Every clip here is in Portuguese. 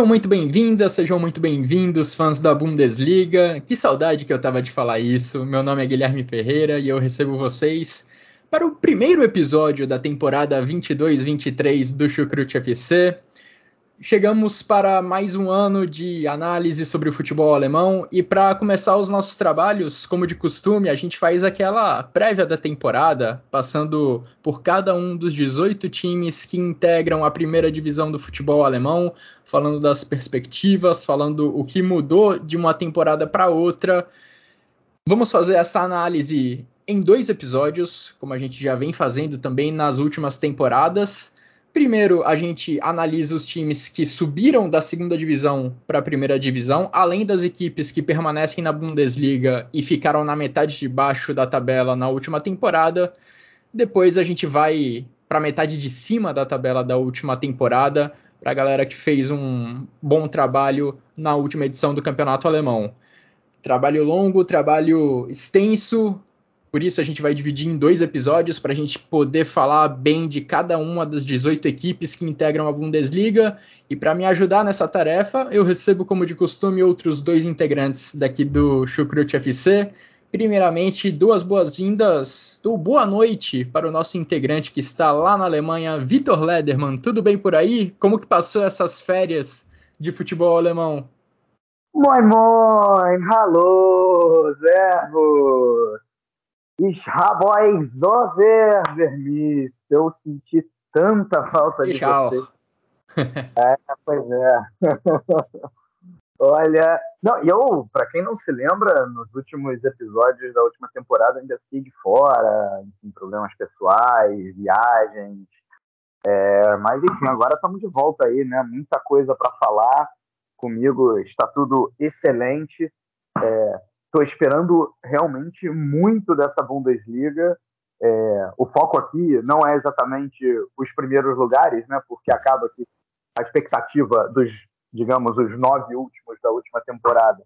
Sejam muito bem-vindas, sejam muito bem-vindos, fãs da Bundesliga. Que saudade que eu tava de falar isso. Meu nome é Guilherme Ferreira e eu recebo vocês para o primeiro episódio da temporada 22-23 do Chucrute FC. Chegamos para mais um ano de análise sobre o futebol alemão e para começar os nossos trabalhos, como de costume, a gente faz aquela prévia da temporada, passando por cada um dos 18 times que integram a primeira divisão do futebol alemão, falando das perspectivas, falando o que mudou de uma temporada para outra. Vamos fazer essa análise em dois episódios, como a gente já vem fazendo também nas últimas temporadas. Primeiro, a gente analisa os times que subiram da segunda divisão para a primeira divisão, além das equipes que permanecem na Bundesliga e ficaram na metade de baixo da tabela na última temporada. Depois a gente vai para a metade de cima da tabela da última temporada, para a galera que fez um bom trabalho na última edição do Campeonato Alemão. Trabalho longo, trabalho extenso, por isso a gente vai dividir em dois episódios para a gente poder falar bem de cada uma das 18 equipes que integram a Bundesliga. E para me ajudar nessa tarefa, eu recebo, como de costume, outros dois integrantes daqui do Chucrute FC. Primeiramente, duas boas-vindas, do boa noite para o nosso integrante que está lá na Alemanha, Vitor Lederman. Tudo bem por aí? Como que passou essas férias de futebol alemão? Moin, moin, hallo, servus. Ich habe euch so sehr vermisst. Eu senti tanta falta de Tchau. você. É, pois é. Olha, não, eu, para quem não se lembra, nos últimos episódios da última temporada ainda fiquei de fora, enfim, problemas pessoais, viagens. É, mas enfim, agora estamos de volta aí, né? Muita coisa para falar. Comigo está tudo excelente. É, Estou esperando realmente muito dessa Bundesliga. É, o foco aqui não é exatamente os primeiros lugares, né? Porque acaba que a expectativa dos, digamos, os nove últimos da última temporada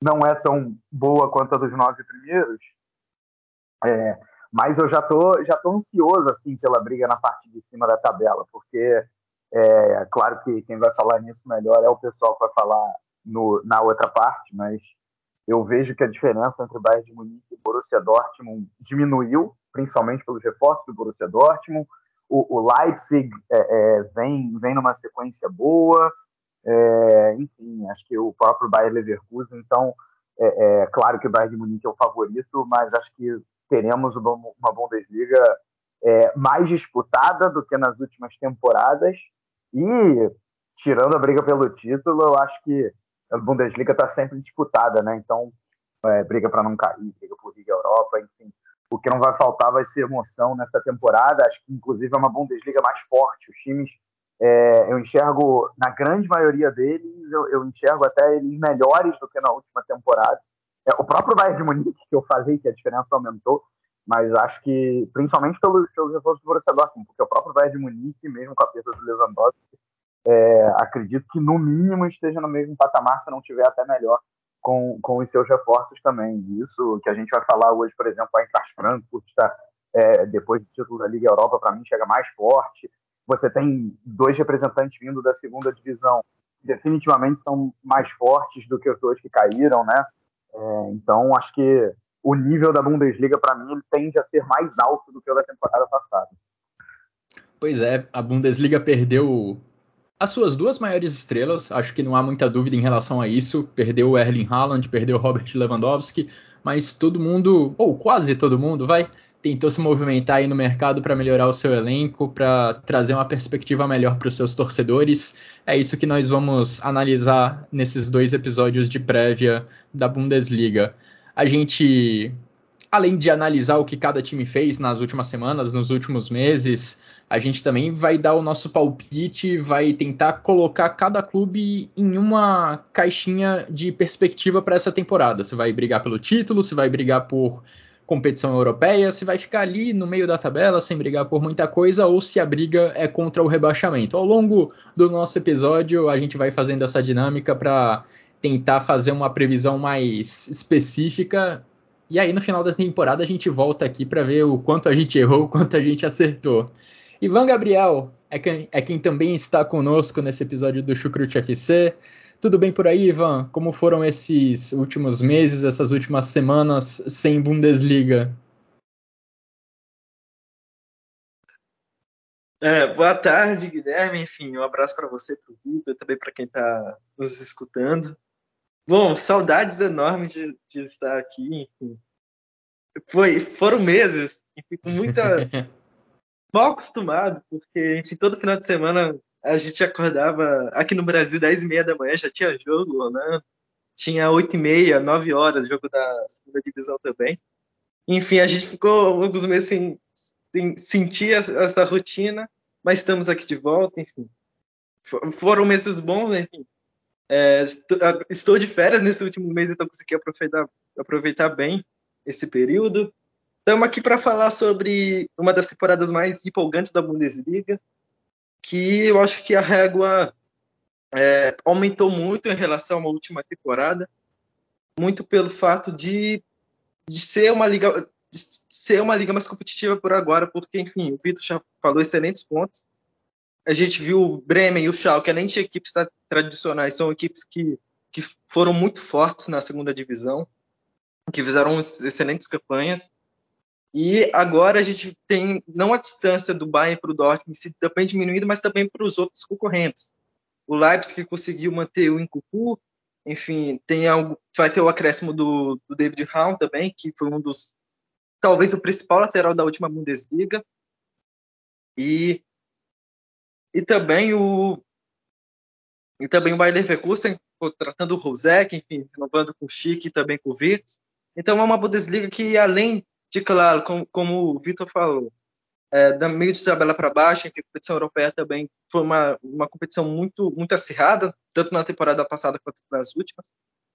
não é tão boa quanto a dos nove primeiros. É, mas eu já tô, já tô ansioso assim pela briga na parte de cima da tabela, porque é claro que quem vai falar nisso melhor é o pessoal que vai falar no, na outra parte, mas eu vejo que a diferença entre Bayern de Munique e Borussia Dortmund diminuiu, principalmente pelos reforços do Borussia Dortmund. O, o Leipzig é, é, vem, vem numa sequência boa, é, enfim, acho que o próprio Bayern Leverkusen, então, é, é, claro que o Bayern de Munique é o favorito, mas acho que teremos uma, uma Bundesliga é, mais disputada do que nas últimas temporadas e, tirando a briga pelo título, eu acho que a Bundesliga está sempre disputada, né? Então, é, briga para não cair, briga por Liga Europa, enfim. O que não vai faltar vai ser emoção nessa temporada. Acho que, inclusive, é uma Bundesliga mais forte. Os times, é, eu enxergo, na grande maioria deles, eu, eu, enxergo até eles melhores do que na última temporada. É, o próprio Bayern de Munique, que eu falei que a diferença aumentou, mas acho que, principalmente pelos, pelos reforços do Borussia Dortmund, porque o próprio Bayern de Munique, mesmo com a perda do Lewandowski, é, acredito que no mínimo esteja no mesmo patamar, se não tiver até melhor, com, com os seus reforços também. Isso que a gente vai falar hoje, por exemplo, a Eintracht Frankfurt está, é, depois do título da Liga Europa, para mim, chega mais forte. Você tem dois representantes vindo da segunda divisão, que definitivamente são mais fortes do que os dois que caíram, né? É, então, acho que o nível da Bundesliga, para mim, ele tende a ser mais alto do que o da temporada passada. Pois é, a Bundesliga perdeu as suas duas maiores estrelas, acho que não há muita dúvida em relação a isso. Perdeu o Erling Haaland, perdeu o Robert Lewandowski, mas todo mundo, ou quase todo mundo, vai, tentou se movimentar aí no mercado para melhorar o seu elenco, para trazer uma perspectiva melhor para os seus torcedores. É isso que nós vamos analisar nesses dois episódios de prévia da Bundesliga. A gente além de analisar o que cada time fez nas últimas semanas, nos últimos meses, a gente também vai dar o nosso palpite, vai tentar colocar cada clube em uma caixinha de perspectiva para essa temporada. Você vai brigar pelo título, você vai brigar por competição europeia, se vai ficar ali no meio da tabela sem brigar por muita coisa ou se a briga é contra o rebaixamento. Ao longo do nosso episódio, a gente vai fazendo essa dinâmica para tentar fazer uma previsão mais específica. E aí, no final da temporada, a gente volta aqui para ver o quanto a gente errou, o quanto a gente acertou. Ivan Gabriel é quem, é quem também está conosco nesse episódio do Chucrute FC. Tudo bem por aí, Ivan? Como foram esses últimos meses, essas últimas semanas sem Bundesliga? É, boa tarde, Guilherme. Enfim, um abraço para você, para o Vitor, também para quem está nos escutando. Bom, saudades enormes de, de estar aqui. Enfim. Foi, foram meses, enfim, com muita. mal acostumado, porque, enfim, todo final de semana a gente acordava aqui no Brasil 10 e meia da manhã, já tinha jogo, né? Tinha 8 e meia, 9 horas, jogo da segunda divisão também. Enfim, a gente ficou alguns meses sem, sem sentir essa, rotina, mas estamos aqui de volta, enfim. Foram meses bons, enfim. É, estou de férias nesse último mês, então consegui aproveitar, aproveitar bem esse período. Estamos aqui para falar sobre uma das temporadas mais empolgantes da Bundesliga, que eu acho que a régua é, aumentou muito em relação à última temporada, muito pelo fato de, de ser uma liga ser uma liga mais competitiva por agora, porque enfim, o Vitor já falou excelentes pontos. A gente viu o Bremen e o Schalke, além de equipes tradicionais, são equipes que, que foram muito fortes na segunda divisão, que fizeram excelentes campanhas. E agora a gente tem não a distância do Bayern para o Dortmund se também diminuindo, mas também para os outros concorrentes. O Leipzig conseguiu manter o Incupu, enfim, tem algo, vai ter o acréscimo do, do David Raum também, que foi um dos, talvez o principal lateral da última Bundesliga. E, e também o e também o Bayer Leverkusen contratando o Rosek, enfim, renovando com o Chic e também com o Virtus. Então é uma Bundesliga que além de claro, como, como o Vitor falou, é, da meio de tabela para baixo, a competição europeia também foi uma, uma competição muito, muito acirrada, tanto na temporada passada quanto nas últimas.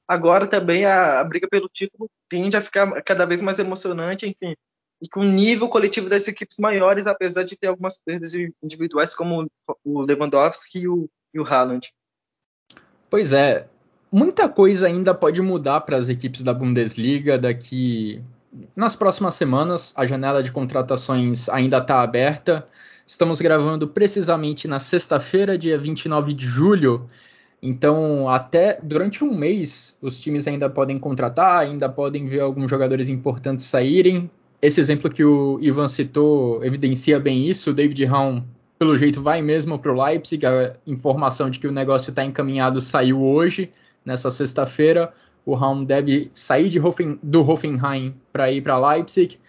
Agora também a, a, briga pelo título tende a ficar cada vez mais emocionante, enfim, e com o nível coletivo das equipes maiores, apesar de ter algumas perdas individuais, como o Lewandowski e o, e o Haaland. Pois é, muita coisa ainda pode mudar para as equipes da Bundesliga daqui nas próximas semanas, a janela de contratações ainda está aberta. Estamos gravando precisamente na sexta-feira, dia 29 de julho. Então, até durante um mês, os times ainda podem contratar, ainda podem ver alguns jogadores importantes saírem. Esse exemplo que o Ivan citou evidencia bem isso. O David Raum, pelo jeito, vai mesmo para o Leipzig. A informação de que o negócio está encaminhado saiu hoje, nessa sexta-feira o Raum deve sair de Hoffen, do Hoffenheim para ir para Leipzig.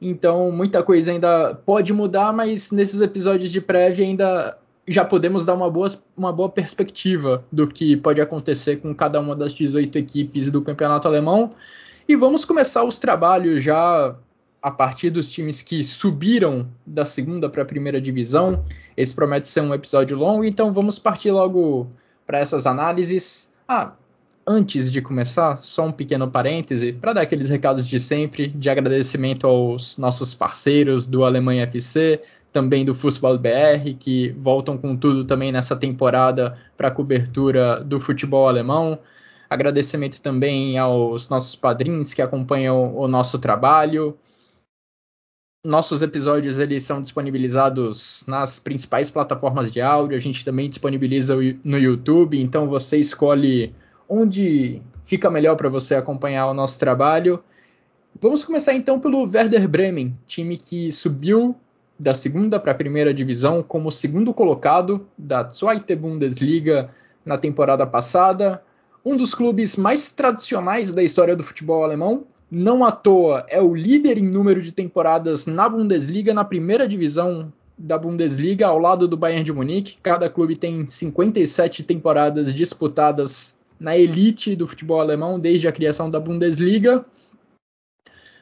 Então, muita coisa ainda pode mudar, mas nesses episódios de prévia ainda já podemos dar uma boa, uma boa perspectiva do que pode acontecer com cada uma das 18 equipes do campeonato alemão. E vamos começar os trabalhos já a partir dos times que subiram da segunda para a primeira divisão. Esse promete ser um episódio longo, então vamos partir logo para essas análises. Ah, Antes de começar, só um pequeno parêntese para dar aqueles recados de sempre, de agradecimento aos nossos parceiros do Alemanha FC, também do Futebol BR, que voltam com tudo também nessa temporada para a cobertura do futebol alemão. Agradecimento também aos nossos padrinhos que acompanham o nosso trabalho. Nossos episódios eles são disponibilizados nas principais plataformas de áudio. A gente também disponibiliza no YouTube, então você escolhe onde fica melhor para você acompanhar o nosso trabalho. Vamos começar então pelo Werder Bremen, time que subiu da segunda para a primeira divisão como segundo colocado da Zweite Bundesliga na temporada passada. Um dos clubes mais tradicionais da história do futebol alemão. Não à toa é o líder em número de temporadas na Bundesliga, na primeira divisão da Bundesliga, ao lado do Bayern de Munique. Cada clube tem 57 temporadas disputadas na elite do futebol alemão desde a criação da Bundesliga.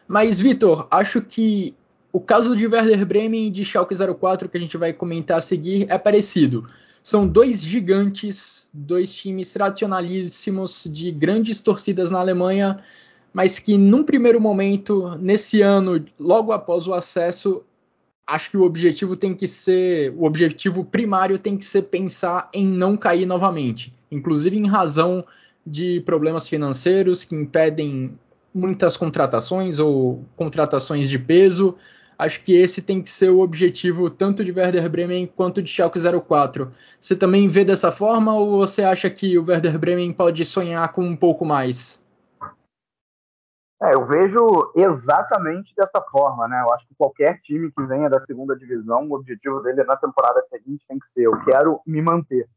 Mas, Vitor, acho que o caso de Werder Bremen e de Schalke 04 que a gente vai comentar a seguir é parecido. São dois gigantes, dois times tradicionalíssimos de grandes torcidas na Alemanha, mas que num primeiro momento, nesse ano, logo após o acesso, acho que o objetivo tem que ser, o objetivo primário tem que ser pensar em não cair novamente, inclusive em razão de problemas financeiros que impedem muitas contratações ou contratações de peso. Acho que esse tem que ser o objetivo tanto de Werder Bremen quanto de Schalke 04. Você também vê dessa forma ou você acha que o Werder Bremen pode sonhar com um pouco mais? É, eu vejo exatamente dessa forma, né? Eu acho que qualquer time que venha da segunda divisão, o objetivo dele na temporada seguinte tem que ser: eu quero me manter.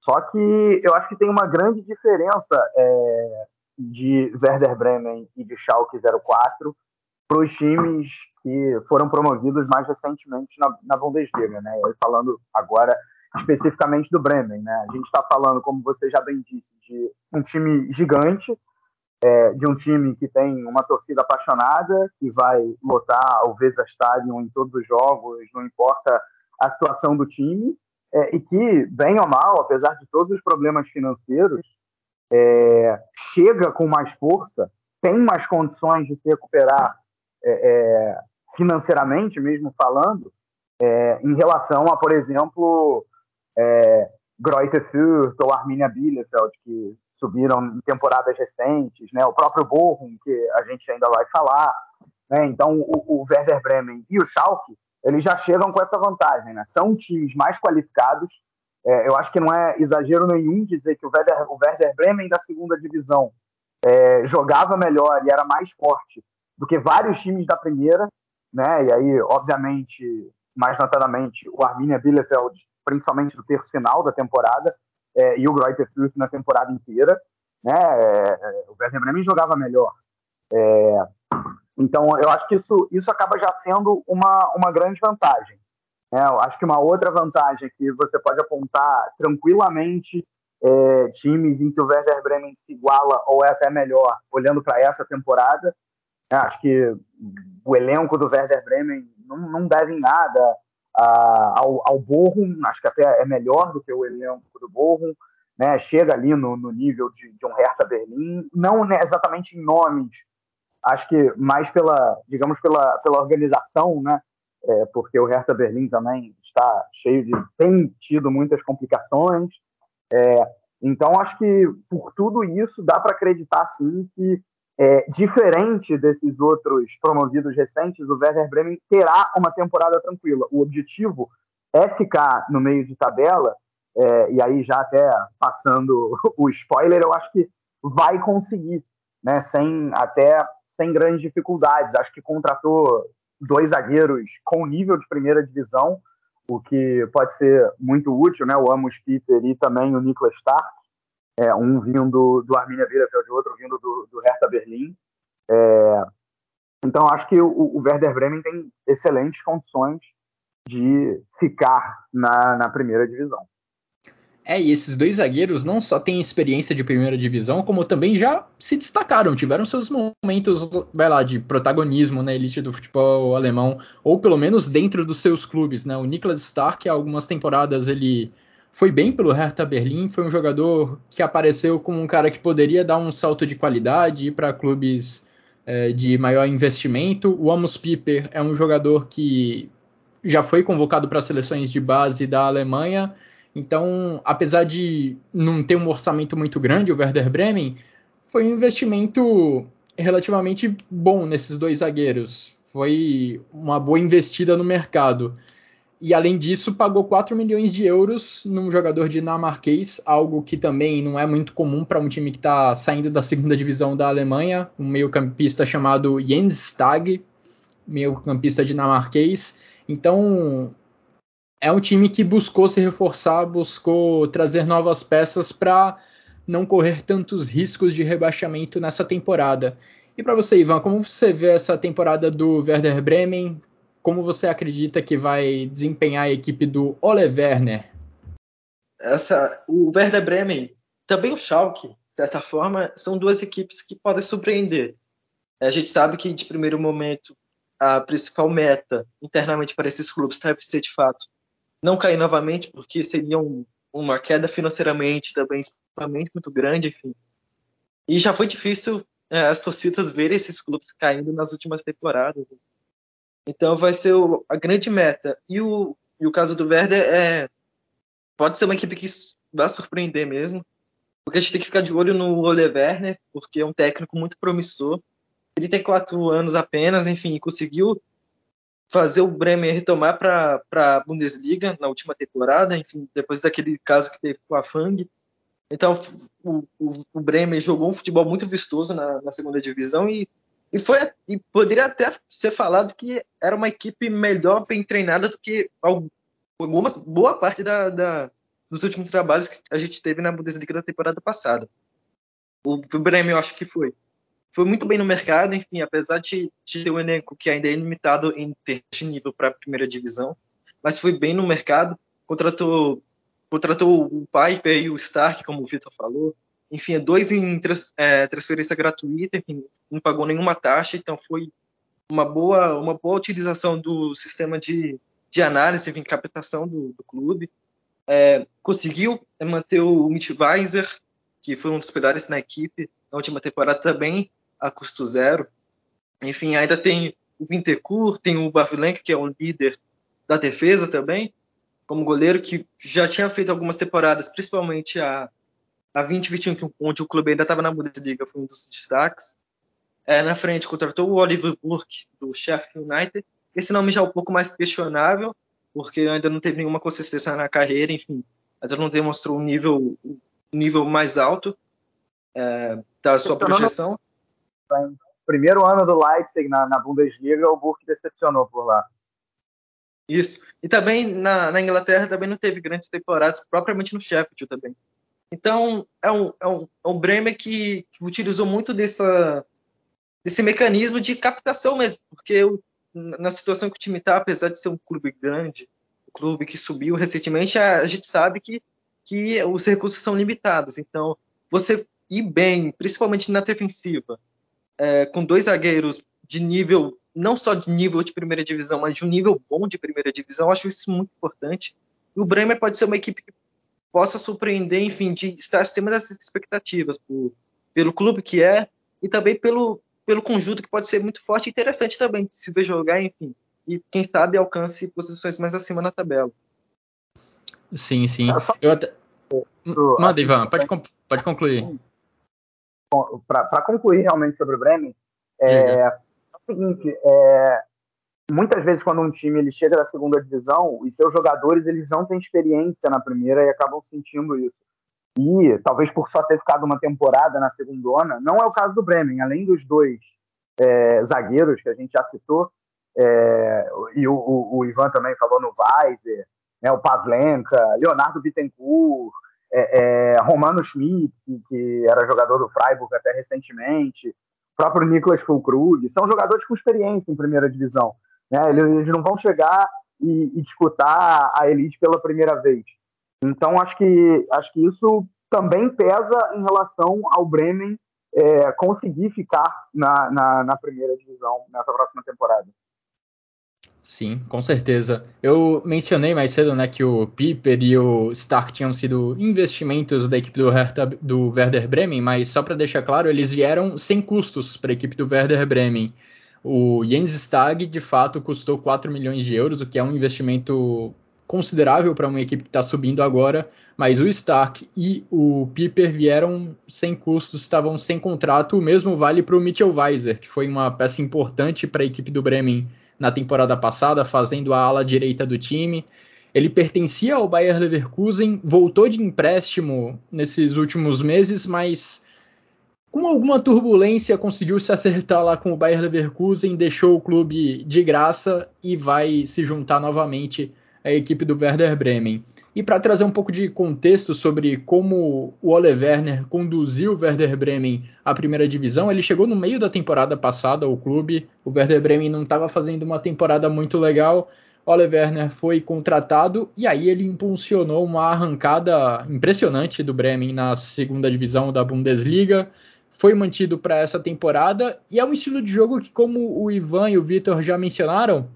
Só que eu acho que tem uma grande diferença é, de Werder Bremen e de Schalke 04 para os times que foram promovidos mais recentemente na, na Bundesliga, né? E falando agora especificamente do Bremen, né? A gente está falando, como você já bem disse, de um time gigante, é, de um time que tem uma torcida apaixonada, que vai lotar o Vesa Stadium em todos os jogos, não importa a situação do time, é, e que, bem ou mal, apesar de todos os problemas financeiros, é, chega com mais força, tem mais condições de se recuperar é, é, financeiramente, mesmo falando, é, em relação a, por exemplo, é, Greuther Fürth ou Arminia Bielefeld, que subiram em temporadas recentes, né? o próprio Bochum, que a gente ainda vai falar. Né? Então, o, o Werder Bremen e o Schalke, eles já chegam com essa vantagem. Né? São times mais qualificados. É, eu acho que não é exagero nenhum dizer que o Werder, o Werder Bremen da segunda divisão é, jogava melhor e era mais forte do que vários times da primeira. Né? E aí, obviamente, mais notadamente, o Arminia Bielefeld, principalmente do terço final da temporada, é, e o Greuther Fürth na temporada inteira. Né? É, o Werder Bremen jogava melhor. É, então, eu acho que isso, isso acaba já sendo uma, uma grande vantagem. Né? Eu acho que uma outra vantagem que você pode apontar tranquilamente é, times em que o Werder Bremen se iguala ou é até melhor, olhando para essa temporada. Né? Acho que o elenco do Werder Bremen não, não deve em nada ao, ao Bochum, acho que até é melhor do que o elenco do Bochum, né? chega ali no, no nível de, de, um Hertha Berlim, não né, exatamente em nomes, acho que mais pela, digamos, pela, pela organização, né? É, porque o Hertha Berlim também está cheio de, tem tido muitas complicações, é, então acho que por tudo isso dá para acreditar sim que é, diferente desses outros promovidos recentes, o Werder Bremen terá uma temporada tranquila. O objetivo é ficar no meio de tabela, é, e aí já até passando o spoiler, eu acho que vai conseguir, né, sem até sem grandes dificuldades. Acho que contratou dois zagueiros com nível de primeira divisão, o que pode ser muito útil, né? O Amos Peter e também o Niklas Stark é, um vindo do Arminia Bielefeld, outro vindo do, do Hertha Berlim. É, então, acho que o, o, Werder Bremen tem excelentes condições de ficar na, na primeira divisão. É, e esses dois zagueiros não só têm experiência de primeira divisão, como também já se destacaram, tiveram seus momentos, vai lá, de protagonismo na elite do futebol alemão, ou pelo menos dentro dos seus clubes, né? O Niklas Stark, há algumas temporadas, ele foi bem pelo Hertha Berlim, foi um jogador que apareceu como um cara que poderia dar um salto de qualidade para clubes é, de maior investimento. O Amos Piper é um jogador que já foi convocado para seleções de base da Alemanha, então, apesar de não ter um orçamento muito grande, o Werder Bremen foi um investimento relativamente bom nesses dois zagueiros. Foi uma boa investida no mercado. E além disso, pagou 4 milhões de euros num jogador dinamarquês, algo que também não é muito comum para um time que está saindo da segunda divisão da Alemanha, um meio-campista chamado Jens Stag, meio-campista dinamarquês. Então, é um time que buscou se reforçar, buscou trazer novas peças para não correr tantos riscos de rebaixamento nessa temporada. E para você, Ivan, como você vê essa temporada do Werder Bremen? Como você acredita que vai desempenhar a equipe do Ole Werner? Essa, o Werder Bremen, também o Schalke, de certa forma, são duas equipes que podem surpreender. A gente sabe que, de primeiro momento, a principal meta internamente para esses clubes deve ser, de fato, não cair novamente, porque seria um, uma queda financeiramente também muito grande, enfim. E já foi difícil é, as torcidas verem esses clubes caindo nas últimas temporadas. Então vai ser o, a grande meta. E o, e o caso do Werder é, pode ser uma equipe que vai surpreender mesmo, porque a gente tem que ficar de olho no Ole Werner, porque é um técnico muito promissor. 34 anos apenas, enfim, conseguiu fazer o Bremen retomar para a Bundesliga na última temporada, enfim, depois daquele caso que teve com a Fang. Então, o, o, o Bremen jogou um futebol muito vistoso na, na segunda divisão e, e, foi, e poderia até ser falado que era uma equipe melhor, bem treinada do que algumas, boa parte da, da, dos últimos trabalhos que a gente teve na Bundesliga da temporada passada. O, o Bremen, eu acho que foi. Foi muito bem no mercado, enfim, apesar de, de ter um elenco que ainda é limitado em ter de nível para a primeira divisão, mas foi bem no mercado, contratou, contratou o Piper e o Stark, como o Vitor falou, enfim, é dois em trans, é, transferência gratuita, enfim, não pagou nenhuma taxa, então foi uma boa, uma boa utilização do sistema de, de análise, enfim, captação do, do clube. É, conseguiu manter o Mitch Weiser, que foi um dos pilares na equipe na última temporada também, a custo zero. Enfim, ainda tem o Wintercourt, tem o Bavilenka, que é um líder da defesa também, como goleiro, que já tinha feito algumas temporadas, principalmente a, a 2021, onde o clube ainda estava na Bundesliga, foi um dos destaques. É, na frente contratou o Oliver Burke, do Sheffield United. Esse nome já é um pouco mais questionável, porque ainda não teve nenhuma consistência na carreira, enfim, ainda não demonstrou um nível, um nível mais alto é, da sua projeção. Primeiro ano do Leipzig na, na Bundesliga, o Burke decepcionou por lá. Isso. E também na, na, Inglaterra também não teve grandes temporadas, propriamente no Sheffield também. Então é um, é um, é um Bremer que, que utilizou muito dessa, desse mecanismo de captação mesmo, porque na situação que o time está, apesar de ser um clube grande, um clube que subiu recentemente, a, a gente sabe que, que os recursos são limitados. Então você ir bem, principalmente na defensiva, é, com dois zagueiros de nível, não só de nível de primeira divisão, mas de um nível bom de primeira divisão, acho isso muito importante. E o Bremer pode ser uma equipe que possa surpreender, enfim, de estar acima dessas expectativas, por, pelo clube que é e também pelo, pelo conjunto que pode ser muito forte e interessante também se ver jogar, enfim. E quem sabe alcance posições mais acima na tabela. Sim, sim. Eu até... Manda, Ivan, pode, pode concluir para concluir realmente sobre o Bremen, é, é, o seguinte, é, muitas vezes quando um time ele chega da segunda divisão, os seus jogadores eles não têm experiência na primeira e acabam sentindo isso. E talvez por só ter ficado uma temporada na segundona, não é o caso do Bremen. Além dos dois é, zagueiros que a gente já citou, é, e o, o, o, Ivan também falou no Weiser, né, o Pavlenka, Leonardo Bittencourt, é, é, Romano Schmidt, que, era jogador do Freiburg até recentemente, o próprio Nicolas Fulkrug, são jogadores com experiência em primeira divisão. Né? Eles não vão chegar e, e, disputar a elite pela primeira vez. Então, acho que, acho que isso também pesa em relação ao Bremen é, conseguir ficar na, na, na primeira divisão nessa próxima temporada. Sim, com certeza. Eu mencionei mais cedo né, que o Piper e o Stark tinham sido investimentos da equipe do, Hertha, do Werder Bremen, mas só para deixar claro, eles vieram sem custos para a equipe do Werder Bremen. O Jens Stag, de fato, custou 4 milhões de euros, o que é um investimento considerável para uma equipe que está subindo agora, mas o Stark e o Piper vieram sem custos, estavam sem contrato. O mesmo vale para o Mitchell Weiser, que foi uma peça importante para a equipe do Bremen na temporada passada, fazendo a ala direita do time. Ele pertencia ao Bayer Leverkusen, voltou de empréstimo nesses últimos meses, mas com alguma turbulência conseguiu se acertar lá com o Bayer Leverkusen, deixou o clube de graça e vai se juntar novamente à equipe do Werder Bremen. E para trazer um pouco de contexto sobre como o Ole Werner conduziu o Werder Bremen à primeira divisão, ele chegou no meio da temporada passada ao clube. O Werder Bremen não estava fazendo uma temporada muito legal. Ole Werner foi contratado e aí ele impulsionou uma arrancada impressionante do Bremen na segunda divisão da Bundesliga. Foi mantido para essa temporada e é um estilo de jogo que, como o Ivan e o Vitor já mencionaram,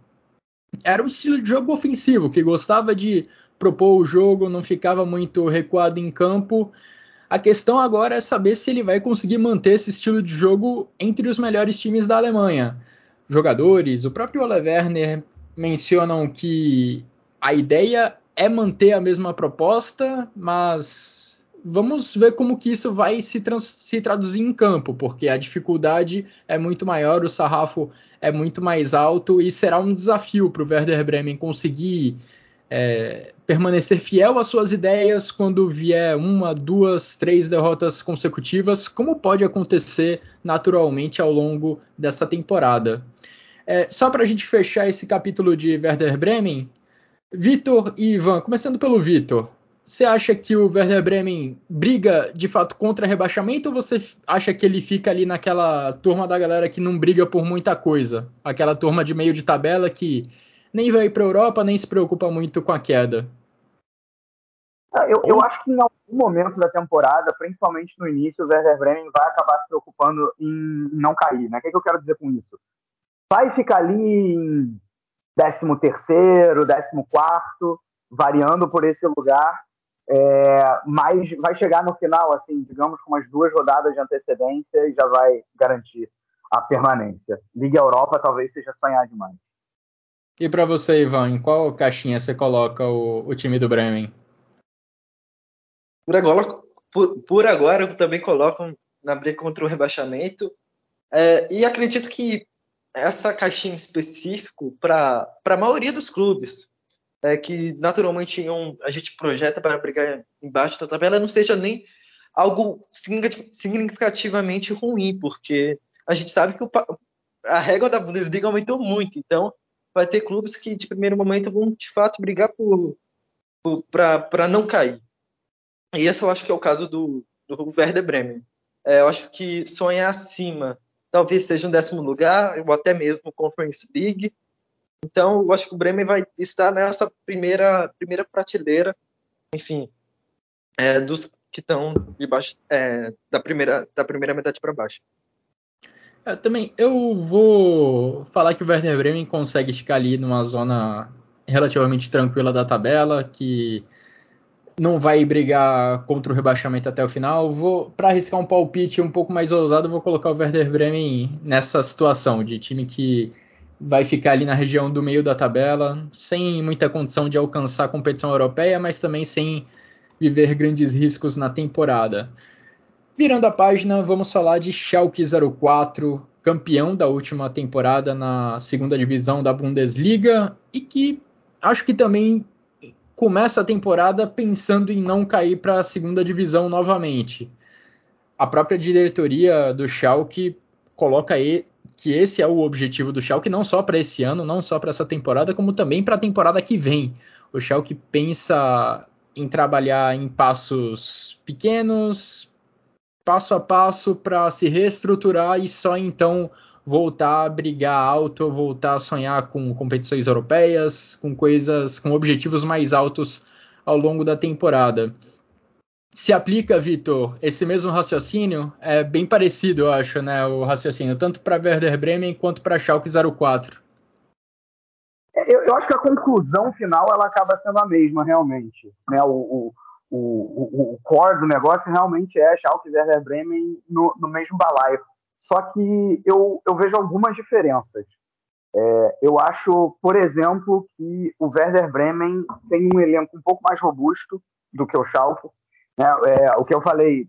era um estilo de jogo ofensivo que gostava de propor o jogo, não ficava muito recuado em campo. A questão agora é saber se ele vai conseguir manter esse estilo de jogo entre os melhores times da Alemanha. Jogadores, o próprio Ole Werner mencionam que a ideia é manter a mesma proposta, mas vamos ver como que isso vai se, se, traduzir em campo, porque a dificuldade é muito maior, o sarrafo é muito mais alto e será um desafio para o Werder Bremen conseguir é, permanecer fiel às suas ideias quando vier uma, duas, três derrotas consecutivas, como pode acontecer naturalmente ao longo dessa temporada. É, só para a gente fechar esse capítulo de Werder Bremen, Vitor e Ivan, começando pelo Vitor. Você acha que o Werder Bremen briga de fato contra rebaixamento ou você acha que ele fica ali naquela turma da galera que não briga por muita coisa? Aquela turma de meio de tabela que nem vai para a Europa, nem se preocupa muito com a queda? Ah, eu, eu, acho que em algum momento da temporada, principalmente no início, o Werder Bremen vai acabar se preocupando em não cair. Né? O que, é que eu quero dizer com isso? Vai ficar ali em 13 terceiro, 14 quarto, variando por esse lugar, é, mas vai chegar no final, assim, digamos, com umas duas rodadas de antecedência e já vai garantir a permanência. Liga Europa talvez seja sonhar demais. E para você, Ivan, em qual caixinha você coloca o, o time do Bremen? Por agora, por, por, agora eu também coloco na briga contra o rebaixamento. É, e acredito que essa caixinha específico para a maioria dos clubes é, que naturalmente a gente projeta para brigar embaixo da tabela não seja nem algo significativamente ruim, porque a gente sabe que o, a régua da Bundesliga aumentou muito, então vai ter clubes que de primeiro momento vão de fato brigar para não cair. E esse eu acho que é o caso do, do Werder Bremen. É, eu acho que sonhar acima talvez seja um décimo lugar, ou até mesmo Conference League. Então, eu acho que o Bremen vai estar nessa primeira, primeira prateleira, enfim, é, dos que estão debaixo é, da, primeira, da primeira metade para baixo. Eu também, eu vou falar que o Werder Bremen consegue ficar ali numa zona relativamente tranquila da tabela, que não vai brigar contra o rebaixamento até o final. Vou para arriscar um palpite um pouco mais ousado, vou colocar o Werder Bremen nessa situação de time que vai ficar ali na região do meio da tabela, sem muita condição de alcançar a competição europeia, mas também sem viver grandes riscos na temporada. Virando a página, vamos falar de Schalke 04, campeão da última temporada na segunda divisão da Bundesliga e que acho que também começa a temporada pensando em não cair para a segunda divisão novamente. A própria diretoria do Schalke coloca que esse é o objetivo do Schalke não só para esse ano, não só para essa temporada, como também para a temporada que vem. O Schalke pensa em trabalhar em passos pequenos, passo a passo para se reestruturar e só então voltar a brigar alto, voltar a sonhar com competições europeias, com coisas, com objetivos mais altos ao longo da temporada. Se aplica, Vitor, esse mesmo raciocínio é bem parecido, eu acho, né, o raciocínio tanto para Werder Bremen quanto para Schalke 04. É, eu, eu, acho que a conclusão final ela acaba sendo a mesma, realmente. Né? O, o, o, o, core do negócio realmente é Schalke e Werder Bremen no, no mesmo balaio. Só que eu, eu vejo algumas diferenças. É, eu acho, por exemplo, que o Werder Bremen tem um elenco um pouco mais robusto do que o Schalke. Né? É, o que eu falei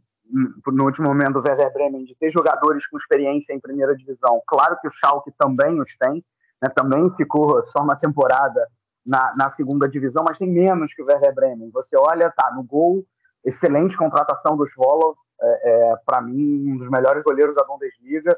no último momento do Werder Bremen de ter jogadores com experiência em primeira divisão. Claro que o Schalke também os tem, né? também ficou só uma temporada na, na, segunda divisão, mas tem menos que o Werder Bremen. Você olha, tá, no gol, excelente contratação dos Volov, é, é para mim, um dos melhores goleiros da Bundesliga.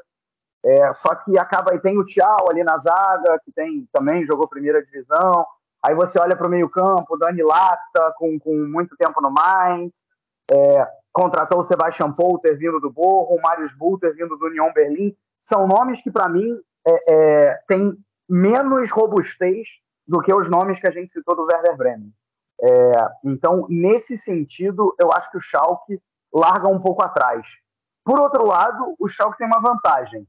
É, só que acaba e tem o Thiago ali na zaga, que tem também jogou primeira divisão. Aí você olha para o meio-campo, Dani Lasta, com, com muito tempo no Mainz. É, contratou o Sebastian Polter vindo do Borro, o Marius Bulter vindo do Union Berlim. São nomes que, para mim, é, é, têm menos robustez do que os nomes que a gente citou do Werder Bremen. É, então, nesse sentido, eu acho que o Schalke larga um pouco atrás. Por outro lado, o Schalke tem uma vantagem,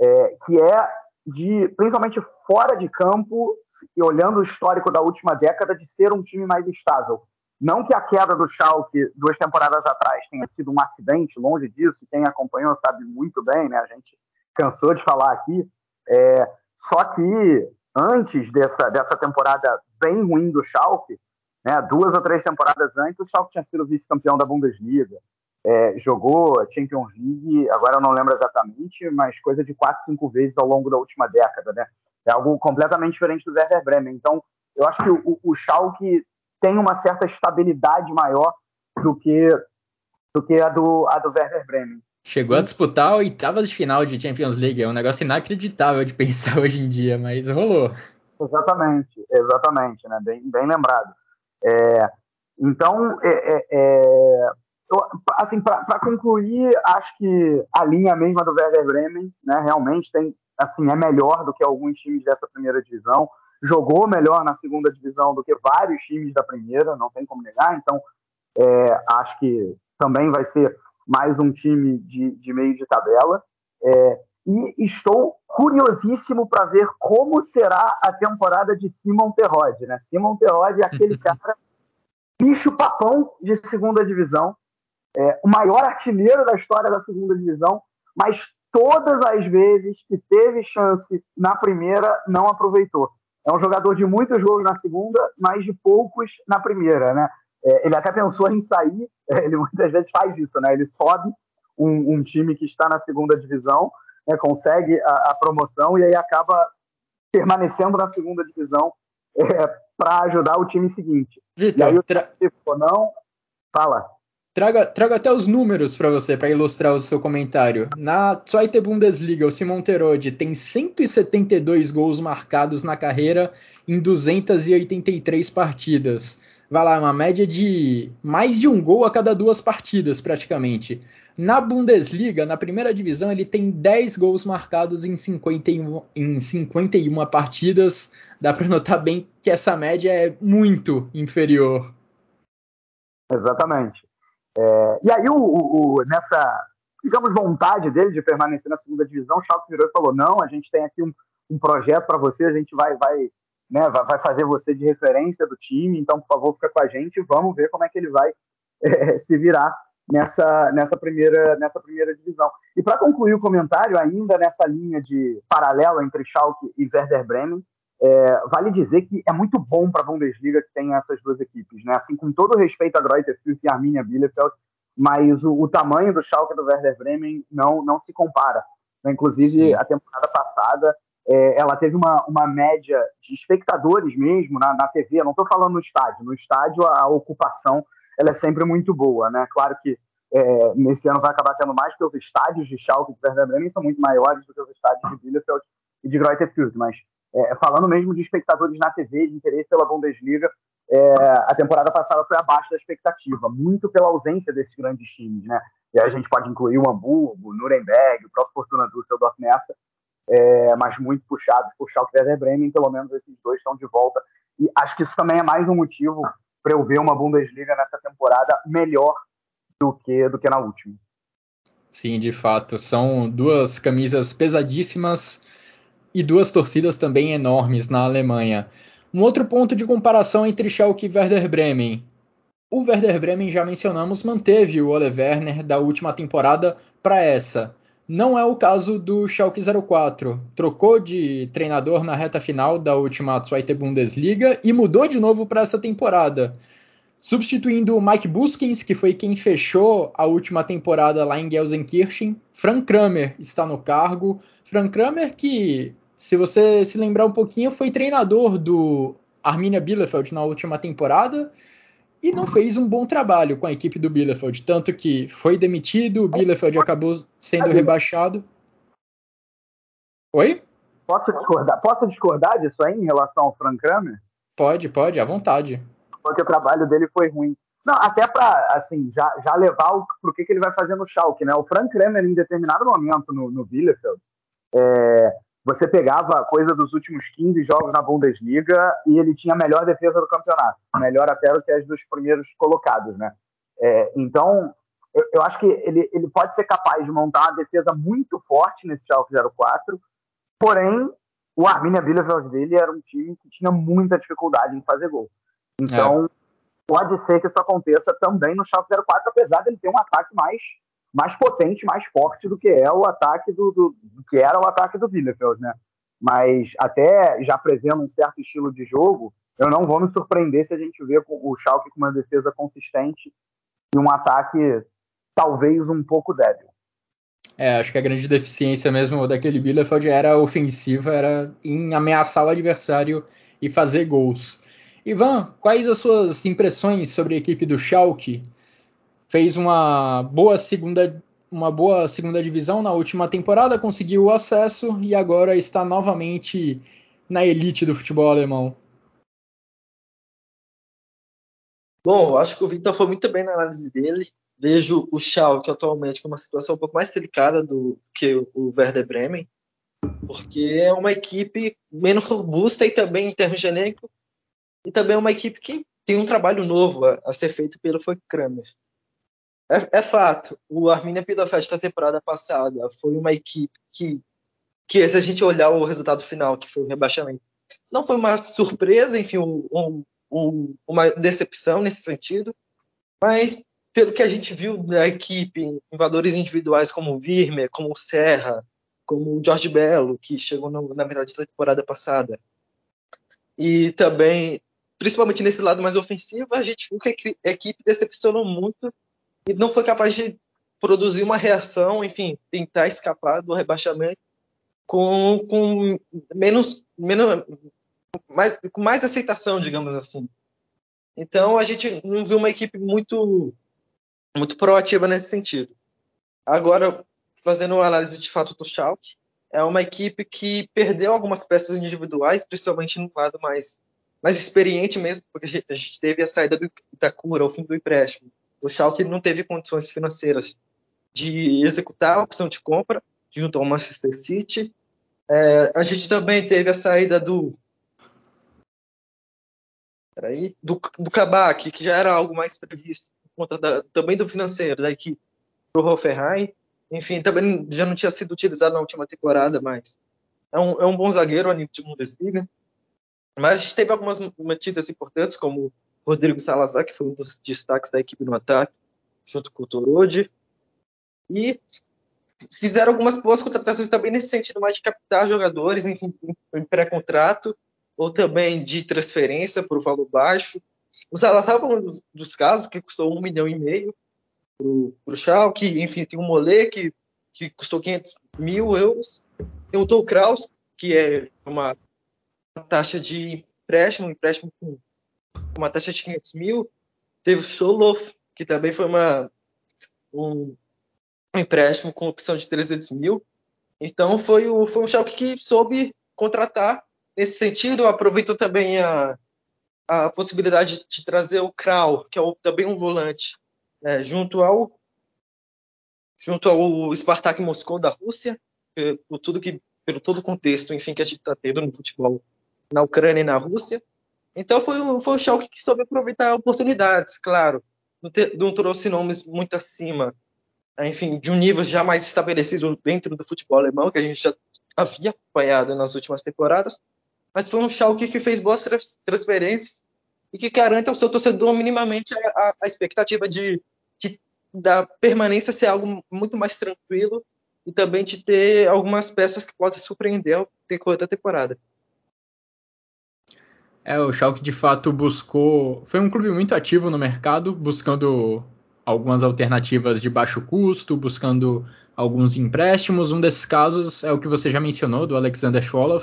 é, que é de, principalmente fora de campo, e olhando o histórico da última década, de ser um time mais estável. Não que a queda do Schalke duas temporadas atrás tenha sido um acidente, longe disso, quem acompanhou sabe muito bem, né? A gente cansou de falar aqui. É, só que antes dessa, dessa temporada bem ruim do Schalke, né, duas ou três temporadas antes, o Schalke tinha sido vice-campeão da Bundesliga. É, jogou a Champions League, agora eu não lembro exatamente, mas coisa de quatro, cinco vezes ao longo da última década, né? É algo completamente diferente do Werder Bremen. Então, eu acho que o, o Schalke tem uma certa estabilidade maior do que, do que a, do, a do Werder Bremen. Chegou a disputar a oitava de final de Champions League. É um negócio inacreditável de pensar hoje em dia, mas rolou. Exatamente, exatamente, né? Bem, bem lembrado. É, então, é, é, é assim, para concluir, acho que a linha mesma do Werder Bremen, né, realmente tem, assim, é melhor do que alguns times dessa primeira divisão jogou melhor na segunda divisão do que vários times da primeira, não tem como negar. Então, é, acho que também vai ser mais um time de, de meio de tabela. É, e estou curiosíssimo para ver como será a temporada de Simon Terrode. Né? Simon Terrode é aquele cara, bicho papão de segunda divisão, é, o maior artilheiro da história da segunda divisão, mas todas as vezes que teve chance na primeira, não aproveitou é um jogador de muitos gols na segunda, mas de poucos na primeira, né? É, ele até pensou em sair, ele muitas vezes faz isso, né? Ele sobe um, um time que está na segunda divisão, né? consegue a, a, promoção e aí acaba permanecendo na segunda divisão é, para ajudar o time seguinte. Vitor, e aí o tra... não, fala. Traga, até os números para você, para ilustrar o seu comentário. Na Zweite Bundesliga, o Simon Terode tem 172 gols marcados na carreira em 283 partidas. Vai lá, uma média de mais de um gol a cada duas partidas, praticamente. Na Bundesliga, na primeira divisão, ele tem 10 gols marcados em 51, em 51 partidas. Dá para notar bem que essa média é muito inferior. Exatamente. É, e aí, o, o, nessa, digamos, vontade dele de permanecer na segunda divisão, o Schalke virou e falou: não, a gente tem aqui um, um projeto para você, a gente vai, vai, né, vai, fazer você de referência do time, então, por favor, fica com a gente, vamos ver como é que ele vai é, se virar nessa, nessa, primeira, nessa primeira divisão. E para concluir o comentário, ainda nessa linha de paralelo entre Schalke e Werder Bremen, é, vale dizer que é muito bom para a Bundesliga que tem essas duas equipes, né? Assim, com todo respeito a Greuther Fürth e Arminia Bielefeld, mas o, o, tamanho do Schalke do Werder Bremen não, não se compara. Né? Inclusive, Sim. a temporada passada, é, ela teve uma, uma média de espectadores mesmo na, na TV, eu não estou falando no estádio, no estádio a, a, ocupação ela é sempre muito boa, né? Claro que é, nesse ano vai acabar tendo mais, porque os estádios de Schalke e de Werder Bremen são muito maiores do que os estádios de Bielefeld e de Greuther Fürth, mas é, falando mesmo de espectadores na TV, de interesse pela Bundesliga, é, a temporada passada foi abaixo da expectativa, muito pela ausência desses grandes times, né? E a gente pode incluir o Hamburgo, o Nuremberg, o próprio Fortuna Düsseldorf nessa, é, mas muito puxados por Schalke Werder Bremen, pelo menos esses dois estão de volta. E acho que isso também é mais um motivo para eu ver uma Bundesliga nessa temporada melhor do que, do que na última. Sim, de fato. São duas camisas pesadíssimas e duas torcidas também enormes na Alemanha. Um outro ponto de comparação entre Schalke e Werder Bremen. O Werder Bremen, já mencionamos, manteve o Ole Werner da última temporada para essa. Não é o caso do Schalke 04. Trocou de treinador na reta final da última Zweite Bundesliga e mudou de novo para essa temporada. Substituindo o Mike Buskins, que foi quem fechou a última temporada lá em Gelsenkirchen, Frank Kramer está no cargo. Frank Kramer que se você se lembrar um pouquinho, foi treinador do Arminia Bielefeld na última temporada e não fez um bom trabalho com a equipe do Bielefeld, tanto que foi demitido, o Bielefeld acabou sendo rebaixado. Oi? Posso discordar, posso discordar disso aí em relação ao Frank Kramer? Pode, pode, à vontade. Porque o trabalho dele foi ruim. Não, até para assim, já, já levar o pro que, que ele vai fazer no Schalke, né? O Frank Kramer, em determinado momento no, no Bielefeld, é, você pegava coisa dos últimos 15 jogos na Bundesliga e ele tinha a melhor defesa do campeonato, melhor até do que as dos primeiros colocados, né? É, então, eu, eu, acho que ele, ele pode ser capaz de montar uma defesa muito forte nesse Schalke 04, porém, o Arminia Bielefeld dele era um time que tinha muita dificuldade em fazer gol. Então, é. pode ser que isso aconteça também no Schalke 04, apesar dele ter um ataque mais, mais potente, mais forte do que é o ataque do, do, do que era o ataque do Bielefeld, né? Mas até já prevendo um certo estilo de jogo, eu não vou me surpreender se a gente vê o Schalke com uma defesa consistente e um ataque talvez um pouco débil. É, acho que a grande deficiência mesmo daquele Bielefeld era ofensiva, era em ameaçar o adversário e fazer gols. Ivan, quais as suas impressões sobre a equipe do Schalke? Fez uma boa segunda uma boa segunda divisão na última temporada, conseguiu o acesso e agora está novamente na elite do futebol alemão. Bom, acho que o Victor foi muito bem na análise dele. Vejo o Schalke atualmente com uma situação um pouco mais delicada do que o Werder Bremen, porque é uma equipe menos robusta e também em termos genéricos, e também é uma equipe que tem um trabalho novo a, a ser feito pelo Frank Kramer. É, é, fato, o Arminia Bielefeld da temporada passada foi uma equipe que, que, se a gente olhar o resultado final, que foi o rebaixamento, não foi uma surpresa, enfim, um, um, uma decepção nesse sentido, mas pelo que a gente viu da equipe em valores individuais como o Virmer, como o Serra, como o Jorge Belo, que chegou no, na metade da temporada passada, e também, principalmente nesse lado mais ofensivo, a gente viu que a equipe decepcionou muito e não foi capaz de produzir uma reação, enfim, tentar escapar do rebaixamento com, com menos, menos mais, com mais aceitação, digamos assim. Então a gente não viu uma equipe muito muito proativa nesse sentido. Agora, fazendo uma análise de fato do Schalke, é uma equipe que perdeu algumas peças individuais, principalmente no lado mais, mais experiente mesmo, porque a gente teve a saída do Itakura, o fim do empréstimo. O Schalke não teve condições financeiras de executar a opção de compra junto ao Manchester City. É, a gente também teve a saída do peraí, do, do Kabak, que já era algo mais previsto por conta da, também do financeiro da equipe para o Hoffenheim. Enfim, também já não tinha sido utilizado na última temporada, mas é um, é um bom zagueiro a nível de Bundesliga. Mas a gente teve algumas metidas importantes, como Rodrigo Salazar, que foi um dos destaques da equipe no ataque, junto com o Torode. E fizeram algumas boas contratações também nesse sentido, mais de captar jogadores, enfim, em pré-contrato, ou também de transferência por valor baixo. O Salazar falando dos, dos casos que custou um milhão e meio para o Schalke, enfim, tem o Molê que, que custou 500 mil euros, tem o Tou Kraus, que é uma taxa de empréstimo, um empréstimo com uma taxa de 500 mil, teve o Solof, que também foi uma, um, empréstimo com opção de 300 mil, então foi o, foi um Schalke que soube contratar Nesse sentido, aproveitou também a, a possibilidade de trazer o Kral, que é o, também um volante, né, junto ao junto ao Spartak Moscou da Rússia, por tudo que pelo todo o contexto, enfim, que a gente está tendo no futebol na Ucrânia e na Rússia. Então foi, foi o Schalke que soube aproveitar oportunidades, claro. Não, te, não trouxe nomes muito acima, enfim, de um nível já mais estabelecido dentro do futebol alemão, que a gente já havia acompanhado nas últimas temporadas, mas foi um Schalke que fez boas transferências e que garante ao seu torcedor minimamente a, a, a expectativa de, de, da permanência ser algo muito mais tranquilo e também de ter algumas peças que podem surpreender ao decorrer da temporada. É, o Schalke de fato buscou, foi um clube muito ativo no mercado, buscando algumas alternativas de baixo custo, buscando alguns empréstimos. Um desses casos é o que você já mencionou, do Alexander Schwolow,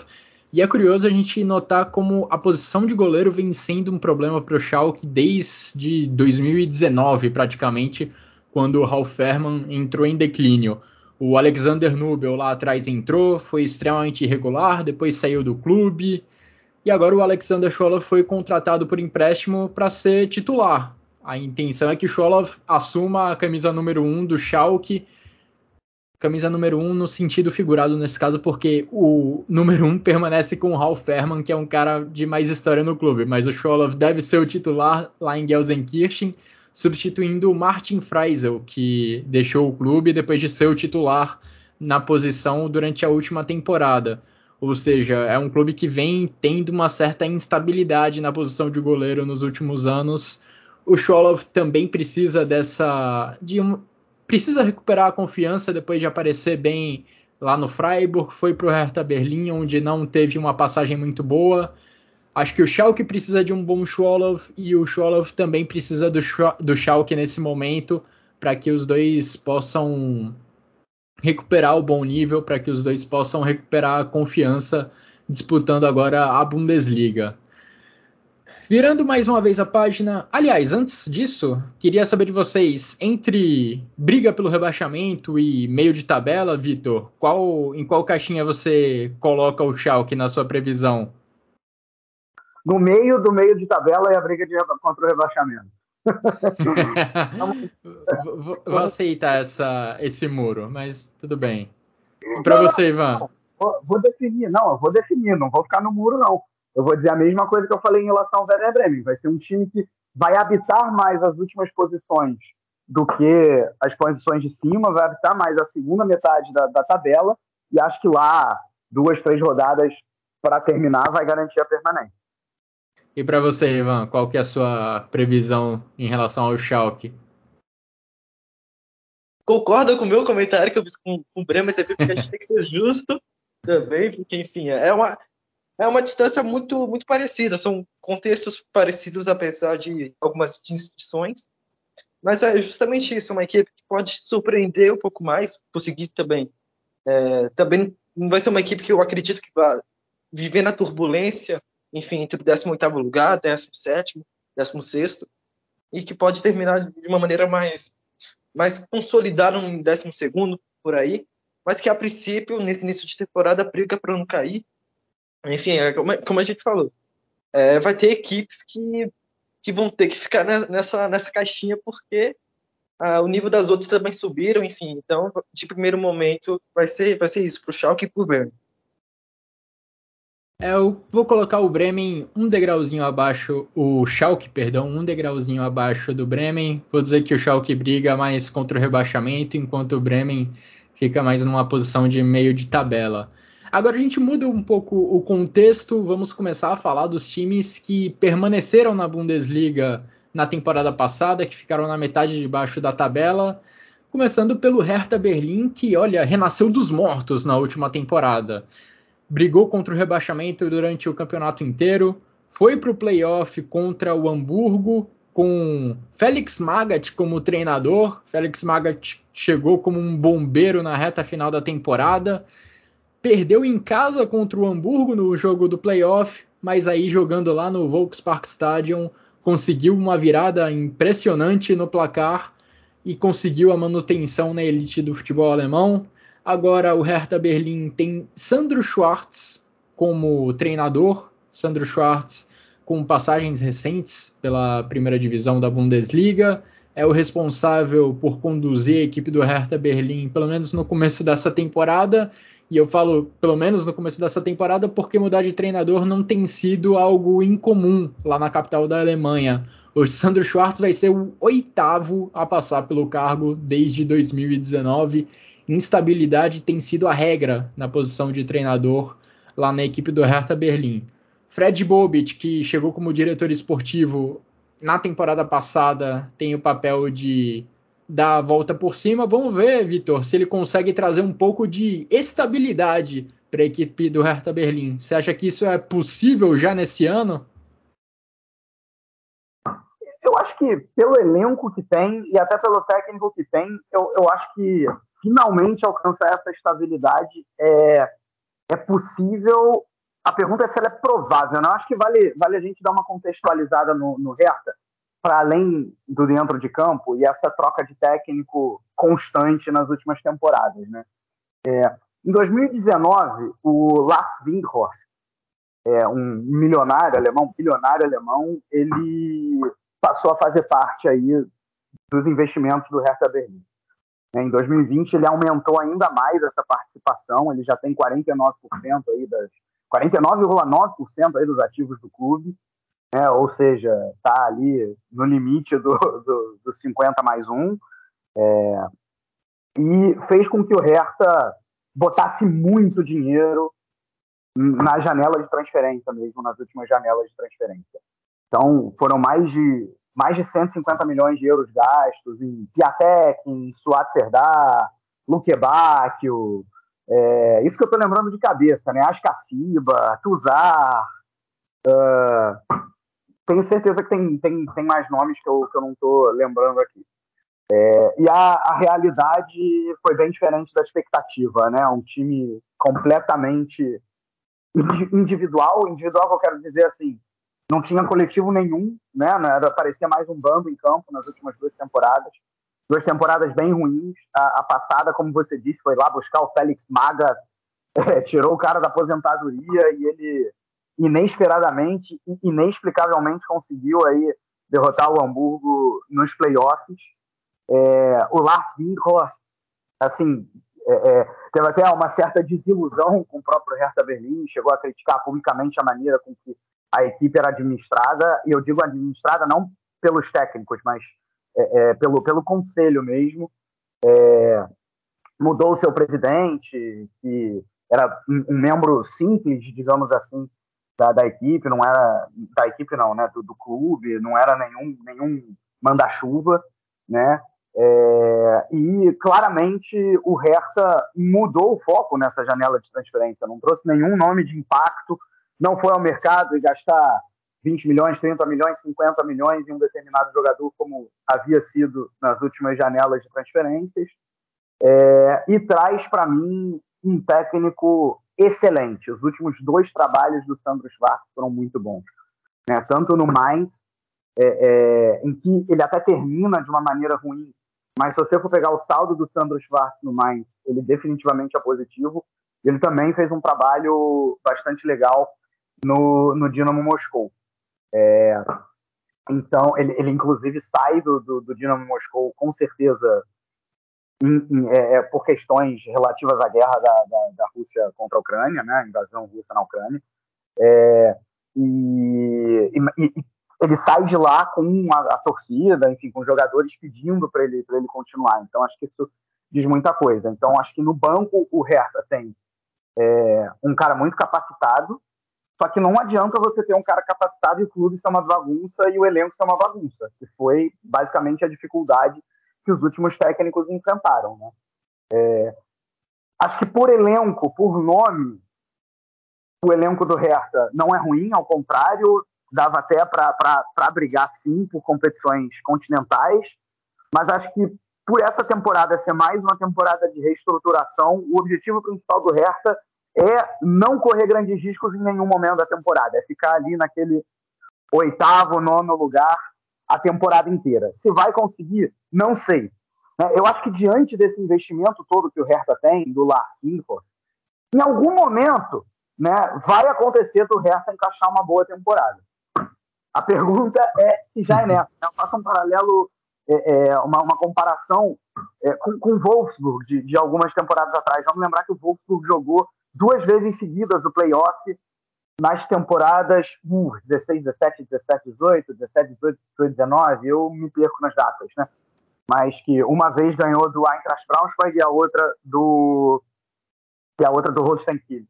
e é curioso a gente notar como a posição de goleiro vem sendo um problema para o Schalke desde 2019, praticamente, quando o Ralf Fährmann entrou em declínio. O Alexander Nubel lá atrás entrou, foi extremamente irregular, depois saiu do clube. E agora o Alexander Scholov foi contratado por empréstimo para ser titular. A intenção é que Scholov assuma a camisa número 1 um do Schalke camisa número 1 um no sentido figurado nesse caso, porque o número 1 um permanece com o Ralf Fährmann, que é um cara de mais história no clube, mas o Scholov deve ser o titular lá em Gelsenkirchen, substituindo o Martin Freisel, que deixou o clube depois de ser o titular na posição durante a última temporada. Ou seja, é um clube que vem tendo uma certa instabilidade na posição de goleiro nos últimos anos. O Cholov também precisa dessa. De um, precisa recuperar a confiança depois de aparecer bem lá no Freiburg. Foi para o Hertha Berlim, onde não teve uma passagem muito boa. Acho que o Schalke precisa de um bom Cholov e o Cholov também precisa do, do Schalke nesse momento para que os dois possam recuperar o bom nível para que os dois possam recuperar a confiança disputando agora a Bundesliga. Virando mais uma vez a página. Aliás, antes disso, queria saber de vocês, entre briga pelo rebaixamento e meio de tabela, Vitor, qual, em qual caixinha você coloca o Schalke na sua previsão? No meio do meio de tabela é a briga de, contra o rebaixamento vou, vou, aceitar essa, esse muro, mas tudo bem. Para você, Ivan? Não, vou, vou, definir, não, eu vou definir, não vou ficar no muro, não. Eu vou dizer a mesma coisa que eu falei em relação ao Werder Bremen. Vai ser um time que vai habitar mais as últimas posições do que as posições de cima, vai habitar mais a segunda metade da, da tabela, e acho que lá, duas, três rodadas para terminar, vai garantir a permanência. E para você, Ivan, qual que é a sua previsão em relação ao Schalke? Concorda com o meu comentário que eu fiz com, com o Bremer TV, porque a gente tem que ser justo também, porque, enfim, é uma, é uma distância muito, muito parecida, são contextos parecidos, apesar de algumas distinções, mas é justamente isso, uma equipe que pode surpreender um pouco mais, conseguir também. É, também não vai ser uma equipe que eu acredito que vai viver na turbulência enfim, entre o 18º lugar, 17º, 16º, e que pode terminar de uma maneira mais, mais consolidada no 12º, por aí, mas que a princípio, nesse início de temporada, briga para não cair. Enfim, é como, como, a gente falou, é, vai ter equipes que, que vão ter que ficar nessa, nessa caixinha porque ah, o nível das outras também subiram, enfim. Então, de primeiro momento, vai ser, vai ser isso, para o Schalke e para o Bern. É, eu vou colocar o Bremen um degrauzinho abaixo, o Schalke, perdão, um degrauzinho abaixo do Bremen. Vou dizer que o Schalke briga mais contra o rebaixamento, enquanto o Bremen fica mais numa posição de meio de tabela. Agora a gente muda um pouco o contexto, vamos começar a falar dos times que permaneceram na Bundesliga na temporada passada, que ficaram na metade de baixo da tabela. Começando pelo Hertha Berlim, que, olha, renasceu dos mortos na última temporada brigou contra o rebaixamento durante o campeonato inteiro, foi para o playoff contra o Hamburgo com Félix Magath como treinador. Félix Magath chegou como um bombeiro na reta final da temporada, perdeu em casa contra o Hamburgo no jogo do playoff, mas aí jogando lá no Volkspark Stadium conseguiu uma virada impressionante no placar e conseguiu a manutenção na elite do futebol alemão. Agora o Hertha Berlim tem Sandro Schwartz como treinador. Sandro Schwartz com passagens recentes pela primeira divisão da Bundesliga. É o responsável por conduzir a equipe do Hertha Berlim, pelo menos no começo dessa temporada. E eu falo pelo menos no começo dessa temporada porque mudar de treinador não tem sido algo incomum lá na capital da Alemanha. O Sandro Schwartz vai ser o oitavo a passar pelo cargo desde 2019 instabilidade tem sido a regra na posição de treinador lá na equipe do Hertha Berlim. Fred Bobit, que chegou como diretor esportivo na temporada passada, tem o papel de dar a volta por cima. Vamos ver, Vitor, se ele consegue trazer um pouco de estabilidade para a equipe do Hertha Berlim. Você acha que isso é possível já nesse ano? Eu acho que pelo elenco que tem e até pelo técnico que tem, eu, eu acho que finalmente alcançar essa estabilidade é, é possível. A pergunta é se ela é provável. Né? Eu acho que vale, vale a gente dar uma contextualizada no, no Hertha, para além do dentro de campo e essa troca de técnico constante nas últimas temporadas. Né? É, em 2019, o Lars Windhorst, é, um milionário alemão, bilionário alemão, ele passou a fazer parte aí dos investimentos do Hertha Berlim. Em 2020 ele aumentou ainda mais essa participação, ele já tem 49% aí das 49,9% aí dos ativos do clube. né? ou seja, está ali no limite do, do, do 50 mais um, é, e fez com que o Hertha botasse muito dinheiro na janela de transferência mesmo, nas últimas janelas de transferência. Então, foram mais de mais de 150 milhões de euros gastos em Piatek, em Suat Serdar, é, isso que eu estou lembrando de cabeça, né? Ascaciba, Tuzar, uh, tenho certeza que tem, tem, tem mais nomes que eu, que eu não estou lembrando aqui. É, e a, a, realidade foi bem diferente da expectativa, né? Um time completamente individual, individual que eu quero dizer assim, não tinha coletivo nenhum, né? Era, parecia mais um bando em campo nas últimas duas temporadas. Duas temporadas bem ruins. A, a passada, como você disse, foi lá buscar o Félix Maga, é, tirou o cara da aposentadoria e ele inesperadamente inexplicavelmente conseguiu aí derrotar o Hamburgo nos playoffs. É, o Lars Windhorst, assim, é, é, teve até uma certa desilusão com o próprio Hertha Berlim, chegou a criticar publicamente a maneira com que a equipe era administrada, e eu digo administrada não pelos técnicos, mas é, é, pelo, pelo conselho mesmo. É, mudou o seu presidente, que era um, um, membro simples, digamos assim, da, da, equipe, não era da equipe não, né, do, do clube, não era nenhum nenhum manda-chuva, né? É, e claramente o Hertha mudou o foco nessa janela de transferência, não trouxe nenhum nome de impacto, não foi ao mercado e gastar 20 milhões, 30 milhões, 50 milhões em um determinado jogador, como havia sido nas últimas janelas de transferências, é, e traz para mim um técnico excelente. Os últimos dois trabalhos do Sandro Schwartz foram muito bons. Né? Tanto no Mainz, é, é, em que ele até termina de uma maneira ruim, mas se você for pegar o saldo do Sandro Schwartz no Mainz, ele definitivamente é positivo. Ele também fez um trabalho bastante legal no, no Dinamo Moscou. É, então, ele, ele inclusive sai do, do, do Dinamo Moscou com certeza é, é, por questões relativas à guerra da, da, da, Rússia contra a Ucrânia, né, a invasão russa na Ucrânia. É, e, e, e, ele sai de lá com a, a torcida, enfim, com os jogadores pedindo para ele, ele continuar. Então, acho que isso diz muita coisa. Então, acho que no banco o Hertha tem é, um cara muito capacitado, só que não adianta você ter um cara capacitado e o clube ser uma bagunça e o elenco ser uma bagunça, que foi basicamente a dificuldade que os últimos técnicos enfrentaram. Né? É, acho que por elenco, por nome, o elenco do Hertha não é ruim, ao contrário, dava até para brigar sim por competições continentais, mas acho que por essa temporada ser mais uma temporada de reestruturação, o objetivo principal do Hertha é não correr grandes riscos em nenhum momento da temporada, é ficar ali naquele oitavo, nono lugar a temporada inteira. Se vai conseguir, não sei. Né? Eu acho que diante desse investimento todo que o Hertha tem, do Lars Kinfors, em algum momento né, vai acontecer do Hertha encaixar uma boa temporada. A pergunta é se já é nessa. Eu faço um paralelo, é, é, uma, uma, comparação é, com, com o Wolfsburg de, de, algumas temporadas atrás. Vamos lembrar que o Wolfsburg jogou duas vezes seguidas o playoff nas temporadas uh, 16, 17, 17, 18, 17, 18, 18, 19, eu me perco nas datas, né? Mas que uma vez ganhou do Eintracht Braunschweig e a outra do e a outra do Holstein Kiel.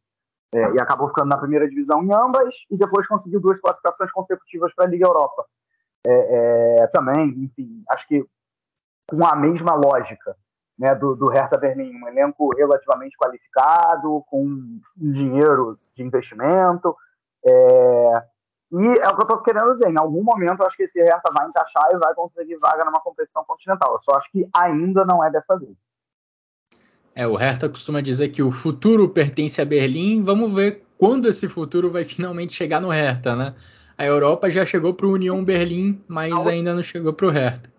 É, e acabou ficando na primeira divisão em ambas e depois conseguiu duas classificações consecutivas para a Liga Europa. É, é, também, enfim, acho que com a mesma lógica né, do, do Hertha Berlim, um elenco relativamente qualificado, com dinheiro de investimento. É, e é o que eu estou querendo dizer, em algum momento eu acho que esse Hertha vai encaixar e vai conseguir vaga numa competição continental. Eu só acho que ainda não é dessa vez. É, o Hertha costuma dizer que o futuro pertence a Berlim. Vamos ver quando esse futuro vai finalmente chegar no Hertha, né? A Europa já chegou para o União Berlim, mas ainda não chegou para o Hertha.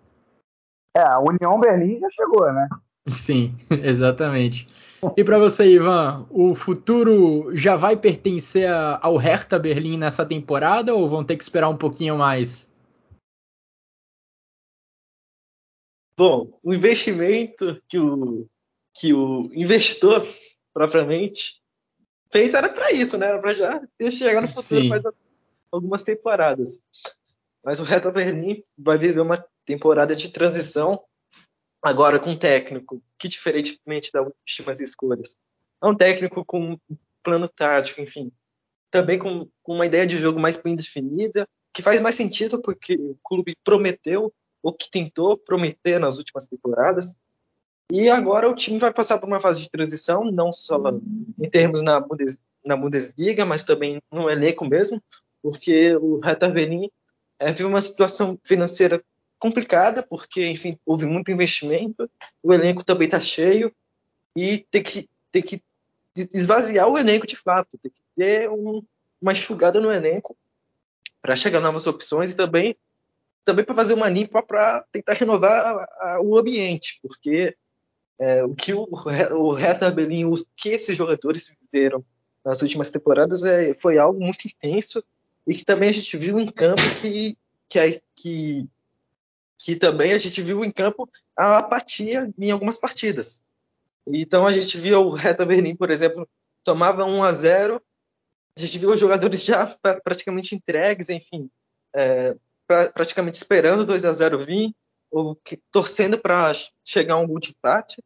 É, a União Berlim já chegou, né? Sim, exatamente. E para você, Ivan, o futuro já vai pertencer ao Hertha Berlim nessa temporada ou vão ter que esperar um pouquinho mais? Bom, o investimento que o, que o investidor propriamente fez era para isso, né? Era para já ter chegado no futuro. Mas algumas temporadas. Mas o Hertha Berlim vai viver uma temporada de transição agora com um técnico que, diferentemente das últimas escolhas, é um técnico com plano tático, enfim, também com, com uma ideia de jogo mais bem definida, que faz mais sentido porque o clube prometeu, ou que tentou prometer nas últimas temporadas, e agora o time vai passar por uma fase de transição, não só em termos na, Bundes, na Bundesliga, mas também no elenco mesmo, porque o Hertha Berlin é, vive uma situação financeira complicada, porque, enfim, houve muito investimento, o elenco também está cheio, e tem que, tem que esvaziar o elenco de fato, tem que ter um, uma enxugada no elenco para chegar novas opções e também também para fazer uma limpa para tentar renovar a, a, o ambiente, porque é, o que o, o Hertha Berlin, o que esses jogadores viveram nas últimas temporadas é, foi algo muito intenso e que também a gente viu em campo que, que, que, que também a gente viu em campo a apatia em algumas partidas. Então a gente viu o Hertha Berlim, por exemplo, tomava 1 a 0 a gente viu os jogadores já praticamente entregues, enfim, é, pra, praticamente esperando 2 a 0 vir, ou que, torcendo para chegar um gol de empate.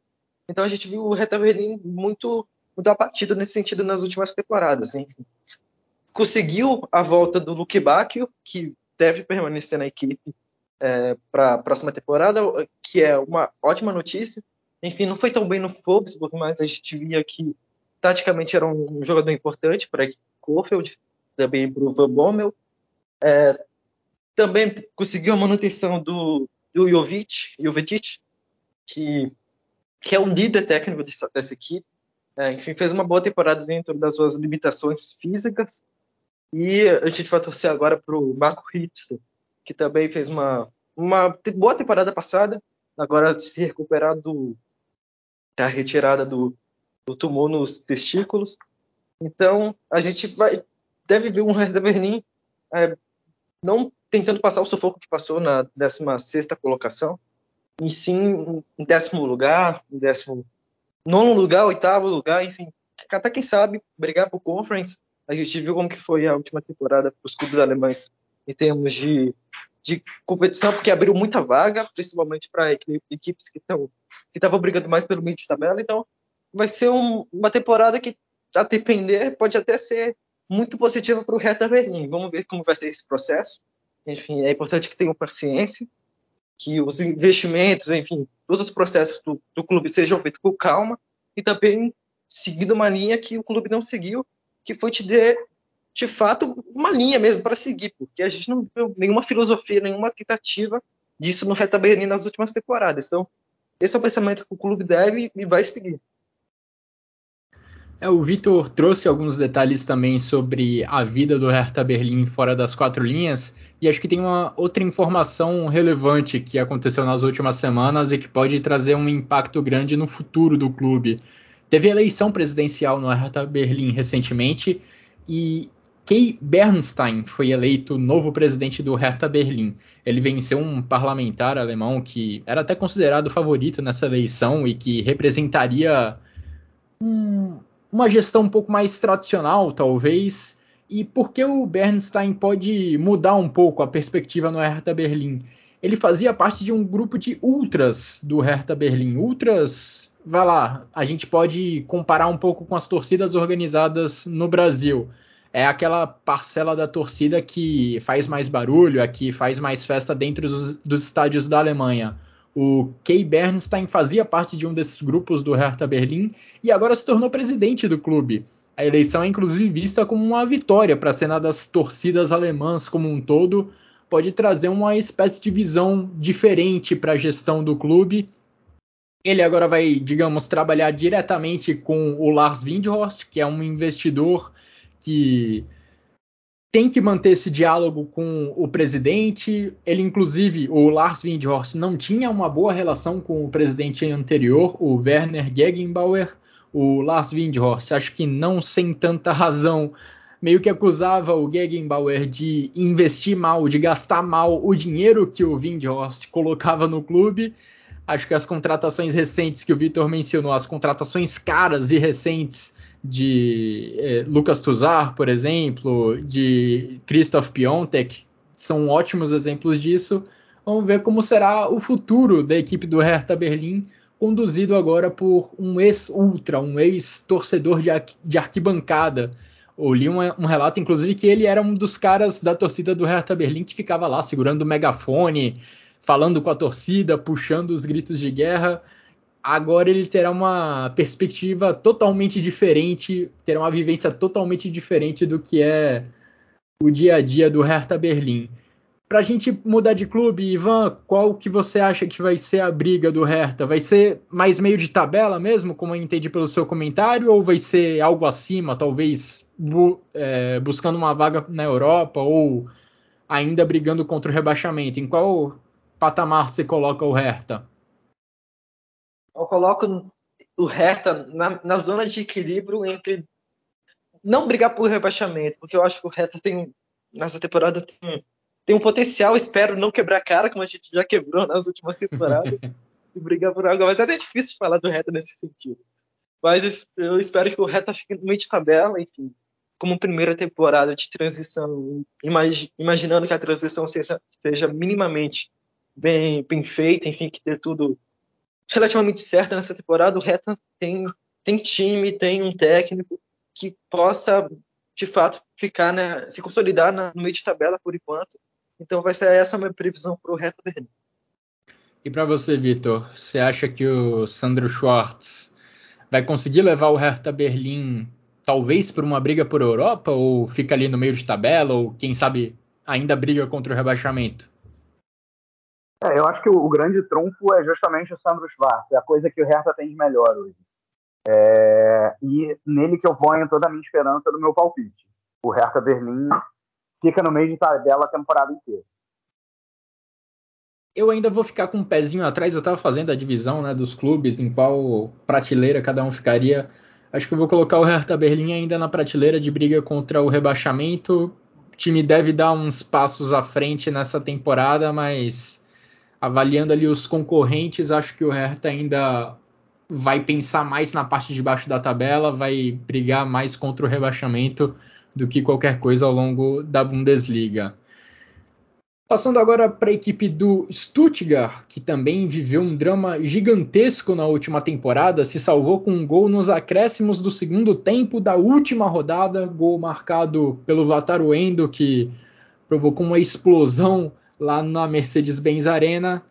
Então a gente viu o Hertha Berlim muito, muito abatido nesse sentido nas últimas temporadas. Enfim. Conseguiu a volta do Luke Bacchio, que deve permanecer na equipe é, para a próxima temporada, que é uma ótima notícia. Enfim, não foi tão bem no Wolfsburg, mas a gente via que taticamente era um jogador importante para Kofeld, também para o Van Bommel. É, também conseguiu a manutenção do, do Jovic, Jovetic, que, que é o líder técnico dessa, dessa equipe. É, enfim, fez uma boa temporada dentro das suas limitações físicas. E a gente vai torcer agora para o Marco Hitler, que também fez uma, uma boa temporada passada, agora se recuperar do, da retirada do, do tumor nos testículos. Então, a gente vai deve ver um Hertha Berlim é, não tentando passar o sufoco que passou na 16 colocação, e sim em décimo lugar, em décimo nono lugar, oitavo lugar, enfim, até quem sabe brigar por Conference. A gente viu como que foi a última temporada para os clubes alemães em termos de, de competição, porque abriu muita vaga, principalmente para equipes que estão que estavam brigando mais pelo meio de tabela. Então, vai ser um, uma temporada que, a depender, pode até ser muito positiva para o Hertha Berlim. Vamos ver como vai ser esse processo. Enfim, é importante que tenham paciência, que os investimentos, enfim, todos os processos do, do clube sejam feitos com calma e também seguindo uma linha que o clube não seguiu, que foi dar, de fato, uma linha mesmo para seguir, porque a gente não viu nenhuma filosofia, nenhuma tentativa disso no Hertha Berlim nas últimas temporadas. Então, esse é o pensamento que o clube deve e vai seguir. É, o Vitor trouxe alguns detalhes também sobre a vida do Hertha Berlim fora das quatro linhas, e acho que tem uma outra informação relevante que aconteceu nas últimas semanas e que pode trazer um impacto grande no futuro do clube. Teve eleição presidencial no Hertha Berlim recentemente e Kay Bernstein foi eleito novo presidente do Hertha Berlim. Ele venceu um parlamentar alemão que era até considerado favorito nessa eleição e que representaria um, uma gestão um pouco mais tradicional, talvez. E por que o Bernstein pode mudar um pouco a perspectiva no Hertha Berlim? Ele fazia parte de um grupo de ultras do Hertha Berlim. Ultras, vai lá, a gente pode comparar um pouco com as torcidas organizadas no Brasil é aquela parcela da torcida que faz mais barulho, a que faz mais festa dentro dos, dos estádios da Alemanha. O Kay Bernstein fazia parte de um desses grupos do Hertha Berlim e agora se tornou presidente do clube. A eleição é inclusive vista como uma vitória para a cena das torcidas alemãs como um todo, pode trazer uma espécie de visão diferente para a gestão do clube. Ele agora vai, digamos, trabalhar diretamente com o Lars Windhorst, que é um investidor que tem que manter esse diálogo com o presidente. Ele, inclusive, o Lars Windhorst, não tinha uma boa relação com o presidente anterior, o Werner Gegenbauer. O Lars Windhorst, acho que não sem tanta razão, meio que acusava o Gegenbauer de investir mal, de gastar mal o dinheiro que o Windhorst colocava no clube. Acho que as contratações recentes que o Vitor mencionou, as contratações caras e recentes de eh, Lucas Tuzar, por exemplo, de Christoph Piontek, são ótimos exemplos disso. Vamos ver como será o futuro da equipe do Hertha Berlim, conduzido agora por um ex-ultra, um ex-torcedor de, de, arquibancada. Eu li um, um, relato, inclusive, que ele era um dos caras da torcida do Hertha Berlim que ficava lá segurando o megafone, falando com a torcida, puxando os gritos de guerra. Agora ele terá uma perspectiva totalmente diferente, terá uma vivência totalmente diferente do que é o dia a dia do Hertha Berlim. Para a gente mudar de clube, Ivan, qual que você acha que vai ser a briga do Hertha? Vai ser mais meio de tabela mesmo, como eu entendi pelo seu comentário, ou vai ser algo acima, talvez bu é, buscando uma vaga na Europa, ou ainda brigando contra o rebaixamento? Em qual patamar você coloca o Hertha? Eu coloco o Hertha na, na zona de equilíbrio entre não brigar por rebaixamento, porque eu acho que o Hertha tem nessa temporada tem tem um potencial, espero não quebrar a cara, como a gente já quebrou nas últimas temporadas, de brigar por algo. Mas é até difícil falar do Reta nesse sentido. Mas eu espero que o Reta fique no meio de tabela, enfim, como primeira temporada de transição, imag imaginando que a transição seja, seja minimamente bem, bem feita, enfim, que dê tudo relativamente certo nessa temporada. O Reta tem, tem time, tem um técnico que possa, de fato, ficar, né, se consolidar no meio de tabela por enquanto então vai ser essa a minha previsão para o Hertha Berlim. E para você, Vitor, você acha que o Sandro Schwartz vai conseguir levar o Hertha Berlim talvez por uma briga por Europa ou fica ali no meio de tabela ou quem sabe ainda briga contra o rebaixamento? É, eu acho que o, o, grande trunfo é justamente o Sandro Schwartz, é a coisa que o Hertha tem de melhor hoje. É, e nele que eu ponho toda a minha esperança do meu palpite. O Hertha Berlim fica no meio de tabela a temporada inteira. Eu ainda vou ficar com um pezinho atrás. Eu estava fazendo a divisão né, dos clubes, em qual prateleira cada um ficaria. Acho que eu vou colocar o Hertha Berlim ainda na prateleira de briga contra o rebaixamento. O time deve dar uns passos à frente nessa temporada, mas avaliando ali os concorrentes, acho que o Hertha ainda vai pensar mais na parte de baixo da tabela, vai brigar mais contra o rebaixamento do que qualquer coisa ao longo da Bundesliga. Passando agora para a equipe do Stuttgart, que também viveu um drama gigantesco na última temporada, se salvou com um gol nos acréscimos do segundo tempo da última rodada, gol marcado pelo Wataru Endo, que provocou uma explosão lá na Mercedes-Benz Arena.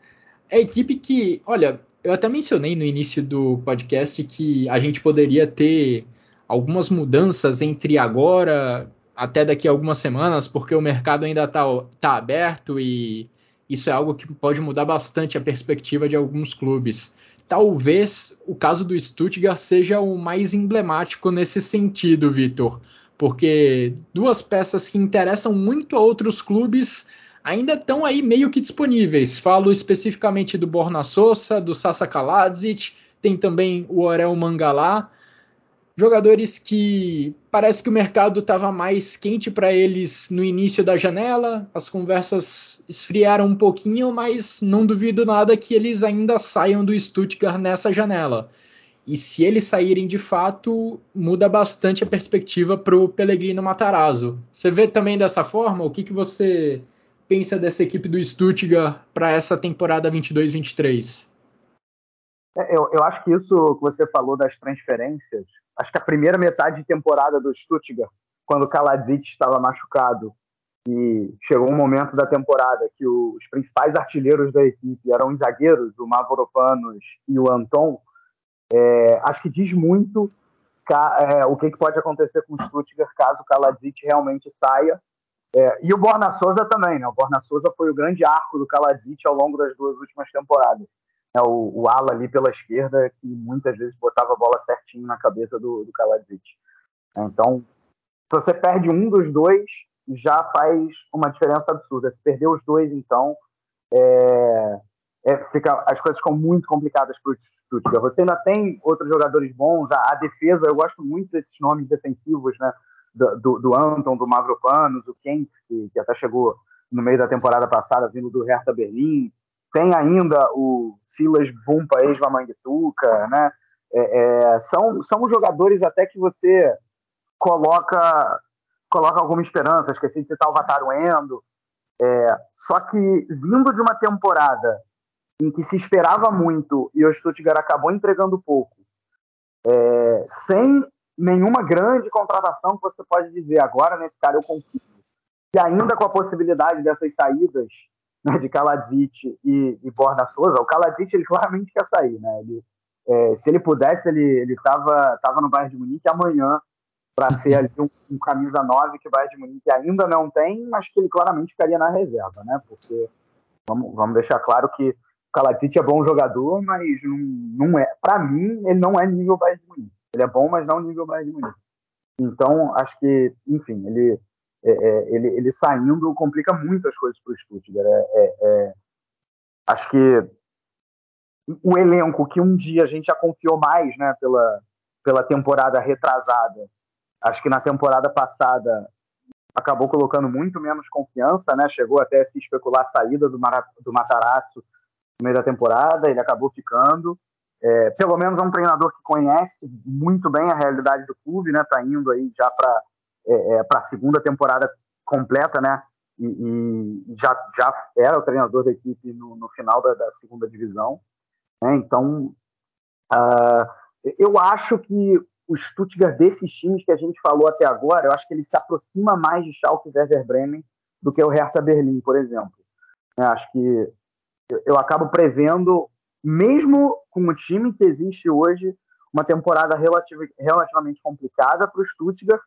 É a equipe que, olha, eu até mencionei no início do podcast que a gente poderia ter algumas mudanças entre agora até daqui a algumas semanas, porque o mercado ainda está tá aberto e isso é algo que pode mudar bastante a perspectiva de alguns clubes. Talvez o caso do Stuttgart seja o mais emblemático nesse sentido, Vitor, porque duas peças que interessam muito a outros clubes ainda estão aí meio que disponíveis. Falo especificamente do Borna Sosa, do Sasa Kaladzic, tem também o Orel Mangalá, jogadores que parece que o mercado estava mais quente para eles no início da janela, as conversas esfriaram um pouquinho, mas não duvido nada que eles ainda saiam do Stuttgart nessa janela. E se eles saírem de fato, muda bastante a perspectiva para o Pellegrino Matarazzo. Você vê também dessa forma? O que, que você pensa dessa equipe do Stuttgart para essa temporada 22-23? É, eu, eu acho que isso que você falou das transferências acho que a primeira metade de temporada do Stuttgart, quando o Kaladzic estava machucado e chegou um momento da temporada que os principais artilheiros da equipe eram os zagueiros, o Mavropanos e o Anton, é, acho que diz muito é, o que, que, pode acontecer com o Stuttgart caso o Kaladzic realmente saia. É, e o Borna Souza também, né? O Borna Souza foi o grande arco do Kaladzic ao longo das duas últimas temporadas né, o, o ala ali pela esquerda, que muitas vezes botava a bola certinho na cabeça do, do Kaladzic. Então, se você perde um dos dois, já faz uma diferença absurda. Se perder os dois, então, é, é, fica, as coisas ficam muito complicadas para o Stuttgart. Você ainda tem outros jogadores bons, a, a, defesa, eu gosto muito desses nomes defensivos, né? Do, do, Anton, do Mavropanos, o Kent, que, que, até chegou no meio da temporada passada vindo do Hertha Berlim, tem ainda o Silas Bumpa, ex-Mamanguituca, né? É, é, são, são jogadores até que você coloca coloca alguma esperança. Esqueci de citar o Vataruendo. É, só que vindo de uma temporada em que se esperava muito e o Stuttgart acabou entregando pouco, é, sem nenhuma grande contratação que você pode dizer agora nesse cara eu confio. E ainda com a possibilidade dessas saídas né, de Kaladzic e, e Borna Souza, o Kaladzic ele claramente quer sair, né? Ele, é, se ele pudesse, ele estava tava no Bayern de Munique amanhã para ser ali um, um, camisa 9 que o Bayern de Munique ainda não tem, mas que ele claramente ficaria na reserva, né? Porque vamos, vamos deixar claro que o Kaladzic é bom jogador, mas não, não é, para mim, ele não é nível Bayern de Munique. Ele é bom, mas não nível Bayern de Munique. Então, acho que, enfim, ele, é, é, ele, ele saindo complica muito as coisas para o Stuttgart. É, é, é, acho que o elenco que um dia a gente já confiou mais né, pela, pela temporada retrasada, acho que na temporada passada acabou colocando muito menos confiança, né? Chegou até a se especular a saída do, Mara, do Matarazzo no meio da temporada, ele acabou ficando. É, pelo menos é um treinador que conhece muito bem a realidade do clube, né? Tá indo aí já para é, é, para a segunda temporada completa, né? E, e, já, já era o treinador da equipe no, no final da, da, segunda divisão. Né? Então, uh, eu acho que o Stuttgart desses times que a gente falou até agora, eu acho que ele se aproxima mais de Schalke e Werder Bremen do que o Hertha Berlim, por exemplo. Eu acho que eu, eu acabo prevendo, mesmo com o time que existe hoje, uma temporada relativ relativamente complicada para o Stuttgart,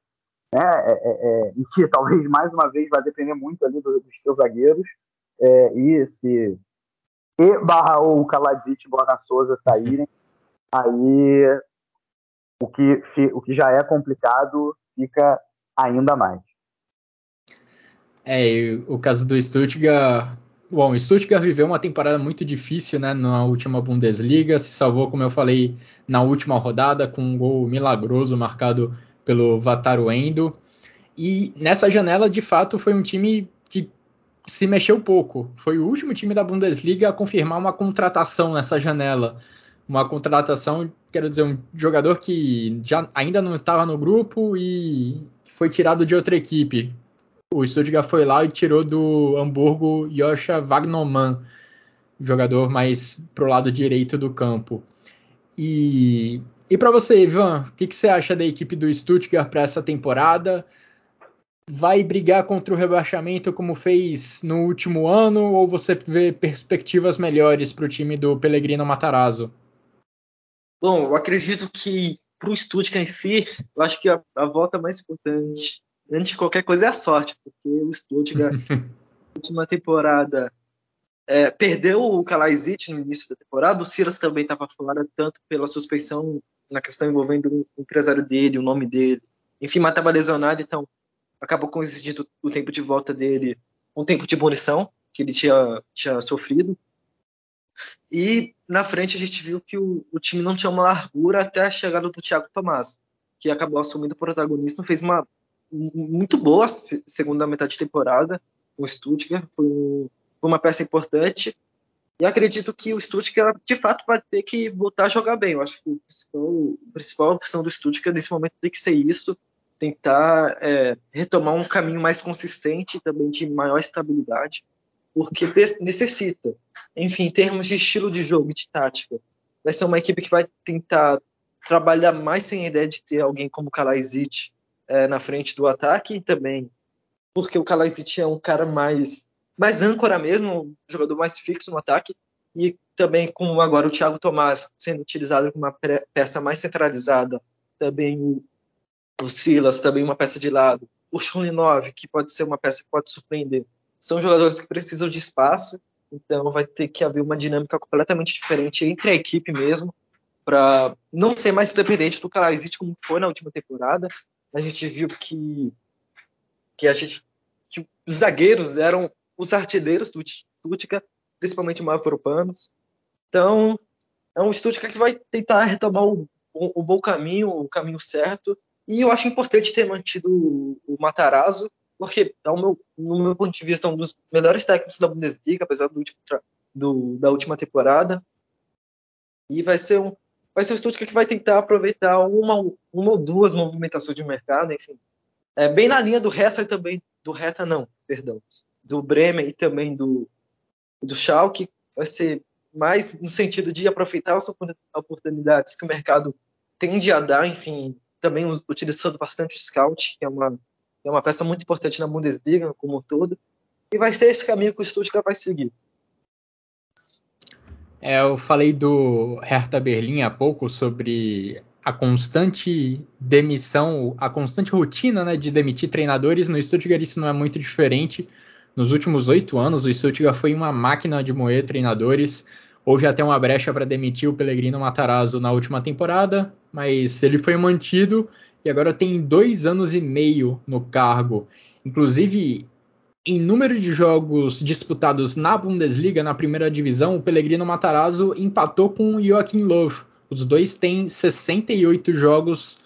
né, é, é, é, em que talvez mais uma vez vai depender muito ali dos, dos seus zagueiros, é, e se e barra ou Kaladzic e Borna Souza saírem, aí o que, o que já é complicado fica ainda mais. É, o caso do Stuttgart. Bom, o Stuttgart viveu uma temporada muito difícil né, na última Bundesliga, se salvou, como eu falei, na última rodada, com um gol milagroso marcado pelo Vataru Endo. E nessa janela, de fato, foi um time que se mexeu pouco. Foi o último time da Bundesliga a confirmar uma contratação nessa janela. Uma contratação, quero dizer, um jogador que já ainda não estava no grupo e foi tirado de outra equipe. O Stuttgart foi lá e tirou do Hamburgo Joscha Wagnermann, jogador mais pro lado direito do campo. E e para você, Ivan, o que, que, você acha da equipe do Stuttgart para essa temporada? Vai brigar contra o rebaixamento como fez no último ano ou você vê perspectivas melhores para o time do Pellegrino Matarazzo? Bom, eu acredito que para o Stuttgart em si, eu acho que a, a volta mais importante antes de qualquer coisa é a sorte, porque o Stuttgart na última temporada é, perdeu o Kalaizic no início da temporada, o Silas também estava fora, tanto pela suspeição na questão envolvendo o empresário dele, o nome dele. Enfim, mas estava lesionado, então acabou coincidindo o tempo de volta dele o tempo de munição que ele tinha, tinha sofrido. E na frente a gente viu que o, o, time não tinha uma largura até a chegada do Thiago Tomás, que acabou assumindo o protagonismo, fez uma muito boa segunda metade de temporada. O Stuttgart foi, uma peça importante e acredito que o Stuttgart, de fato, vai ter que voltar a jogar bem. Eu acho que principal, a principal opção do Stuttgart nesse momento tem que ser isso, tentar é, retomar um caminho mais consistente também de maior estabilidade, porque necessita. Enfim, em termos de estilo de jogo, de tática, vai ser uma equipe que vai tentar trabalhar mais sem a ideia de ter alguém como o Kalaizic é, na frente do ataque também porque o Kalaizic é um cara mais mais âncora mesmo, um jogador mais fixo no ataque, e também com agora o Thiago Tomás sendo utilizado como uma peça mais centralizada, também o, o Silas, também uma peça de lado, o Chulinov, que pode ser uma peça que pode surpreender. São jogadores que precisam de espaço, então vai ter que haver uma dinâmica completamente diferente entre a equipe mesmo, para não ser mais dependente do Kalajdzic como foi na última temporada. A gente viu que, que, a gente, que os zagueiros eram os artilheiros do Stuttgart, principalmente o Mavropanos. Então, é um Stuttgart que vai tentar retomar o, o, o, bom caminho, o caminho certo. E eu acho importante ter mantido o, o Matarazzo, porque, ao meu, no meu ponto de vista, é um dos melhores técnicos da Bundesliga, apesar do último, do, da última temporada. E vai ser um, vai ser um Stuttgart que vai tentar aproveitar uma, uma ou duas movimentações de mercado, enfim. É bem na linha do Hertha também, do Hertha não, perdão, do Bremen e também do, do Schalke, vai ser mais no sentido de aproveitar as oportunidades que o mercado tende a dar, enfim, também utilizando bastante o scout, que é uma, é uma peça muito importante na Bundesliga como um todo, e vai ser esse caminho que o Stuttgart vai seguir. É, eu falei do Hertha Berlim há pouco sobre a constante demissão, a constante rotina né, de demitir treinadores. No Stuttgart isso não é muito diferente. Nos últimos oito anos, o Stuttgart foi uma máquina de moer treinadores. Houve até uma brecha para demitir o Pellegrino Matarazzo na última temporada, mas ele foi mantido e agora tem dois anos e meio no cargo. Inclusive, em número de jogos disputados na Bundesliga, na primeira divisão, o Pellegrino Matarazzo empatou com o Joachim Löw. Os dois têm 68 jogos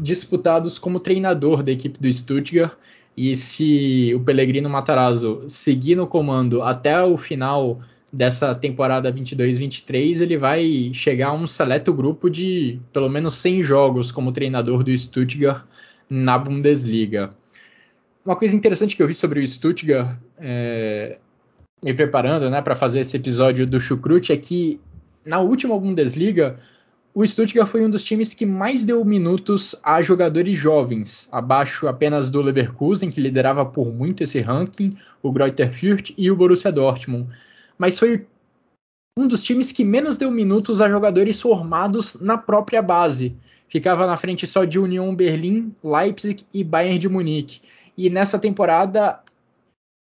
disputados como treinador da equipe do Stuttgart. E se o Pellegrino Matarazzo seguir no comando até o final dessa temporada 22-23, ele vai chegar a um seleto grupo de pelo menos 100 jogos como treinador do Stuttgart na Bundesliga. Uma coisa interessante que eu vi sobre o Stuttgart, é, me preparando né, para fazer esse episódio do Chucrute, é que na última Bundesliga, o Stuttgart foi um dos times que mais deu minutos a jogadores jovens, abaixo apenas do Leverkusen, que liderava por muito esse ranking, o Greuther Fürth e o Borussia Dortmund. Mas foi um dos times que menos deu minutos a jogadores formados na própria base. Ficava na frente só de Union Berlim, Leipzig e Bayern de Munique. E nessa temporada,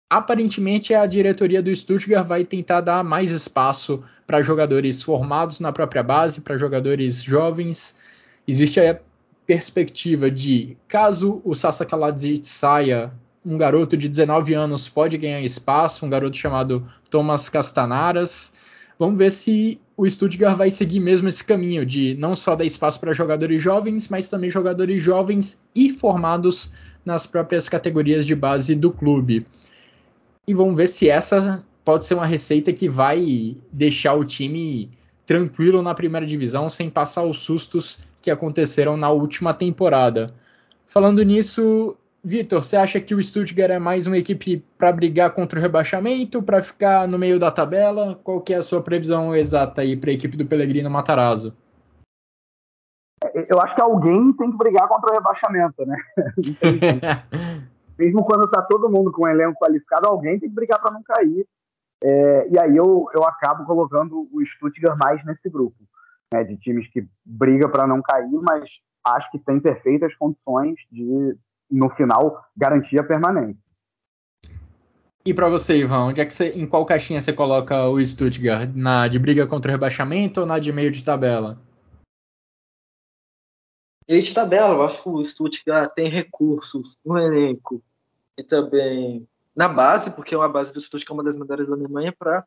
aparentemente, a diretoria do Stuttgart vai tentar dar mais espaço para jogadores formados na própria base, para jogadores jovens. Existe a perspectiva de, caso o Sasa Kaladzic saia, um garoto de 19 anos pode ganhar espaço, um garoto chamado Thomas Castanaras. Vamos ver se o Stuttgart vai seguir mesmo esse caminho de não só dar espaço para jogadores jovens, mas também jogadores jovens e formados nas próprias categorias de base do clube. E vamos ver se essa pode ser uma receita que vai deixar o time tranquilo na primeira divisão, sem passar os sustos que aconteceram na última temporada. Falando nisso, Vitor, você acha que o Stuttgart é mais uma equipe para brigar contra o rebaixamento, para ficar no meio da tabela? Qual que é a sua previsão exata aí para a equipe do Pellegrino Matarazzo? Eu acho que alguém tem que brigar contra o rebaixamento, né? Mesmo quando está todo mundo com um elenco qualificado, alguém tem que brigar para não cair. É, e aí eu, eu acabo colocando o Stuttgart mais nesse grupo, né, de times que briga para não cair, mas acho que tem perfeitas condições de, no final, garantir a permanência. E para você, Ivan, onde é que você, em qual caixinha você coloca o Stuttgart? Na de briga contra o rebaixamento ou na de meio de tabela? E de tabela, eu acho que o Stuttgart tem recursos no elenco e também na base, porque é uma base do Stuttgart é uma das melhores da Alemanha, para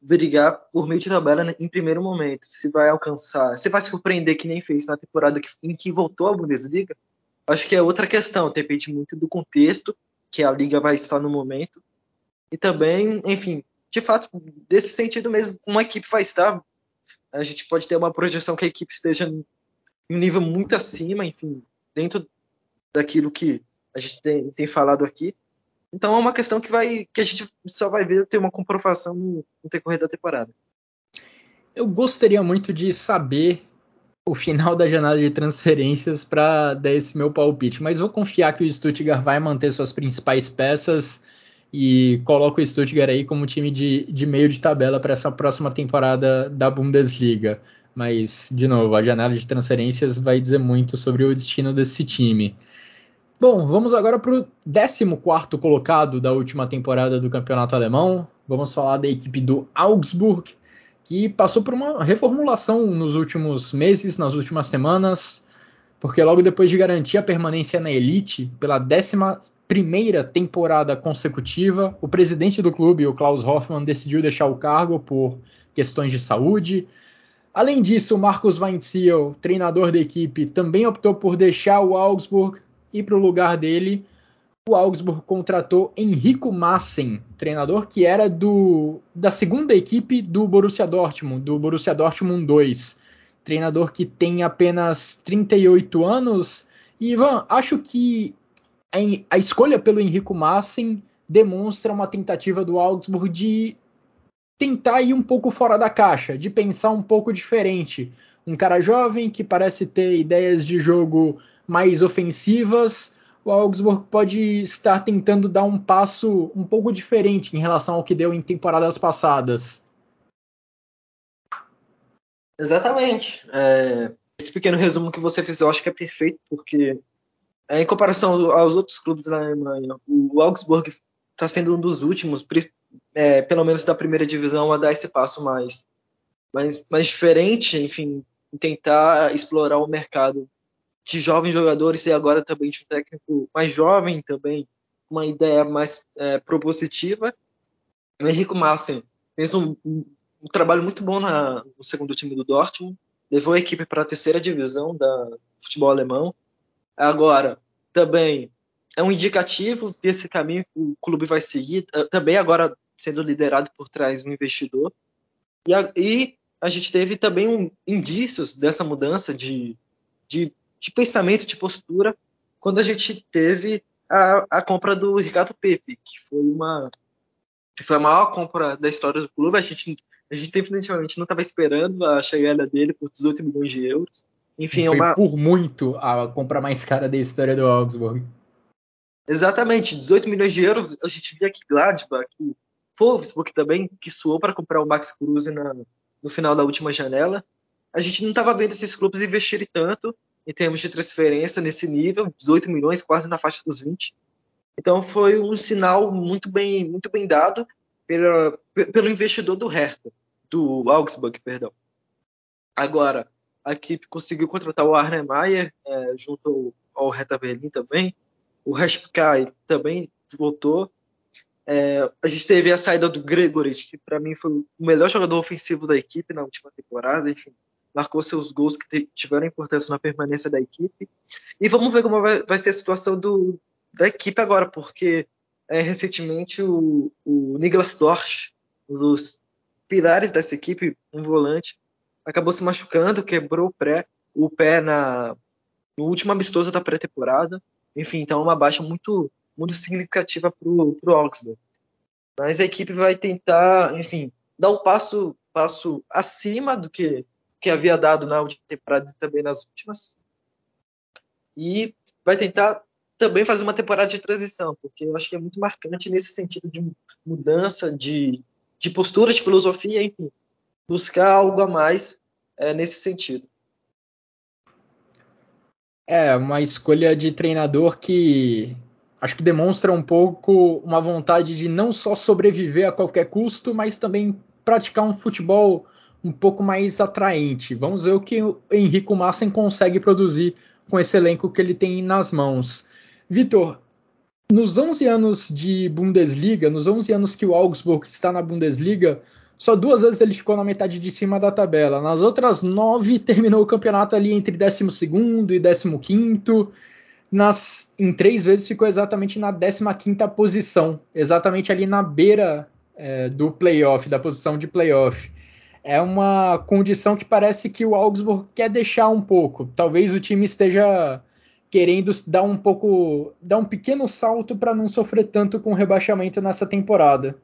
brigar por meio de tabela em primeiro momento. Se vai alcançar, se vai surpreender que nem fez na temporada que, em que voltou à Bundesliga, acho que é outra questão. Depende muito do contexto que a liga vai estar no momento. E também, enfim, de fato, desse sentido mesmo, uma equipe vai estar. A gente pode ter uma projeção que a equipe esteja um nível muito acima, enfim, dentro daquilo que a gente tem, tem falado aqui. Então é uma questão que vai que a gente só vai ver ter uma comprovação no, no decorrer da temporada. Eu gostaria muito de saber o final da janela de transferências para dar esse meu palpite, mas vou confiar que o Stuttgart vai manter suas principais peças e coloco o Stuttgart aí como time de, de meio de tabela para essa próxima temporada da Bundesliga. Mas, de novo, a janela de transferências vai dizer muito sobre o destino desse time. Bom, vamos agora para o 14 colocado da última temporada do campeonato alemão. Vamos falar da equipe do Augsburg, que passou por uma reformulação nos últimos meses, nas últimas semanas, porque logo depois de garantir a permanência na elite pela 11 temporada consecutiva, o presidente do clube, o Klaus Hoffmann, decidiu deixar o cargo por questões de saúde. Além disso, Marcos Weinziel, treinador da equipe, também optou por deixar o Augsburg e para o lugar dele o Augsburg contratou Enrico Massen, treinador que era do da segunda equipe do Borussia Dortmund, do Borussia Dortmund 2. Treinador que tem apenas 38 anos. E Ivan, acho que a, escolha pelo Enrico Massen demonstra uma tentativa do Augsburg de tentar ir um pouco fora da caixa, de pensar um pouco diferente. Um cara jovem que parece ter ideias de jogo mais ofensivas, o Augsburg pode estar tentando dar um passo um pouco diferente em relação ao que deu em temporadas passadas. Exatamente. É, esse pequeno resumo que você fez eu acho que é perfeito, porque é, em comparação aos outros clubes da Alemanha, o Augsburg está sendo um dos últimos, é, pelo menos da primeira divisão, a dar esse passo mais, mais, mais diferente, enfim, tentar explorar o mercado de jovens jogadores e agora também de um técnico mais jovem também, uma ideia mais é, propositiva. O Henrico Massen fez um, um, um, trabalho muito bom na, no segundo time do Dortmund, levou a equipe para a terceira divisão da futebol alemão. Agora, também é um indicativo desse caminho que o clube vai seguir, também agora sendo liderado por trás um investidor. E a, e a gente teve também um, indícios dessa mudança de, de de pensamento, de postura, quando a gente teve a, a compra do Ricardo Pepe, que foi uma que foi a maior compra da história do clube. A gente, a gente definitivamente não estava esperando a chegada dele por 18 milhões de euros. Enfim, é foi é uma... por muito a compra mais cara da história do Augsburg. Exatamente, 18 milhões de euros. A gente via que Gladbach, que Wolfsburg também, que suou para comprar o Max Cruz na, no final da última janela. A gente não estava vendo esses clubes investirem tanto em termos de transferência nesse nível, 18 milhões, quase na faixa dos 20. Então foi um sinal muito bem, muito bem dado pela, pelo investidor do Hertha, do Augsburg, perdão. Agora, a equipe conseguiu contratar o Arne Meyer, é, junto ao, Hertha Berlim também. O Raskai também voltou. É, a gente teve a saída do Gregory, que para mim foi o melhor jogador ofensivo da equipe na última temporada. Enfim, marcou seus gols que tiveram importância na permanência da equipe. E vamos ver como vai, vai ser a situação do, da equipe agora, porque é, recentemente o, o Niklas Dorsch, um dos pilares dessa equipe, um volante, acabou se machucando, quebrou o, pré, o pé na, no último amistoso da pré-temporada. Enfim, então é uma baixa muito, muito significativa para o Augsburg. Mas a equipe vai tentar, enfim, dar um passo, passo acima do que que havia dado na última temporada e também nas últimas. E vai tentar também fazer uma temporada de transição, porque eu acho que é muito marcante nesse sentido de mudança de, de postura, de filosofia, enfim, buscar algo a mais é, nesse sentido. É, uma escolha de treinador que acho que demonstra um pouco uma vontade de não só sobreviver a qualquer custo, mas também praticar um futebol um pouco mais atraente. Vamos ver o que o Henrico Massen consegue produzir com esse elenco que ele tem nas mãos. Vitor, nos 11 anos de Bundesliga, nos 11 anos que o Augsburg está na Bundesliga, só duas vezes ele ficou na metade de cima da tabela. Nas outras nove, terminou o campeonato ali entre 12 e 15. Nas, em três vezes ficou exatamente na 15 posição, exatamente ali na beira é, do playoff, da posição de playoff é uma condição que parece que o Augsburg quer deixar um pouco. Talvez o time esteja querendo dar um pouco, dar um pequeno salto para não sofrer tanto com o rebaixamento nessa temporada.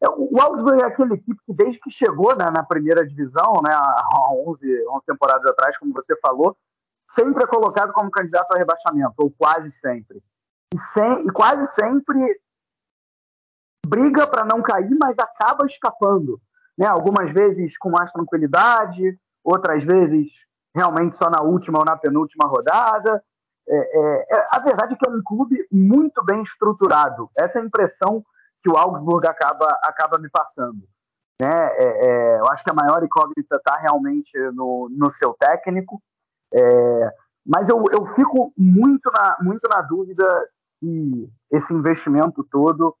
É, o Augsburg é aquele equipe que desde que chegou né, na primeira divisão, né, há 11, 11 temporadas atrás, como você falou, sempre é colocado como candidato ao rebaixamento, ou quase sempre. E, sem, e quase sempre briga para não cair, mas acaba escapando. Né? Algumas vezes com mais tranquilidade, outras vezes realmente só na última ou na penúltima rodada. É, é, é, a verdade é que é um clube muito bem estruturado. Essa é a impressão que o Augsburg acaba, acaba me passando. Né? É, é eu acho que a maior incógnita está realmente no, no seu técnico. É, mas eu, eu fico muito na, muito na dúvida se esse investimento todo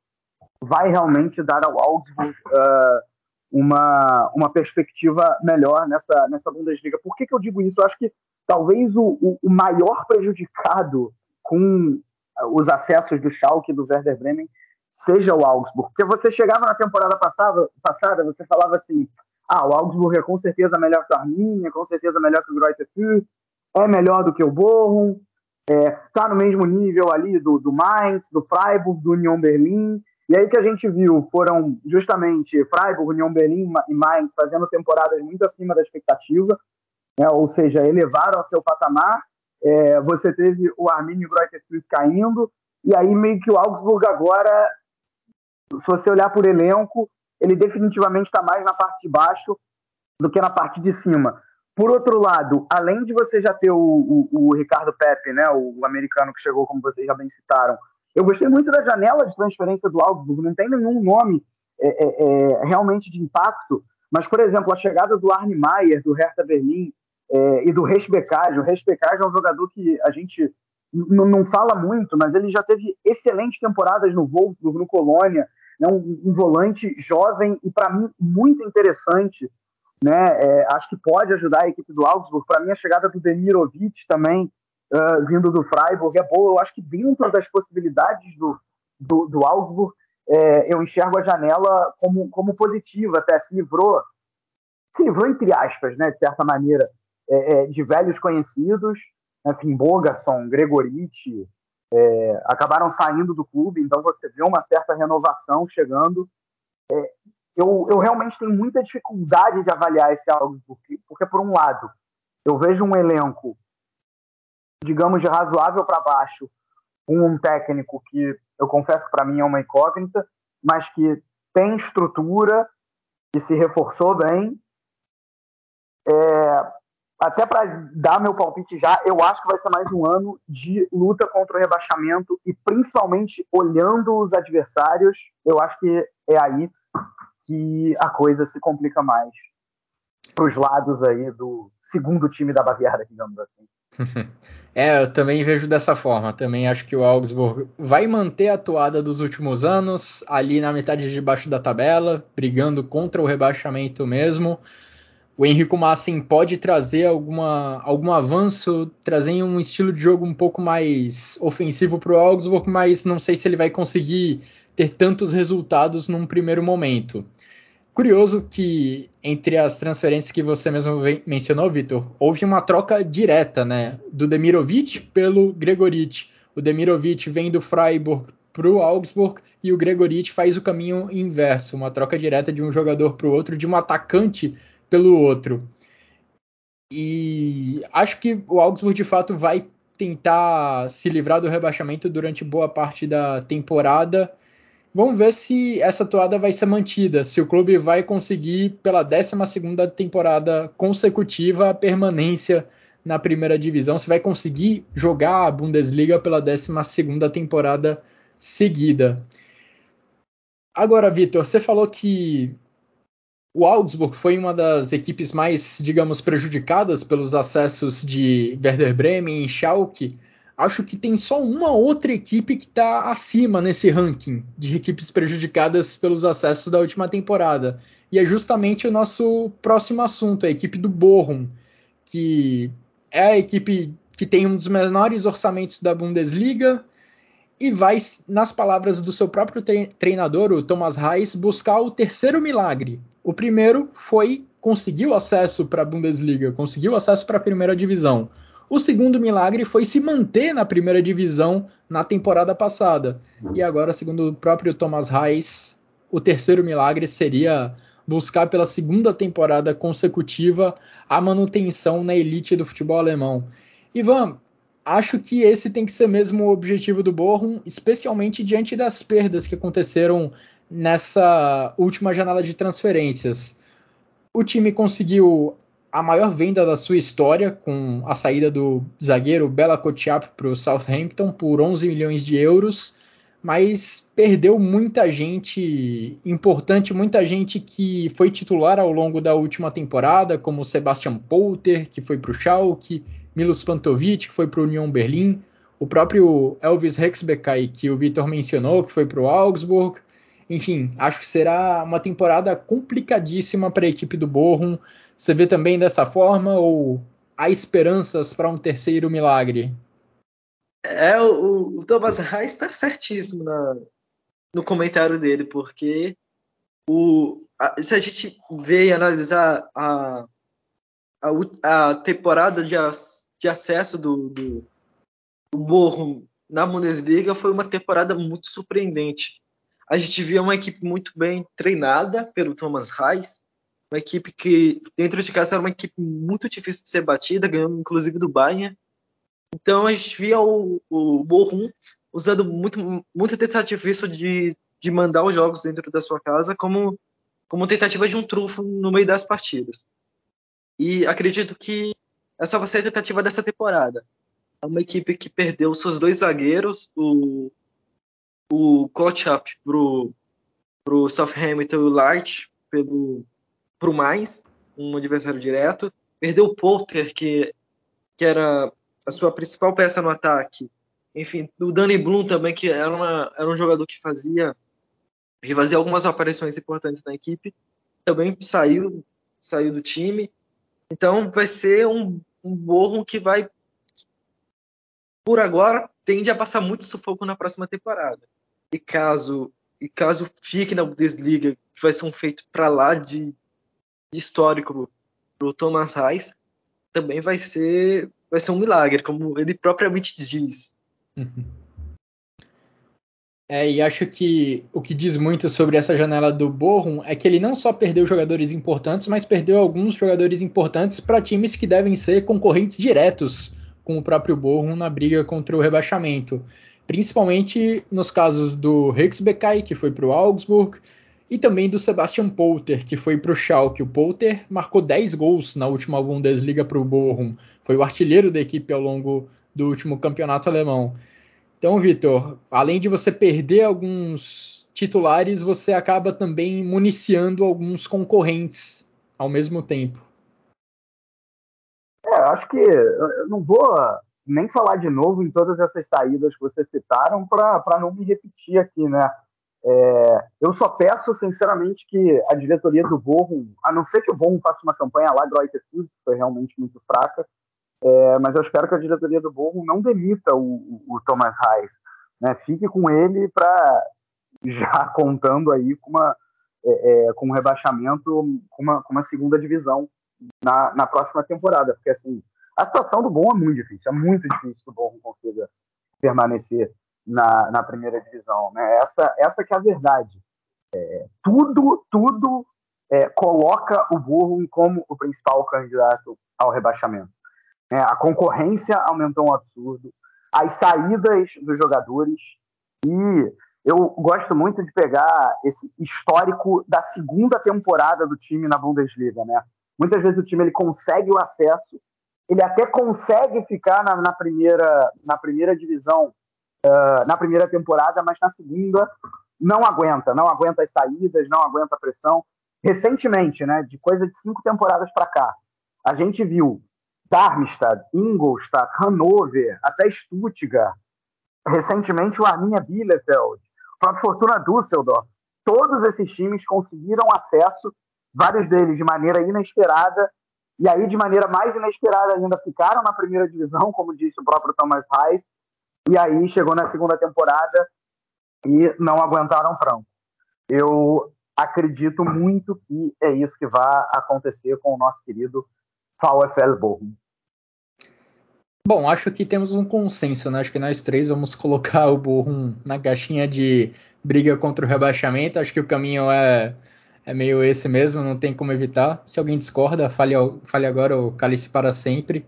vai realmente dar ao Augsburg uh, uma, uma perspectiva melhor nessa, nessa Bundesliga. Por que, que eu digo isso? Eu acho que talvez o, o, o maior prejudicado com os acessos do Schalke e do Werder Bremen seja o Augsburg. Porque você chegava na temporada passada, passada você falava assim, ah, o Augsburg é com certeza melhor que o Arminia, com certeza melhor que o Greuther Fürth, é melhor do que o Bochum, está é, no mesmo nível ali do, do Mainz, do Freiburg, do Union Berlin. E aí que a gente viu foram justamente Freiburg, Union Berlin e Mainz fazendo temporadas muito acima da expectativa, né, ou seja, elevaram ao seu patamar. É, você teve o Arminia e o Greuther Fürth caindo, e aí meio que o Augsburg agora, se você olhar por elenco, ele definitivamente está mais na parte de baixo do que na parte de cima. Por outro lado, além de você já ter o, o, o Ricardo Pepe, né, o, americano que chegou, como vocês já bem citaram, eu gostei muito da janela de transferência do Augsburg, não tem nenhum nome é, é, é, realmente de impacto, mas, por exemplo, a chegada do Arne Maier, do Hertha Berlim, é, e do Resbecage. O Resbecage é um jogador que a gente não fala muito, mas ele já teve excelentes temporadas no Wolfsburg, no Colônia, né, um, um volante jovem e, para mim, muito interessante né? É, acho que pode ajudar a equipe do Augsburg. Para mim, a chegada do Demirovic também, uh, vindo do Freiburg, é boa. Eu acho que dentro das possibilidades do, do, do Augsburg, é, eu enxergo a janela como, como positiva, até se livrou, se livrou entre aspas, né, de certa maneira, é, é de velhos conhecidos, né, Bogason, Gregoriti, é, acabaram saindo do clube, então você vê uma certa renovação chegando. É, eu, eu realmente tenho muita dificuldade de avaliar esse álbum, porque, porque, por um lado, eu vejo um elenco, digamos, de razoável para baixo, com um técnico que eu confesso que para mim é uma incógnita, mas que tem estrutura, que se reforçou bem. É, até para dar meu palpite já, eu acho que vai ser mais um ano de luta contra o rebaixamento e principalmente olhando os adversários, eu acho que é aí que a coisa se complica mais para os lados aí do segundo time da Baviera, digamos assim. É, eu também vejo dessa forma. Também acho que o Augsburg vai manter a toada dos últimos anos, ali na metade de baixo da tabela, brigando contra o rebaixamento mesmo. O Henrico Massin pode trazer alguma, algum avanço, trazer um estilo de jogo um pouco mais ofensivo para o Augsburg, mas não sei se ele vai conseguir ter tantos resultados num primeiro momento. Curioso que entre as transferências que você mesmo mencionou, Vitor, houve uma troca direta, né, do Demirovic pelo Gregoric. O Demirovic vem do Freiburg para o Augsburg e o Gregoric faz o caminho inverso, uma troca direta de um jogador para o outro, de um atacante pelo outro. E acho que o Augsburg de fato vai tentar se livrar do rebaixamento durante boa parte da temporada Vamos ver se essa toada vai ser mantida, se o clube vai conseguir, pela 12 temporada consecutiva, a permanência na primeira divisão, se vai conseguir jogar a Bundesliga pela 12 temporada seguida. Agora, Vitor, você falou que o Augsburg foi uma das equipes mais, digamos, prejudicadas pelos acessos de Werder Bremen e Schalke acho que tem só uma outra equipe que está acima nesse ranking de equipes prejudicadas pelos acessos da última temporada. E é justamente o nosso próximo assunto, a equipe do Bochum, que é a equipe que tem um dos menores orçamentos da Bundesliga e vai, nas palavras do seu próprio treinador, o Thomas Reis, buscar o terceiro milagre. O primeiro foi conseguir o acesso para a Bundesliga, conseguir o acesso para a primeira divisão. O segundo milagre foi se manter na primeira divisão na temporada passada. E agora, segundo o próprio Thomas Reis, o terceiro milagre seria buscar pela segunda temporada consecutiva a manutenção na elite do futebol alemão. Ivan, acho que esse tem que ser mesmo o objetivo do Bochum, especialmente diante das perdas que aconteceram nessa última janela de transferências. O time conseguiu a maior venda da sua história, com a saída do zagueiro Bela Kotchap para o Southampton por 11 milhões de euros, mas perdeu muita gente importante, muita gente que foi titular ao longo da última temporada, como Sebastian Polter, que foi para o Schalke, Milos Pantovic, que foi para o Union Berlin, o próprio Elvis Hexbekai, que o Vitor mencionou, que foi para o Augsburg. Enfim, acho que será uma temporada complicadíssima para a equipe do Bochum. Você vê também dessa forma ou há esperanças para um terceiro milagre? É, o, o Thomas Reis está certíssimo na, no comentário dele, porque o, a, se a gente vê e analisar a, a, a temporada de, de acesso do, do, do Borrom na Bundesliga foi uma temporada muito surpreendente. A gente via uma equipe muito bem treinada pelo Thomas Reis, uma equipe que dentro de casa era uma equipe muito difícil de ser batida, ganhando inclusive do Bayern. Então a gente via o, o usando muito, muito desse artifício de, de mandar os jogos dentro da sua casa como, como tentativa de um trunfo no meio das partidas. E acredito que essa vai ser a tentativa dessa temporada. É uma equipe que perdeu seus dois zagueiros, o, o Kotchap pro, pro Southampton e o Light pelo, pro mais, um adversário direto. Perdeu o Polter, que, que era a sua principal peça no ataque. Enfim, o Danny Bloom também, que era, uma, era um jogador que fazia, que fazia algumas aparições importantes na equipe, também saiu, saiu do time. Então vai ser um, um borro que vai, por agora, tende a passar muito sufoco na próxima temporada. E caso, e caso fique na Bundesliga, que vai ser um feito para lá de, de histórico para o Thomas Reis, também vai ser vai ser um milagre, como ele propriamente diz. É, e acho que o que diz muito sobre essa janela do Borrom é que ele não só perdeu jogadores importantes, mas perdeu alguns jogadores importantes para times que devem ser concorrentes diretos com o próprio Borrom na briga contra o rebaixamento. Principalmente nos casos do Hexbekai, que foi para o Augsburg, e também do Sebastian Polter, que foi para o Schalke. O Polter marcou 10 gols na última Bundesliga para o Bochum, foi o artilheiro da equipe ao longo do último campeonato alemão. Então, Vitor, além de você perder alguns titulares, você acaba também municiando alguns concorrentes ao mesmo tempo. É, acho que eu não vou nem falar de novo em todas essas saídas que vocês citaram para não me repetir aqui, né? É, eu só peço, sinceramente, que a diretoria do Borrom, a não ser que o Borrom faça uma campanha lá do que foi realmente muito fraca, é, mas eu espero que a diretoria do Borrom não demita o, o, o Thomas Reis. Né? Fique com ele para já contando aí com, uma, é, é, com um rebaixamento, com uma, com uma segunda divisão na, na próxima temporada. Porque assim, a situação do Borrom é muito difícil, é muito difícil que o Borrom consiga permanecer na, na primeira divisão. Né? Essa, essa que é a verdade. É, tudo, tudo é, coloca o Burro como o principal candidato ao rebaixamento. É, a concorrência aumentou um absurdo, as saídas dos jogadores e eu gosto muito de pegar esse histórico da segunda temporada do time na Bundesliga, né? Muitas vezes o time ele consegue o acesso, ele até consegue ficar na, na primeira, na primeira divisão uh, na primeira temporada, mas na segunda não aguenta, não aguenta as saídas, não aguenta a pressão. Recentemente, né, de coisa de cinco temporadas para cá, a gente viu Darmstadt, Ingolstadt, Hannover, até Stuttgart, recentemente o Arminia Bielefeld, a Fortuna Düsseldorf, todos esses times conseguiram acesso, vários deles de maneira inesperada, e aí de maneira mais inesperada ainda ficaram na primeira divisão, como disse o próprio Thomas Reis, e aí chegou na segunda temporada e não aguentaram franco. Eu acredito muito que é isso que vai acontecer com o nosso querido VfL Bochum. Bom, acho que temos um consenso, né? Acho que nós três vamos colocar o Bochum na caixinha de briga contra o rebaixamento. Acho que o caminho é, é meio esse mesmo, não tem como evitar. Se alguém discorda, fale, fale agora ou cale-se para sempre.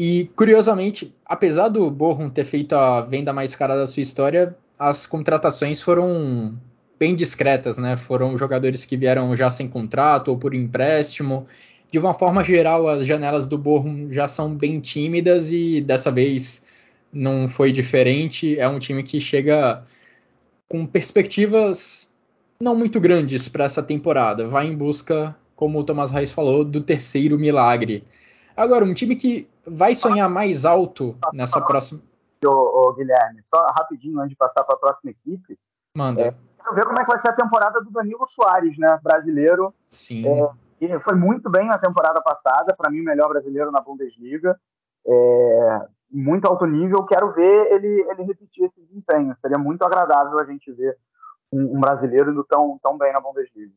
E, curiosamente, apesar do Borrom ter feito a venda mais cara da sua história, as contratações foram bem discretas, né? Foram jogadores que vieram já sem contrato ou por empréstimo. De uma forma geral, as janelas do Borrom já são bem tímidas e dessa vez não foi diferente. É um time que chega com perspectivas não muito grandes para essa temporada. Vai em busca, como o Thomas Reis falou, do terceiro milagre. Agora, um time que vai sonhar mais alto nessa próxima. Ô, ô, Guilherme, só rapidinho antes de passar para a próxima equipe. Manda. É, quero ver como é que vai ser a temporada do Danilo Soares, né? Brasileiro. Sim. É, foi muito bem na temporada passada, para mim, o melhor brasileiro na Bundesliga. É, muito alto nível. Quero ver ele, ele repetir esse desempenho. Seria muito agradável a gente ver um, um brasileiro indo tão, tão bem na Bundesliga.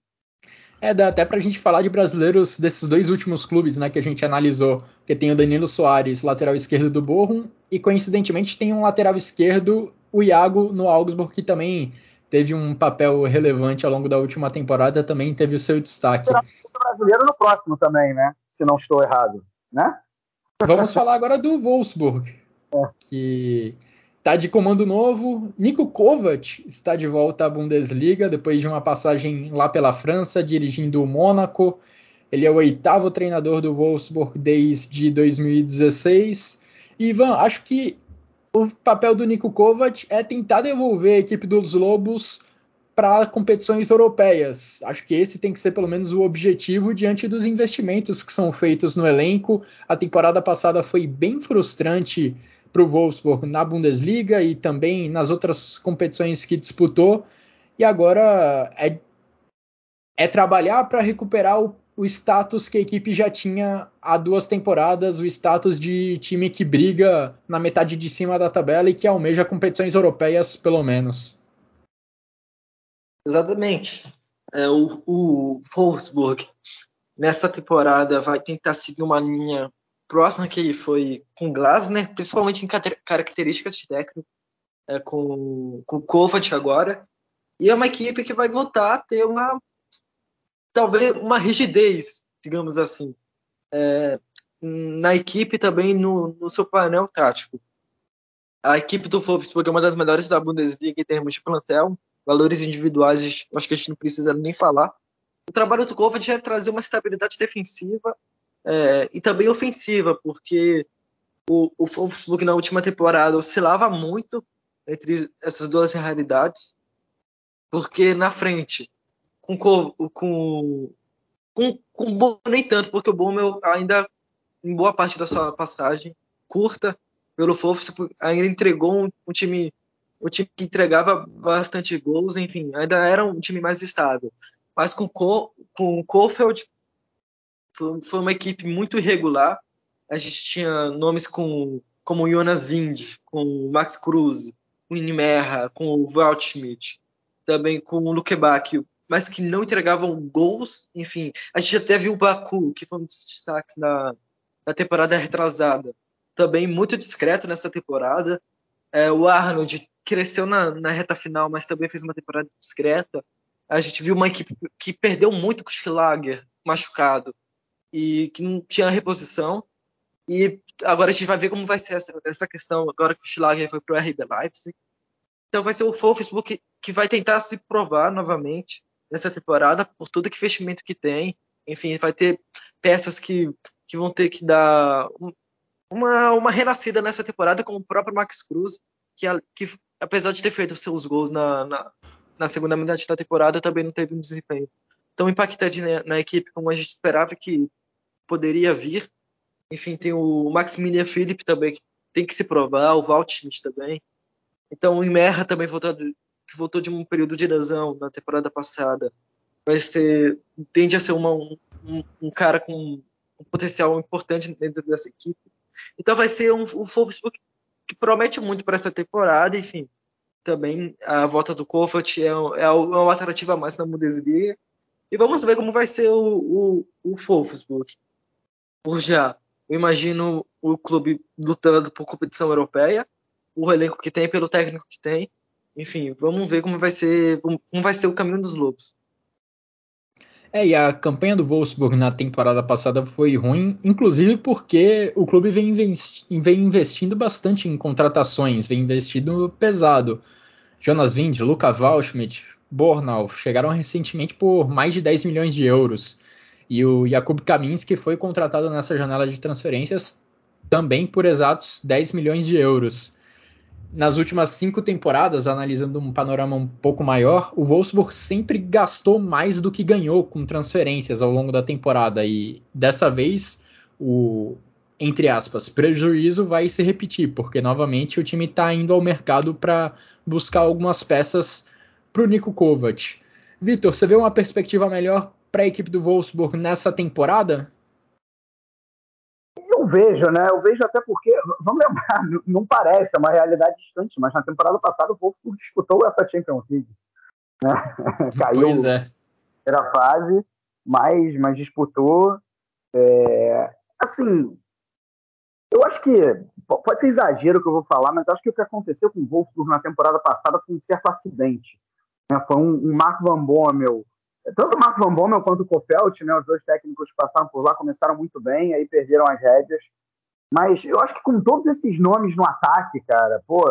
É, dá até pra gente falar de brasileiros desses dois últimos clubes, né, que a gente analisou, que tem o Danilo Soares, lateral esquerdo do Bochum, e coincidentemente tem um lateral esquerdo, o Iago, no Augsburg, que também teve um papel relevante ao longo da última temporada, também teve o seu destaque. Será brasileiro no próximo também, né, se não estou errado, né? Vamos falar agora do Wolfsburg, é. que Tá de comando novo. Nico Kovac está de volta à Bundesliga depois de uma passagem lá pela França, dirigindo o Mônaco. Ele é o oitavo treinador do Wolfsburg desde 2016. E Ivan, acho que o papel do Nico Kovac é tentar devolver a equipe dos Lobos para competições europeias. Acho que esse tem que ser pelo menos o objetivo diante dos investimentos que são feitos no elenco. A temporada passada foi bem frustrante para o Wolfsburg na Bundesliga e também nas outras competições que disputou. E agora é, é trabalhar para recuperar o, o, status que a equipe já tinha há duas temporadas, o status de time que briga na metade de cima da tabela e que almeja competições europeias, pelo menos. Exatamente. É, o, o Wolfsburg nessa temporada vai tentar seguir uma linha próxima que foi com Glasner, principalmente em características de técnico, é, com, com Kovac agora. E é uma equipe que vai voltar a ter uma talvez uma rigidez, digamos assim, é, na equipe também no, no, seu painel tático. A equipe do Wolfsburg é uma das melhores da Bundesliga em termos de plantel, valores individuais, acho que a gente não precisa nem falar. O trabalho do Kovac é trazer uma estabilidade defensiva é, e também ofensiva, porque o, o Wolfsburg na última temporada oscilava muito entre essas duas realidades, porque na frente, com com com, com o Bono nem tanto, porque o Bono ainda, em boa parte da sua passagem curta pelo Wolfsburg, ainda entregou um, um time um time que entregava bastante gols, enfim, ainda era um time mais estável. Mas com, com o Kofeld foi, foi uma equipe muito irregular. A gente tinha nomes com, como Jonas Wind, com Max Cruz, com Inimerra, com o Waldschmidt, também com o Luke Bacchio, mas que não entregavam gols. Enfim, a gente até viu o Baku, que foi um dos destaques na, na temporada retrasada, também muito discreto nessa temporada. É, o Arnold cresceu na, na, reta final, mas também fez uma temporada discreta. A gente viu uma equipe que perdeu muito com o Schlager machucado e que não tinha reposição. E agora a gente vai ver como vai ser essa, essa questão agora que o Schlager foi para o RB Leipzig. Então vai ser o Wolfsburg que, que vai tentar se provar novamente nessa temporada por todo o investimento que tem. Enfim, vai ter peças que, que vão ter que dar uma, uma renascida nessa temporada, como o próprio Max Cruz, que, que apesar de ter feito seus gols na, na, na segunda metade da temporada, também não teve um desempenho tão impactante na, na equipe como a gente esperava que poderia vir. Enfim, tem o Maximilian Philipp também, que tem que se provar, o Waldschmidt também. Então o Imerra também voltou, que voltou de um período de lesão na temporada passada. Vai ser, tende a ser uma, um, um, cara com um potencial importante dentro dessa equipe. Então vai ser um, um Wolfsburg que promete muito para essa temporada, enfim. Também a volta do Kovac é, é, uma alternativa mais na Bundesliga. E vamos ver como vai ser o, o, o Wolfsburg por já. Eu imagino o clube lutando por competição europeia, o elenco que tem, pelo técnico que tem. Enfim, vamos ver como vai ser, como vai ser o caminho dos Lobos. É, e a campanha do Wolfsburg na temporada passada foi ruim, inclusive porque o clube vem, investi vem investindo bastante em contratações, vem investindo pesado. Jonas Wind, Luca Waldschmidt, Bornau chegaram recentemente por mais de 10 milhões de euros. E o Jakub Kaminski foi contratado nessa janela de transferências também por exatos 10 milhões de euros. Nas últimas cinco temporadas, analisando um panorama um pouco maior, o Wolfsburg sempre gastou mais do que ganhou com transferências ao longo da temporada. E dessa vez, o, entre aspas, prejuízo vai se repetir, porque novamente o time está indo ao mercado para buscar algumas peças para o Nico Kovac. Vitor, você vê uma perspectiva melhor para a equipe do Wolfsburg nessa temporada? Eu vejo, né? Eu vejo até porque, vamos lembrar, não parece, é uma realidade distante, mas na temporada passada o Wolfsburg disputou o UEFA Champions League. Né? Caiu pois é. era fase, mas, mas disputou. É, assim, eu acho que pode ser exagero o que eu vou falar, mas acho que o que aconteceu com o Wolfsburg na temporada passada foi um certo acidente. Né? Foi um, um Mark Van Bommel, tanto o Mark Van Bommel quanto o Kofelt, né, os dois técnicos que passaram por lá, começaram muito bem, aí perderam as rédeas. Mas eu acho que com todos esses nomes no ataque, cara, pô,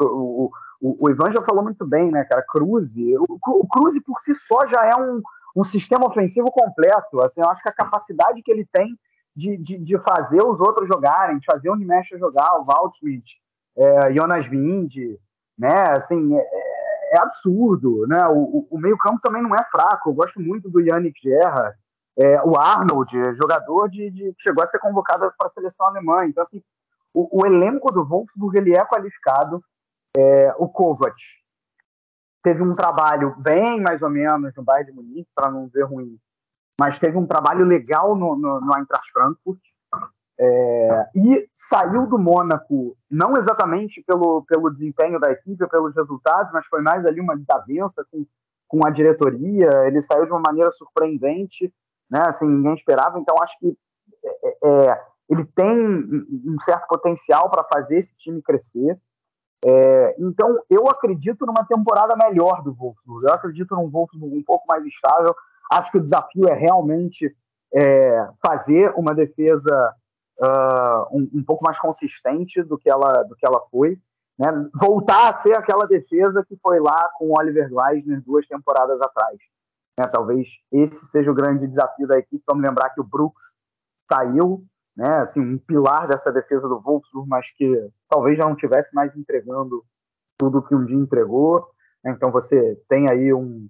o, o, o Ivan já falou muito bem, né, cara? Cruze. O, o Cruze por si só já é um, um sistema ofensivo completo. Assim, eu acho que a capacidade que ele tem de, de, de fazer os outros jogarem, de fazer o Nimesha jogar, o Waldschmidt, é, Jonas Wind, né? Assim, é, é absurdo, né? O, o meio-campo também não é fraco. Eu gosto muito do Yannick Gerra, é, o Arnold, jogador de, de chegou a ser convocado para a seleção alemã. Então, assim, o, o, elenco do Wolfsburg ele é qualificado. É, o Kovac teve um trabalho bem mais ou menos no Bayern de Munique, para não dizer ruim, mas teve um trabalho legal no, no, no Eintracht Frankfurt. É, e saiu do Mônaco, não exatamente pelo, pelo desempenho da equipe, pelos resultados, mas foi mais ali uma desavença com, com a diretoria. Ele saiu de uma maneira surpreendente, né? Assim, ninguém esperava. Então, acho que é, é ele tem um certo potencial para fazer esse time crescer. É, então, eu acredito numa temporada melhor do Wolfsburg. Eu acredito num Wolfsburg um pouco mais estável. Acho que o desafio é realmente é, fazer uma defesa uh, um, um, pouco mais consistente do que ela, do que ela foi. Né? Voltar a ser aquela defesa que foi lá com o Oliver Gleisner duas temporadas atrás. Né? Talvez esse seja o grande desafio da equipe. Vamos lembrar que o Brooks saiu, né? assim, um pilar dessa defesa do Wolfsburg, mas que talvez já não tivesse mais entregando tudo que um dia entregou. Né? Então você tem aí um,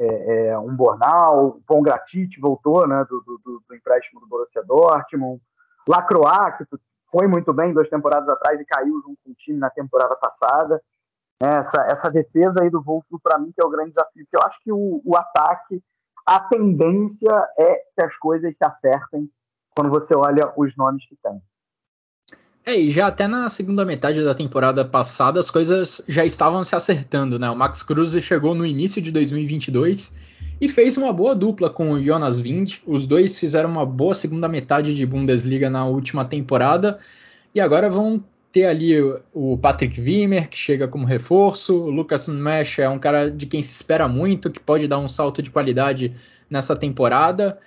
é, é, um Bornal, o Pongratite voltou né, do, do, do, empréstimo do Borussia Dortmund, Lacroix, que foi muito bem duas temporadas atrás e caiu junto com o time na temporada passada. Essa, essa defesa aí do Wolfsburg, para mim, que é o grande desafio, que eu acho que o, o ataque, a tendência é que as coisas se acertem quando você olha os nomes que tem. É, e já até na segunda metade da temporada passada as coisas já estavam se acertando, né? O Max Cruz chegou no início de 2022 e fez uma boa dupla com o Jonas Wind. Os dois fizeram uma boa segunda metade de Bundesliga na última temporada e agora vão ter ali o Patrick Wimmer, que chega como reforço. O Lucas Mesh é um cara de quem se espera muito, que pode dar um salto de qualidade nessa temporada.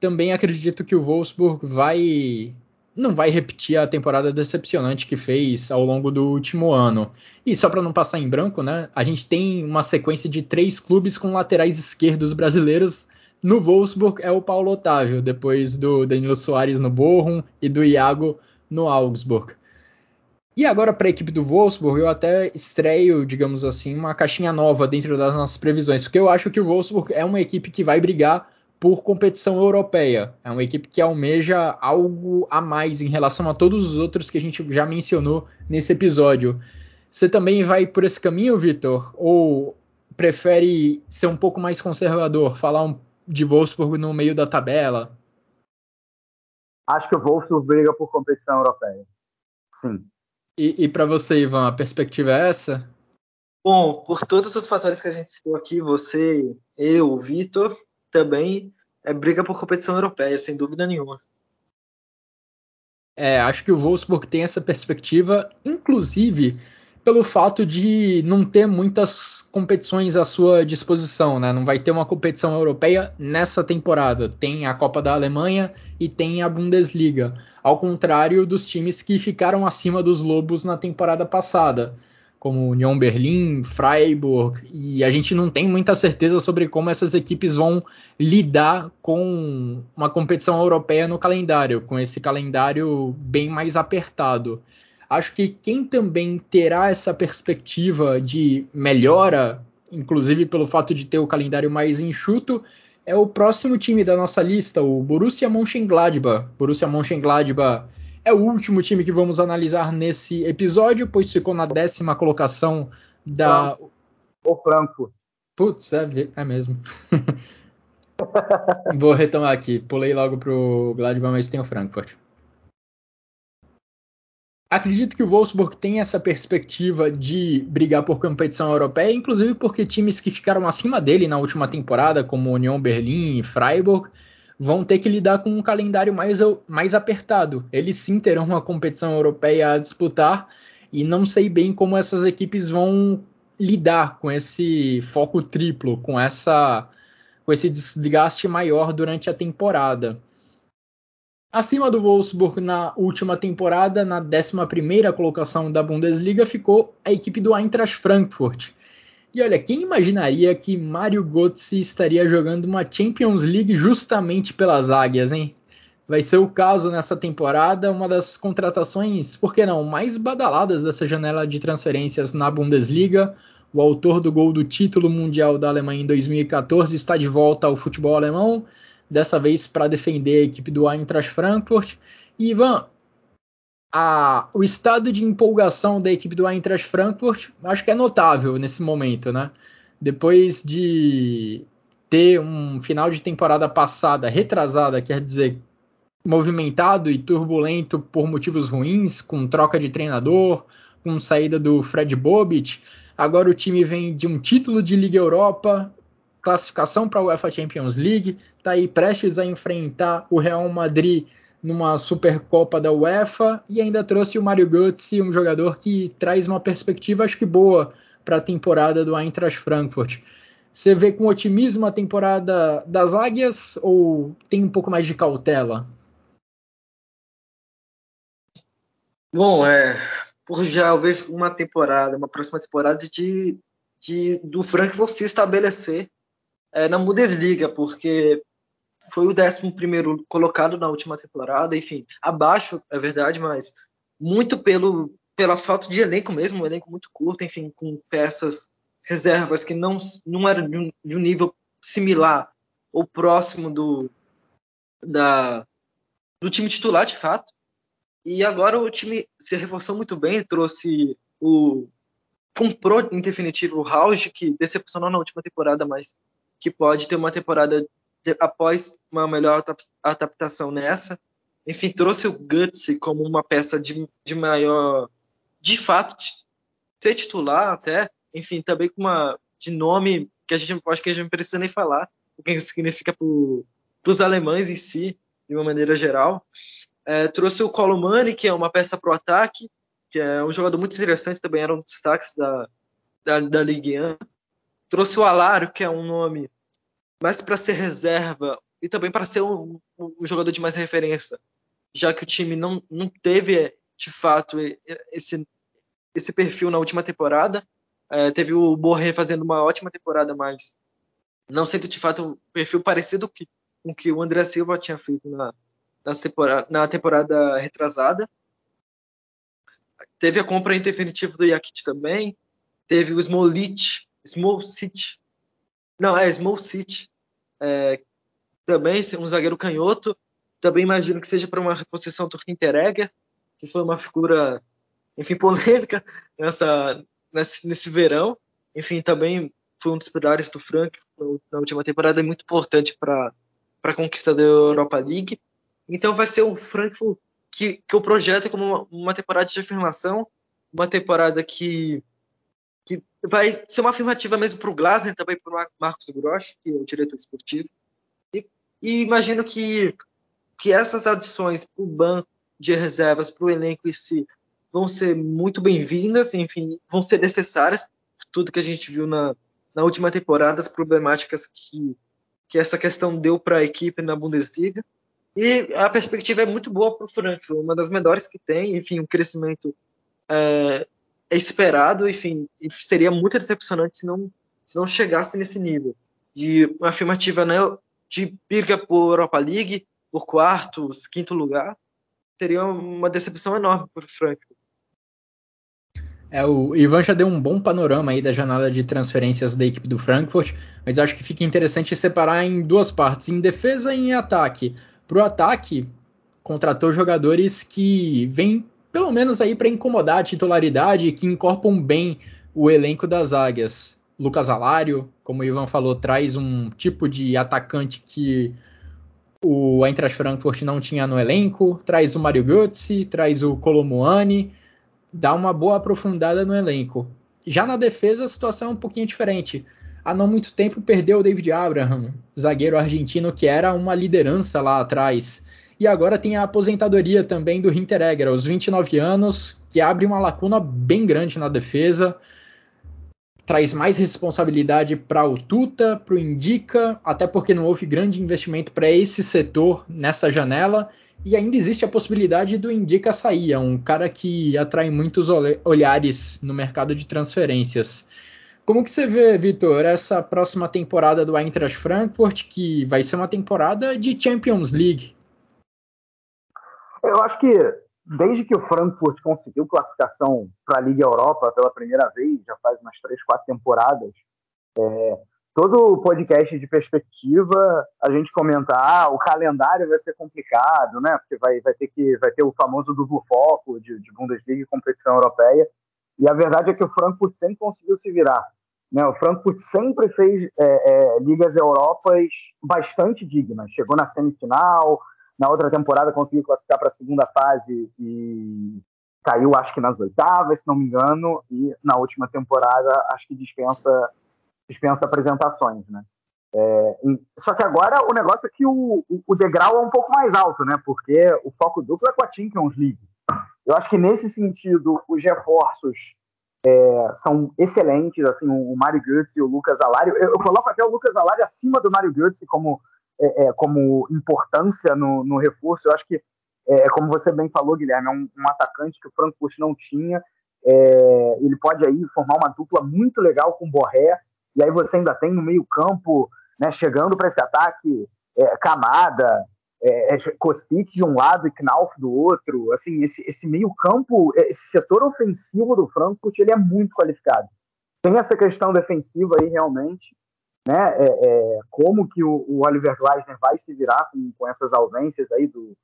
Também acredito que o Wolfsburg vai não vai repetir a temporada decepcionante que fez ao longo do último ano. E só para não passar em branco, né? A gente tem uma sequência de três clubes com laterais esquerdos brasileiros. No Wolfsburg é o Paulo Otávio, depois do Danilo Soares no Bochum e do Iago no Augsburg. E agora para a equipe do Wolfsburg, eu até estreio, digamos assim, uma caixinha nova dentro das nossas previsões, porque eu acho que o Wolfsburg é uma equipe que vai brigar por competição europeia. É uma equipe que almeja algo a mais em relação a todos os outros que a gente já mencionou nesse episódio. Você também vai por esse caminho, Vitor? Ou prefere ser um pouco mais conservador, falar um, de Wolfsburg no meio da tabela? Acho que o Wolfsburg briga por competição europeia. Sim. E, e para você, Ivan, a perspectiva é essa? Bom, por todos os fatores que a gente citou aqui, você, eu, o Vitor, também é briga por competição europeia, sem dúvida nenhuma. É, acho que o Wolfsburg tem essa perspectiva, inclusive pelo fato de não ter muitas competições à sua disposição, né? Não vai ter uma competição europeia nessa temporada. Tem a Copa da Alemanha e tem a Bundesliga, ao contrário dos times que ficaram acima dos Lobos na temporada passada como Union Berlim, Freiburg, e a gente não tem muita certeza sobre como essas equipes vão lidar com uma competição europeia no calendário, com esse calendário bem mais apertado. Acho que quem também terá essa perspectiva de melhora, inclusive pelo fato de ter o calendário mais enxuto, é o próximo time da nossa lista, o Borussia Mönchengladbach. Borussia Mönchengladbach é o último time que vamos analisar nesse episódio, pois ficou na décima colocação da. O Franco. Putz, é, é mesmo. Vou retomar aqui. Pulei logo pro Gladbach, mas tem o Frankfurt. acredito que o Wolfsburg tem essa perspectiva de brigar por competição europeia, inclusive porque times que ficaram acima dele na última temporada, como União Berlim e Freiburg, vão ter que lidar com um calendário mais, mais apertado. Eles sim terão uma competição europeia a disputar e não sei bem como essas equipes vão lidar com esse foco triplo, com essa com esse desgaste maior durante a temporada. Acima do Wolfsburg na última temporada, na 11ª colocação da Bundesliga, ficou a equipe do Eintracht Frankfurt. E olha, quem imaginaria que Mario Götze estaria jogando uma Champions League justamente pelas águias, hein? Vai ser o caso nessa temporada, uma das contratações, por que não, mais badaladas dessa janela de transferências na Bundesliga. O autor do gol do título mundial da Alemanha em 2014 está de volta ao futebol alemão dessa vez para defender a equipe do Eintracht Frankfurt. E Ivan, a, o estado de empolgação da equipe do Eintracht Frankfurt acho que é notável nesse momento, né? Depois de ter um final de temporada passada, retrasada, quer dizer, movimentado e turbulento por motivos ruins, com troca de treinador, com saída do Fred Bobic. Agora o time vem de um título de Liga Europa, classificação para a UEFA Champions League, está aí prestes a enfrentar o Real Madrid numa Supercopa da UEFA e ainda trouxe o Mario Götze, um jogador que traz uma perspectiva acho que boa para a temporada do Eintracht Frankfurt. Você vê com otimismo a temporada das Águias ou tem um pouco mais de cautela? Bom, é, por já eu vejo uma temporada, uma próxima temporada de, de do Frankfurt se estabelecer é, na Bundesliga, porque foi o 11 colocado na última temporada, enfim, abaixo, é verdade, mas muito pelo, pela falta de elenco mesmo, um elenco muito curto, enfim, com peças reservas que não, não eram de um, de um nível similar ou próximo do, da, do time titular, de fato. E agora o time se reforçou muito bem, trouxe o. comprou em definitivo o Rausch, que decepcionou na última temporada, mas que pode ter uma temporada após uma melhor adaptação nessa. Enfim, trouxe o Gutsy como uma peça de, de maior. de fato, ser titular até. Enfim, também com uma. de nome que a gente acho que a gente não precisa nem falar, o que significa para os alemães em si, de uma maneira geral. É, trouxe o Colomani, que é uma peça para o ataque, que é um jogador muito interessante, também era um dos destaques da, da, da Ligue 1. Trouxe o Alário, que é um nome mais para ser reserva e também para ser um, um, jogador de mais referência, já que o time não, não teve, de fato, esse, esse perfil na última temporada. É, teve o Borré fazendo uma ótima temporada, mas não sente de fato um perfil parecido com o que o André Silva tinha feito na, temporada, na temporada retrasada. Teve a compra em definitivo do Yakit também. Teve o Smolit, Small City. Não, é Small City. É, também um zagueiro canhoto. Também imagino que seja para uma reposição do Hinteregger, que foi uma figura, enfim, polêmica nessa, nesse, nesse verão. Enfim, também foi um dos pilares do Frank na última temporada, é muito importante para a conquista da Europa League. Então vai ser o Frankfurt que, que eu projeto como uma, uma temporada de afirmação, uma temporada que que vai ser uma afirmativa mesmo para o Glasner, também para o Marcos Grosch, que é o diretor esportivo. E, e imagino que, que essas adições para o banco de reservas, para o elenco em si, vão ser muito bem-vindas, enfim, vão ser necessárias, tudo que a gente viu na, na última temporada, as problemáticas que, que essa questão deu para a equipe na Bundesliga. E a perspectiva é muito boa para o Frankfurt, uma das melhores que tem, enfim, um crescimento é, é esperado, enfim, seria muito decepcionante se não, se não chegasse nesse nível de uma afirmativa né, de briga por Europa League, por quarto, quinto lugar, teria uma decepção enorme para o Frankfurt. É, o Ivan já deu um bom panorama aí da janela de transferências da equipe do Frankfurt, mas acho que fica interessante separar em duas partes, em defesa e em ataque. Para o ataque, contratou jogadores que vêm pelo menos aí para incomodar a titularidade, que incorporam bem o elenco das Águias. Lucas Alário, como o Ivan falou, traz um tipo de atacante que o Eintracht Frankfurt não tinha no elenco, traz o Mario Götze, traz o Colomuani, dá uma boa aprofundada no elenco. Já na defesa a situação é um pouquinho diferente. Há não muito tempo perdeu o David Abraham, zagueiro argentino que era uma liderança lá atrás. E agora tem a aposentadoria também do Hinteregger, aos 29 anos, que abre uma lacuna bem grande na defesa traz mais responsabilidade para o Tuta, para o Indica, até porque não houve grande investimento para esse setor nessa janela. E ainda existe a possibilidade do Indica sair, é um cara que atrai muitos olhares no mercado de transferências. Como que você vê, Vitor, essa próxima temporada do Eintracht Frankfurt, que vai ser uma temporada de Champions League? Eu acho que desde que o Frankfurt conseguiu classificação para a Liga Europa pela primeira vez, já faz umas três, quatro temporadas, é, todo podcast de perspectiva a gente comenta, ah, o calendário vai ser complicado, né? Porque vai, vai ter que vai ter o famoso duplo foco de, de Bundesliga e competição europeia. E a verdade é que o Frankfurt sempre conseguiu se virar. Né? O Frankfurt sempre fez é, é, ligas Europas bastante dignas. Chegou na semifinal, na outra temporada conseguiu classificar para a segunda fase e caiu, acho que nas oitavas, se não me engano, e na última temporada acho que dispensa, dispensa apresentações, né? É, só que agora o negócio é que o, o, degrau é um pouco mais alto, né? Porque o foco duplo é com a Champions League. Eu acho que nesse sentido os reforços é, são excelentes, assim, o Mário Götze e o Lucas Alari. Eu, eu, coloco até o Lucas Alari acima do Mário Götze como é, é, como importância no, no, reforço. Eu acho que, é, como você bem falou, Guilherme, é um, um atacante que o Frankfurt não tinha. É, ele pode aí formar uma dupla muito legal com o Borré, e aí você ainda tem no meio campo, né, chegando para esse ataque, é, Camada, é, é de um lado e Knauf do outro. Assim, esse, esse meio campo, esse setor ofensivo do Frankfurt, ele é muito qualificado. Tem essa questão defensiva aí realmente, né, é, é, como que o, o, Oliver Gleisner vai se virar com, com, essas ausências aí do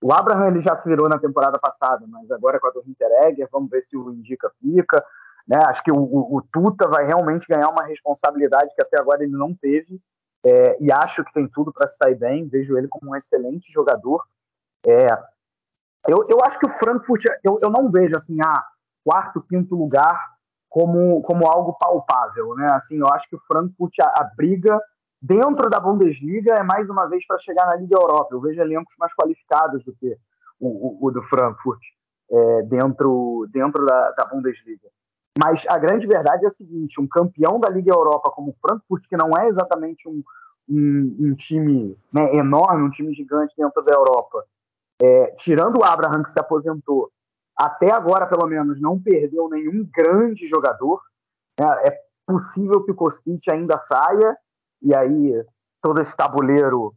o Abraham ele já se virou na temporada passada, mas agora com a do Hinteregger, vamos ver se o Indica fica, né, acho que o, o, o, Tuta vai realmente ganhar uma responsabilidade que até agora ele não teve, é, e acho que tem tudo para sair bem, vejo ele como um excelente jogador, é, eu, eu acho que o Frankfurt, eu, eu não vejo assim, ah, quarto, quinto lugar como, como algo palpável, né? Assim, eu acho que o Frankfurt a, a briga dentro da Bundesliga é mais uma vez para chegar na Liga Europa. Eu vejo elencos mais qualificados do que o, o, o do Frankfurt é, dentro, dentro da, da, Bundesliga. Mas a grande verdade é a seguinte: um campeão da Liga Europa como o Frankfurt, que não é exatamente um, um, um time né, enorme, um time gigante dentro da Europa, é, tirando o Abraham que se aposentou até agora, pelo menos, não perdeu nenhum grande jogador. É, é possível que o Kostic ainda saia, e aí todo esse tabuleiro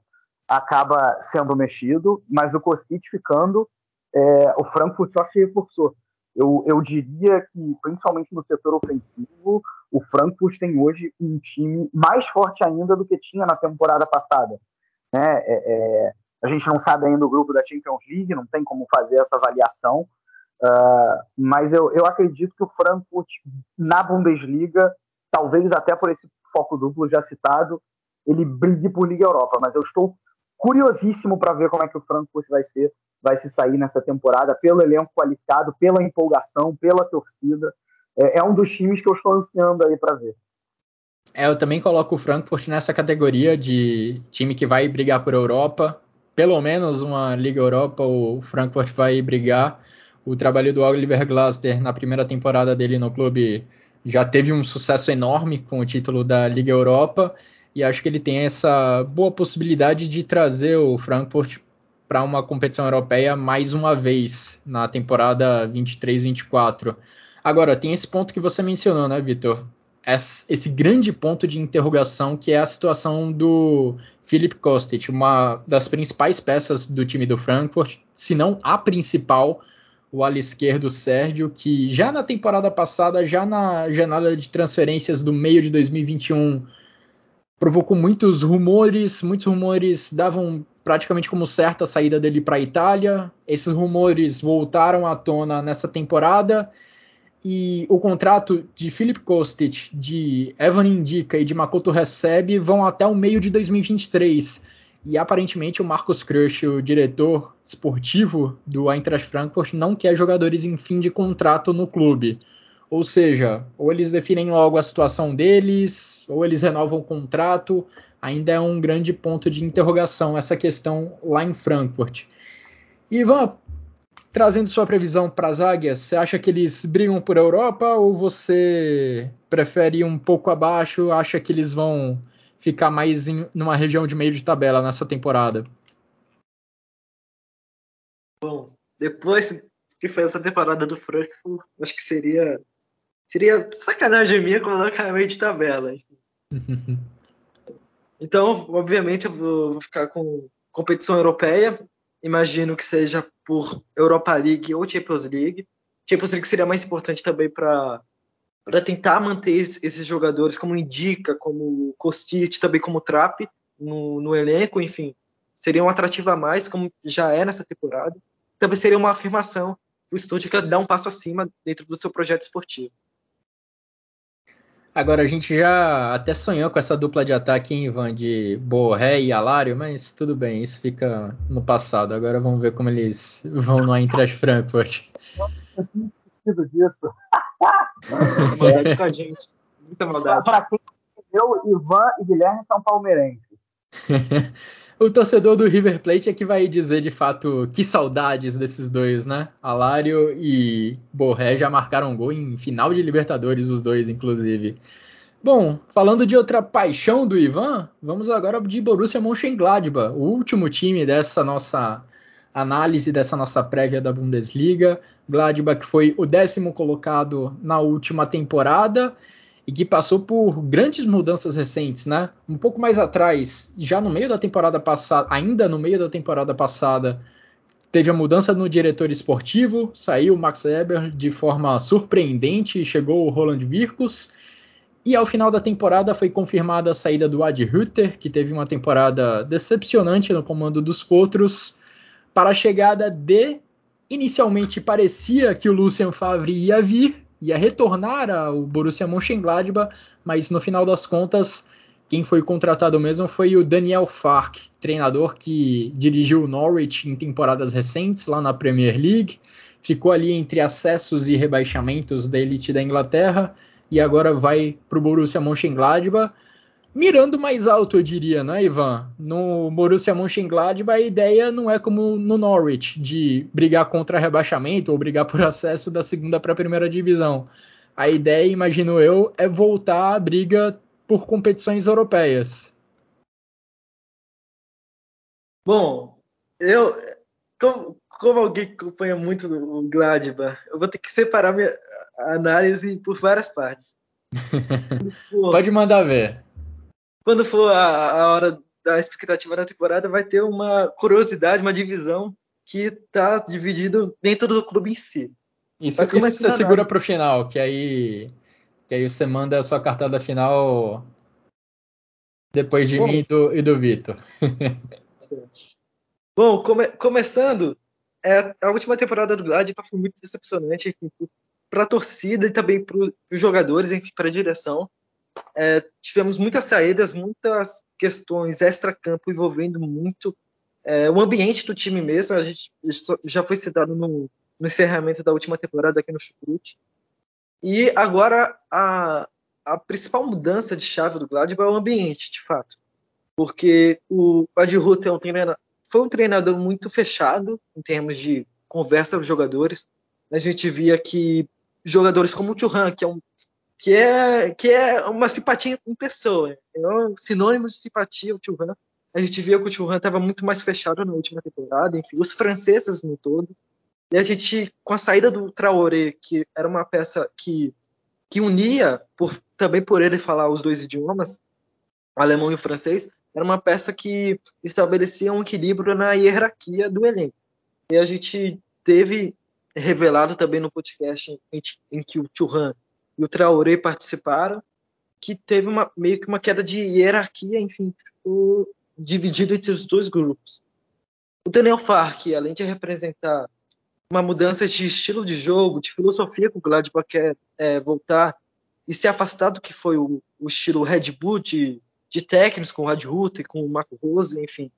acaba sendo mexido, mas o Kostic ficando, é, o Frankfurt só se reforçou. Eu, eu diria que, principalmente no setor ofensivo, o Frankfurt tem hoje um time mais forte ainda do que tinha na temporada passada. Né? É, é, a gente não sabe ainda o grupo da Champions League, não tem como fazer essa avaliação, Uh, mas eu, eu acredito que o Frankfurt, na Bundesliga, talvez até por esse foco duplo já citado, ele brigue por Liga Europa. Mas eu estou curiosíssimo para ver como é que o Frankfurt vai ser, vai se sair nessa temporada, pelo elenco qualificado, pela empolgação, pela torcida. É, é um dos times que eu estou ansiando aí para ver. É, eu também coloco o Frankfurt nessa categoria de time que vai brigar por Europa. Pelo menos uma Liga Europa, o Frankfurt vai brigar o trabalho do Oliver Glasner na primeira temporada dele no clube já teve um sucesso enorme com o título da Liga Europa e acho que ele tem essa boa possibilidade de trazer o Frankfurt para uma competição europeia mais uma vez na temporada 23-24. Agora, tem esse ponto que você mencionou, né, Vitor? Esse grande ponto de interrogação que é a situação do Philip Kostic, uma das principais peças do time do Frankfurt, se não a principal o ala esquerdo Sérgio, que já na temporada passada, já na janela de transferências do meio de 2021, provocou muitos rumores, muitos rumores davam praticamente como certa a saída dele para a Itália. Esses rumores voltaram à tona nessa temporada e o contrato de Philip Kostic, de Evan Indica e de Makoto Recebe vão até o meio de 2023. E aparentemente o Marcos Krösch, o diretor esportivo do Eintracht Frankfurt, não quer jogadores em fim de contrato no clube. Ou seja, ou eles definem logo a situação deles, ou eles renovam o contrato. Ainda é um grande ponto de interrogação essa questão lá em Frankfurt. Ivan, trazendo sua previsão para as águias, você acha que eles brigam por Europa ou você prefere um pouco abaixo, acha que eles vão ficar mais em numa região de meio de tabela nessa temporada? Bom, depois que foi essa temporada do Frankfurt, acho que seria seria sacanagem minha colocar meio de tabela. então, obviamente, eu vou ficar com competição europeia. Imagino que seja por Europa League ou Champions League. Champions League seria mais importante também para para tentar manter esses jogadores como Indica, como Kostic, também como Trap no, no, elenco, enfim, seria um atrativo a mais, como já é nessa temporada. Também seria uma afirmação do Stuttgart dar um passo acima dentro do seu projeto esportivo. Agora, a gente já até sonhou com essa dupla de ataque, hein, Ivan, de Borré e Alário, mas tudo bem, isso fica no passado. Agora vamos ver como eles vão no Eintracht Frankfurt. Eu disso. maldade com a gente. Muita maldade. Para quem entendeu, Ivan e Guilherme são palmeirenses. o torcedor do River Plate é que vai dizer de fato que saudades desses dois, né? Alário e Borré já marcaram gol em final de Libertadores, os dois, inclusive. Bom, falando de outra paixão do Ivan, vamos agora de Borussia Mönchengladbach, o último time dessa nossa análise dessa nossa prévia da Bundesliga. Gladbach foi o décimo colocado na última temporada e que passou por grandes mudanças recentes, né? Um pouco mais atrás, já no meio da temporada passada, ainda no meio da temporada passada, teve a mudança no diretor esportivo, saiu o Max Eber de forma surpreendente e chegou o Roland Virkus. E ao final da temporada foi confirmada a saída do Ad Hütter, que teve uma temporada decepcionante no comando dos Potros, para a chegada de inicialmente parecia que o Lucien Favre ia vir, ia retornar ao Borussia Mönchengladbach, mas no final das contas, quem foi contratado mesmo foi o Daniel Fark, treinador que dirigiu o Norwich em temporadas recentes lá na Premier League, ficou ali entre acessos e rebaixamentos da elite da Inglaterra e agora vai para o Borussia Mönchengladbach mirando mais alto, eu diria, né, Ivan? No Borussia Mönchengladbach a ideia não é como no Norwich, de brigar contra rebaixamento ou brigar por acesso da segunda para a primeira divisão. A ideia, imagino eu, é voltar à briga por competições europeias. Bom, eu, como, como alguém que acompanha muito o Gladbach, eu vou ter que separar minha análise por várias partes. Pode mandar ver quando for a, a hora da expectativa da temporada, vai ter uma curiosidade, uma divisão que está dividido dentro do clube em si. Isso, isso você segura para o final, que aí, que aí você manda a sua cartada final depois de Bom, mim e do, e do Vitor. Bom, come, começando, é, a última temporada do Glad foi muito decepcionante para a torcida e também para os jogadores, enfim, para a direção. É, tivemos muitas saídas, muitas questões extra-campo envolvendo muito é, o ambiente do time mesmo. A gente já foi citado no, no encerramento da última temporada aqui no Chucrute. E agora a, a principal mudança de chave do Gladbach é o ambiente, de fato. Porque o Adi é um treinador, foi um treinador muito fechado em termos de conversa com os jogadores. A gente via que jogadores como o Churran, que é um que é, que é uma simpatia em pessoa. É um sinônimo de simpatia o Churran. A gente via que o Churran estava muito mais fechado na última temporada, enfim, os franceses no todo. E a gente, com a saída do Traoré, que era uma peça que, que unia, por, também por ele falar os dois idiomas, o alemão e o francês, era uma peça que estabelecia um equilíbrio na hierarquia do elenco. E a gente teve revelado também no podcast em, em que o Churran e o Traoré participaram, que teve uma, meio que uma queda de hierarquia, enfim, dividido entre os dois grupos. O Daniel Fark, além de representar uma mudança de estilo de jogo, de filosofia que o Gladbach quer é, voltar e se afastar do que foi o, o estilo Red Bull de, de técnicos com o Rad Rutte, com o Marco Rose, enfim.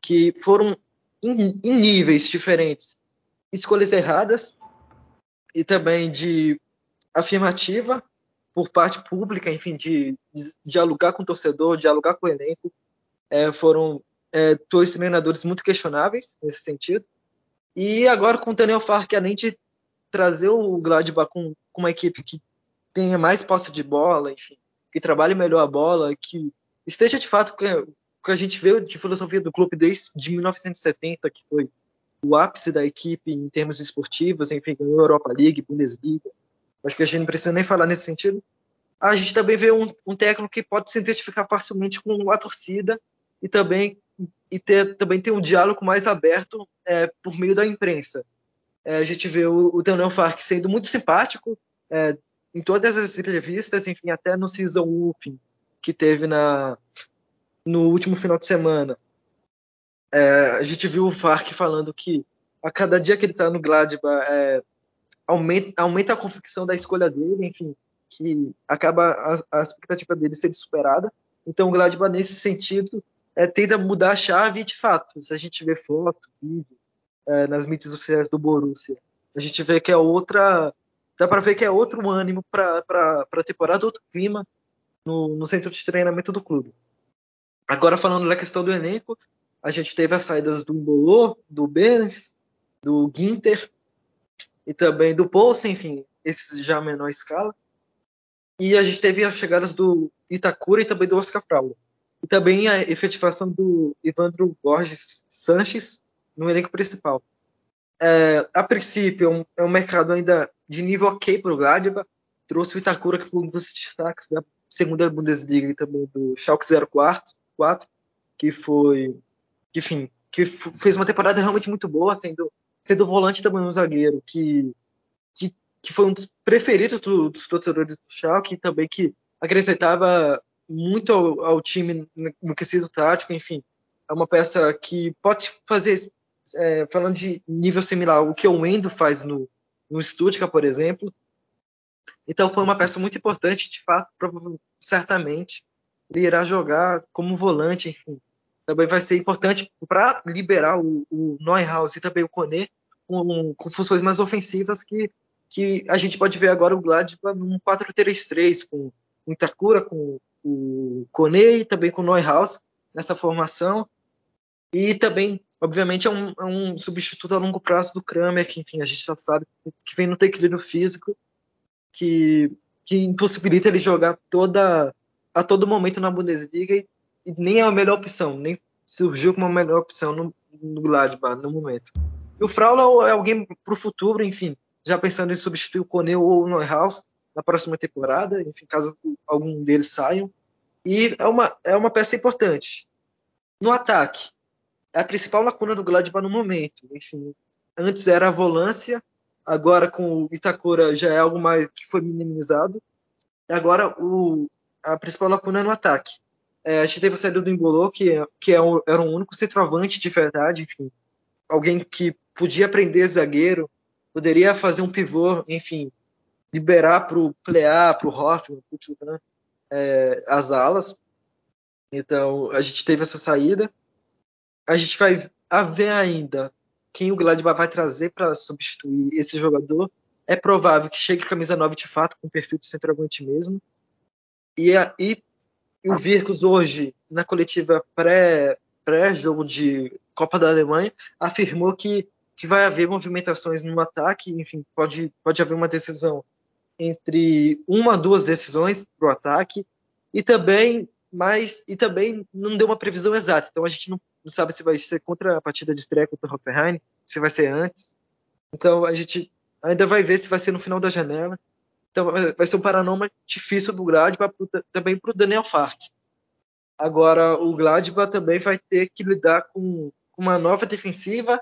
que foram em, em níveis diferentes. Escolhas erradas e também de afirmativa por parte pública, enfim, de, de dialogar com o torcedor, dialogar com o elenco. É, foram é, dois treinadores muito questionáveis nesse sentido. E agora com o Daniel Fark, além de trazer o Gladbach com, com uma equipe que tenha mais posse de bola, enfim, que trabalhe melhor a bola, que esteja de fato com que a gente vê de filosofia do clube desde de 1970, que foi o ápice da equipe em termos esportivos, enfim, ganhou Europa League, Bundesliga. Acho que a gente não precisa nem falar nesse sentido. A gente também vê um, um técnico que pode se identificar facilmente com a torcida e também e ter, também ter um diálogo mais aberto é, por meio da imprensa. É, a gente vê o, o Daniel Fark sendo muito simpático é, em todas as entrevistas, enfim, até no Season Whooping que teve na, no último final de semana. É, a gente viu o Fark falando que a cada dia que ele está no Gladbach é, aumenta, aumenta a convicção da escolha dele, enfim, que acaba a, a expectativa dele ser superada. Então o Gladbach, nesse sentido, é, tenta mudar a chave de fato, se a gente vê foto, vídeo, é, nas mídias sociais do Borussia. A gente vê que é outra. Dá para ver que é outro ânimo para a temporada, outro clima no, no, centro de treinamento do clube. Agora, falando da questão do elenco, a gente teve as saídas do Mbolô, do Benes, do Ginter e também do Poulsen, enfim, esses já a menor escala. E a gente teve as chegadas do Itacura e também do Oscar Fraulo. E também a efetivação do Ivandro Borges Sanches no elenco principal. É, a princípio, é um, é um, mercado ainda de nível ok para o Gladbach. Trouxe o Itacura, que foi um dos destaques da segunda Bundesliga e também do Schalke 04, 4, que foi, enfim, que fez uma temporada realmente muito boa, sendo, sendo volante também um zagueiro que, que, que foi um dos preferidos do, dos torcedores do Schalke também que acrescentava muito ao, ao time no, quesito tático, enfim, é uma peça que pode fazer é, falando de nível similar, o que o Endo faz no, no Stuttgart, por exemplo. Então foi uma peça muito importante, de fato, certamente ele irá jogar como volante, enfim. Também vai ser importante para liberar o, o Neuhaus e também o Kone com, com, funções mais ofensivas que, que a gente pode ver agora o Gladbach num 4-3-3 com o Itakura, com o Kone e também com o Neuhaus nessa formação. E também obviamente é um, é um, substituto a longo prazo do Kramer, que enfim, a gente já sabe que vem no equilíbrio físico, que, que impossibilita ele jogar toda, a todo momento na Bundesliga e, nem é a melhor opção, nem surgiu como a melhor opção no, no Gladbach no momento. E o Fraula é alguém para o futuro, enfim, já pensando em substituir o Coneu ou o Neuhaus na próxima temporada, enfim, caso algum deles saiam. E é uma, é uma peça importante. No ataque, é a principal lacuna do Gladbach no momento. Enfim, antes era a volância, agora com o Itacura já é algo mais que foi minimizado. Agora o, a principal lacuna é no ataque. É, a gente teve a saída do Embolô, que, que é um, era o único centroavante de verdade, enfim, alguém que podia aprender zagueiro, poderia fazer um pivô, enfim, liberar para o Plea, para o Hoffman, para o é, as alas. Então a gente teve essa saída a gente vai ver ainda quem o Gladbach vai trazer para substituir esse jogador. É provável que chegue camisa 9 de fato, com perfil de centroavante mesmo. E, e, e o Virkus hoje, na coletiva pré-jogo pré de Copa da Alemanha, afirmou que, que vai haver movimentações no ataque, enfim, pode, pode haver uma decisão entre uma duas decisões para o ataque, e também, mas, e também não deu uma previsão exata, então a gente não não sabe se vai ser contra a partida de estreia contra o Hoffenheim, se vai ser antes. Então a gente ainda vai ver se vai ser no final da janela. Então vai ser um paranoma difícil do Gladbach também para o Daniel Fark. Agora o Gladbach também vai ter que lidar com uma nova defensiva.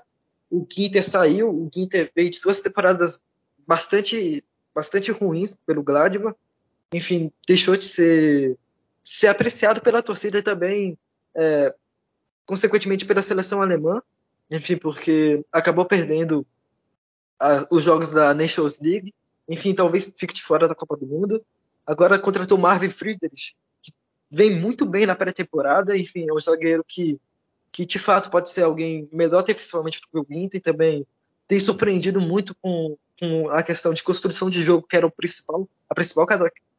O Ginter saiu, o Ginter veio de duas temporadas bastante bastante ruins pelo Gladbach. Enfim, deixou de ser, ser apreciado pela torcida e também é, consequentemente pela seleção alemã, enfim, porque acabou perdendo a, os jogos da Nations League, enfim, talvez fique de fora da Copa do Mundo. Agora contratou Marvin Friedrich, que vem muito bem na pré-temporada, enfim, é um zagueiro que, que de fato pode ser alguém melhor defensivamente do que o Ginter, também tem surpreendido muito com, com, a questão de construção de jogo, que era o principal, a principal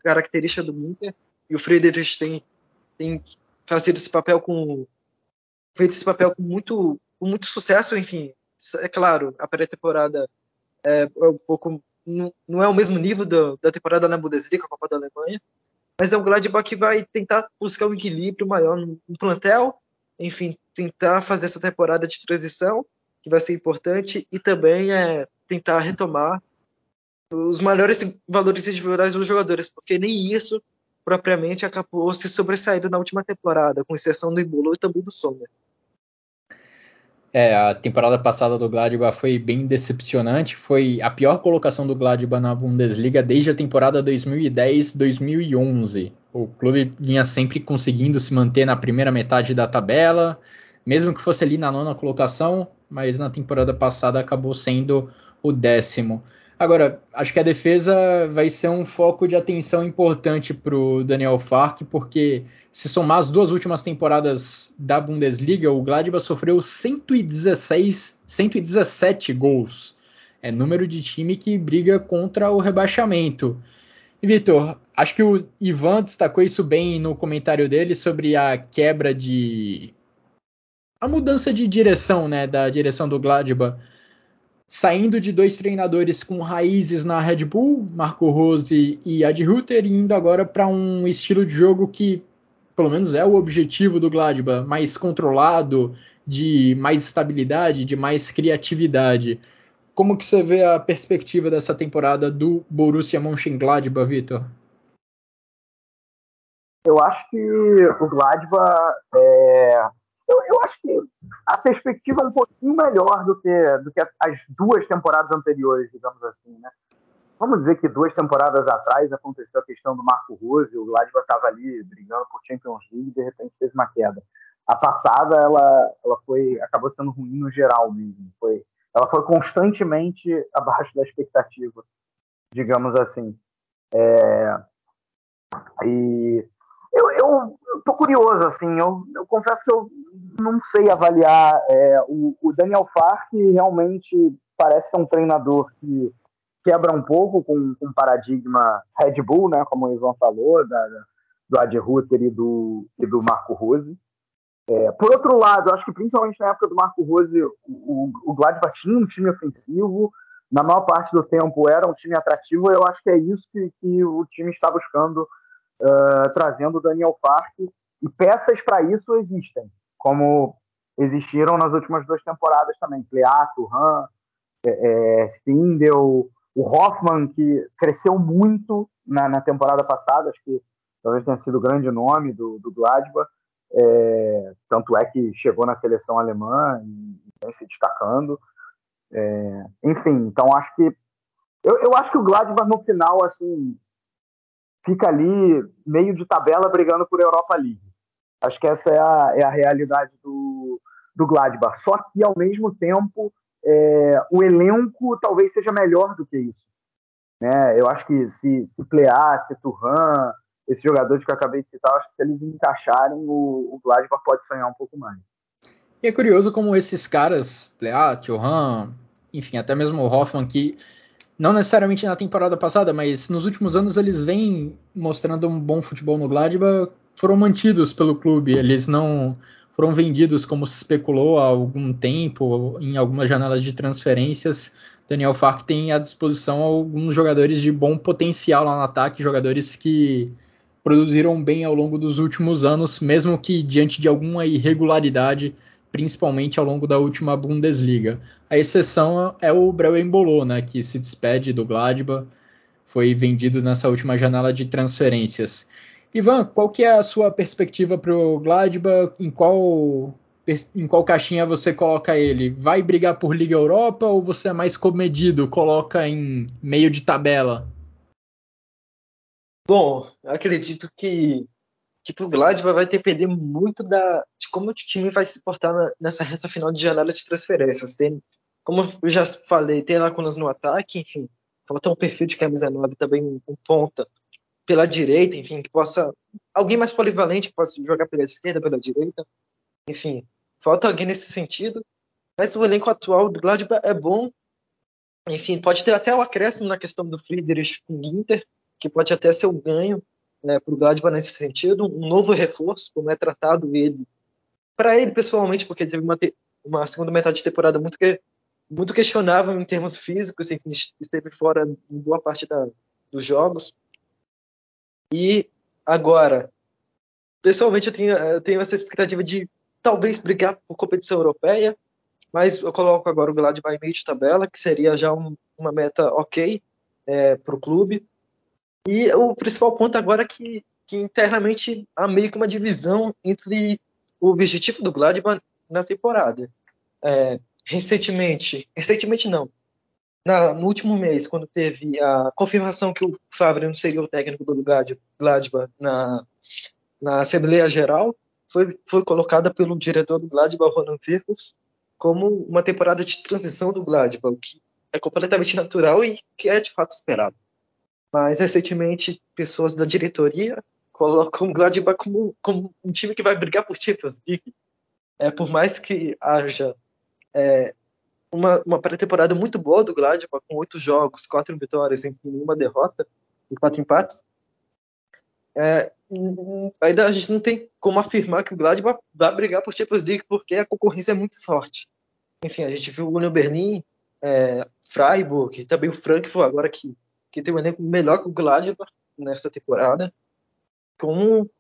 característica do Ginter, e o Friedrich tem, tem fazer esse papel com feito esse papel com muito, com muito sucesso, enfim. É claro, a pré-temporada é, um pouco não, é o mesmo nível da, da temporada na Bundesliga, a Copa da Alemanha, mas é um Gladbach que vai tentar buscar um equilíbrio maior no, no plantel, enfim, tentar fazer essa temporada de transição, que vai ser importante, e também é tentar retomar os maiores valores individuais dos jogadores, porque nem isso propriamente acabou se sobressaindo na última temporada, com exceção do Embolo e também do Sommer. É, a temporada passada do Gladbach foi bem decepcionante, foi a pior colocação do Gladbach na Bundesliga desde a temporada 2010-2011. O clube vinha sempre conseguindo se manter na primeira metade da tabela, mesmo que fosse ali na nona colocação, mas na temporada passada acabou sendo o décimo. Agora, acho que a defesa vai ser um foco de atenção importante para o Daniel Fark, porque se somar as duas últimas temporadas da Bundesliga, o Gladbach sofreu 116, 117 gols. É número de time que briga contra o rebaixamento. E Vitor, acho que o Ivan destacou isso bem no comentário dele sobre a quebra de. a mudança de direção, né, da direção do Gladbach saindo de dois treinadores com raízes na Red Bull, Marco Rose e Ad Ruther, e indo agora para um estilo de jogo que, pelo menos é o objetivo do Gladbach, mais controlado, de mais estabilidade, de mais criatividade. Como que você vê a perspectiva dessa temporada do Borussia Mönchengladbach, Vitor? Eu acho que o Gladbach é, eu, eu acho que a perspectiva é um pouquinho melhor do que, do que as duas temporadas anteriores, digamos assim, né? Vamos dizer que duas temporadas atrás aconteceu a questão do Marco Rose, o Gladbach estava ali brigando por Champions League e de repente fez uma queda. A passada ela, ela foi acabou sendo ruim no geral mesmo. Foi, ela foi constantemente abaixo da expectativa, digamos assim. É, e eu, tô curioso, assim, eu, eu confesso que eu não sei avaliar. É, o, o, Daniel Fark realmente parece ser um treinador que quebra um pouco com, o paradigma Red Bull, né, como o Ivan falou, da, do Ad Ruther e do, e do Marco Rose. É, por outro lado, acho que principalmente na época do Marco Rose, o, o, o Gladbach tinha um time ofensivo, na maior parte do tempo era um time atrativo, eu acho que é isso que, que o time está buscando uh, trazendo Daniel Fark, e peças para isso existem, como existiram nas últimas duas temporadas também. Cleato, Han, é, é, o Hoffman, que cresceu muito na, na, temporada passada, acho que talvez tenha sido o grande nome do, do Gladbach, é, tanto é que chegou na seleção alemã e vem se destacando. É, enfim, então acho que eu, eu acho que o Gladbach no final assim fica ali meio de tabela brigando por Europa League. Acho que essa é a, é a realidade do, do Gladbach. Só que, ao mesmo tempo, é, o elenco talvez seja melhor do que isso. Né? Eu acho que se, se Plear, se Turhan, esses jogadores que eu acabei de citar, acho que se eles encaixarem, o, o Gladbach pode sonhar um pouco mais. E é curioso como esses caras, Plear, Turhan, enfim, até mesmo o Hoffman, que não necessariamente na temporada passada, mas nos últimos anos eles vêm mostrando um bom futebol no Gladbach, foram mantidos pelo clube, eles não foram vendidos como se especulou há algum tempo, em algumas janelas de transferências. Daniel Fark tem à disposição alguns jogadores de bom potencial lá no ataque, jogadores que produziram bem ao longo dos últimos anos, mesmo que diante de alguma irregularidade principalmente ao longo da última Bundesliga. A exceção é o Breu Embolo, né, que se despede do Gladbach, foi vendido nessa última janela de transferências. Ivan, qual que é a sua perspectiva para o Gladbach? Em qual, em qual caixinha você coloca ele? Vai brigar por Liga Europa ou você é mais comedido, coloca em meio de tabela? Bom, acredito que que pro Gladbach vai depender muito da, de como o time vai se portar na, nessa reta final de janela de transferências. Tem, como eu já falei, tem lacunas no ataque, enfim, falta um perfil de camisa 9 também, um ponta pela direita, enfim, que possa. Alguém mais polivalente que possa jogar pela esquerda, pela direita. Enfim, falta alguém nesse sentido. Mas o elenco atual do Gladbach é bom. Enfim, pode ter até o acréscimo na questão do Friedrich com Inter, que pode até ser o ganho né, para o Gladbach nesse sentido, um novo reforço, como é tratado ele, para ele pessoalmente, porque teve uma, uma segunda metade de temporada muito, que, muito questionável em termos físicos, enfim, esteve fora em boa parte da, dos jogos. E agora, pessoalmente, eu tenho, eu tenho essa expectativa de talvez brigar por competição europeia, mas eu coloco agora o Gladbach em meio de tabela, que seria já um, uma meta ok é, para o clube. E o principal ponto agora é que, que internamente há meio que uma divisão entre o objetivo do Gladbach na temporada. É, recentemente, recentemente não, na, no último mês, quando teve a confirmação que o Favre não seria o técnico do Gladbach na, na Assembleia Geral, foi, foi colocada pelo diretor do Gladbach, Ronan Virkus, como uma temporada de transição do Gladbach, o que é completamente natural e que é de fato esperado. Mas recentemente, pessoas da diretoria colocam o Gladbach como, como um time que vai brigar por Champions League. É, por mais que haja é, uma, uma pré-temporada muito boa do Gladbach, com oito jogos, quatro vitórias e nenhuma derrota e quatro empates, é, ainda a gente não tem como afirmar que o Gladbach vai brigar por Champions League porque a concorrência é muito forte. Enfim, a gente viu o Union Berlin, é, Freiburg, também o Frankfurt agora que, que tem um elenco melhor que o Gladbach nessa temporada, como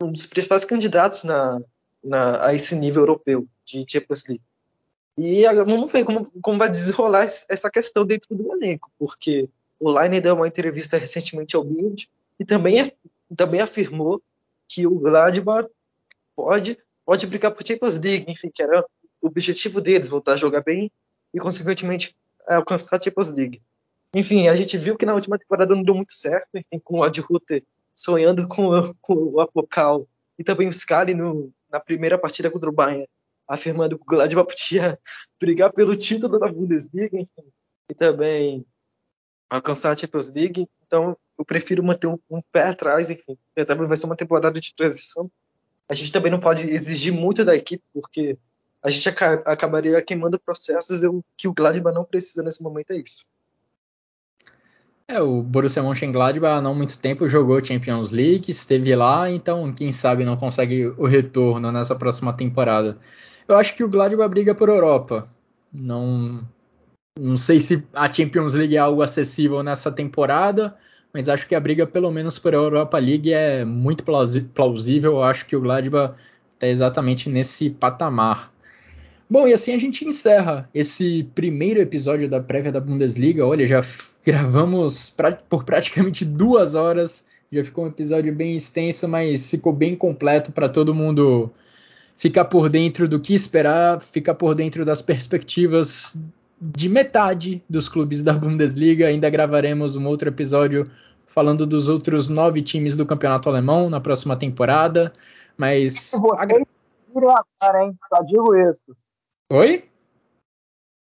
um dos principais candidatos na, na, a esse nível europeu de Champions League. E vamos ver como, como vai desenrolar essa questão dentro do elenco, porque o Line deu uma entrevista recentemente ao Bild e também, também afirmou que o Gladbach pode, pode brigar por Champions League, enfim, que era o objetivo deles, voltar a jogar bem e, consequentemente, alcançar a Champions League. Enfim, a gente viu que na última temporada não deu muito certo, enfim, com o Ad Ruther sonhando com, com o Apocal e também o Scali no, na primeira partida contra o Bayern, afirmando que o Gladbach podia brigar pelo título da Bundesliga enfim, e também alcançar a Champions League. Então, eu prefiro manter um, um pé atrás, enfim. Também vai ser uma temporada de transição. A gente também não pode exigir muito da equipe, porque a gente acabaria queimando processos e o que o Gladbach não precisa nesse momento é isso. É, o Borussia Mönchengladbach há não muito tempo jogou Champions League, esteve lá, então quem sabe não consegue o retorno nessa próxima temporada. Eu acho que o Gladbach briga por Europa. Não, não sei se a Champions League é algo acessível nessa temporada, mas acho que a briga pelo menos por Europa League é muito plausível. Eu acho que o Gladbach está exatamente nesse patamar. Bom, e assim a gente encerra esse primeiro episódio da prévia da Bundesliga. Olha, já Gravamos por praticamente duas horas. Já ficou um episódio bem extenso, mas ficou bem completo para todo mundo ficar por dentro do que esperar, ficar por dentro das perspectivas de metade dos clubes da Bundesliga. Ainda gravaremos um outro episódio falando dos outros nove times do campeonato alemão na próxima temporada. Mas. Vocês viram agora, hein? Só digo isso. Oi?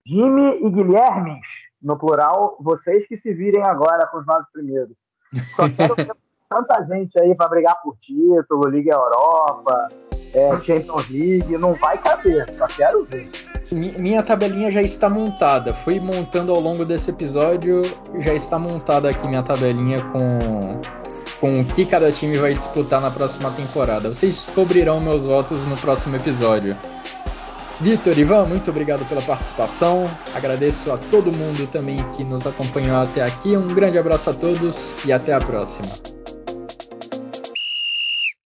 Jimmy e Guilherme no plural, vocês que se virem agora com os nove primeiros. Só quero tanta gente aí para brigar por título, Liga Europa, é, Champions League, não vai caber, só quero ver. Minha tabelinha já está montada. Fui montando ao longo desse episódio, já está montada aqui minha tabelinha com com o que cada time vai disputar na próxima temporada. Vocês descobrirão meus votos no próximo episódio. Vitor, Ivan, muito obrigado pela participação. Agradeço a todo mundo também que nos acompanhou até aqui. Um grande abraço a todos e até a próxima.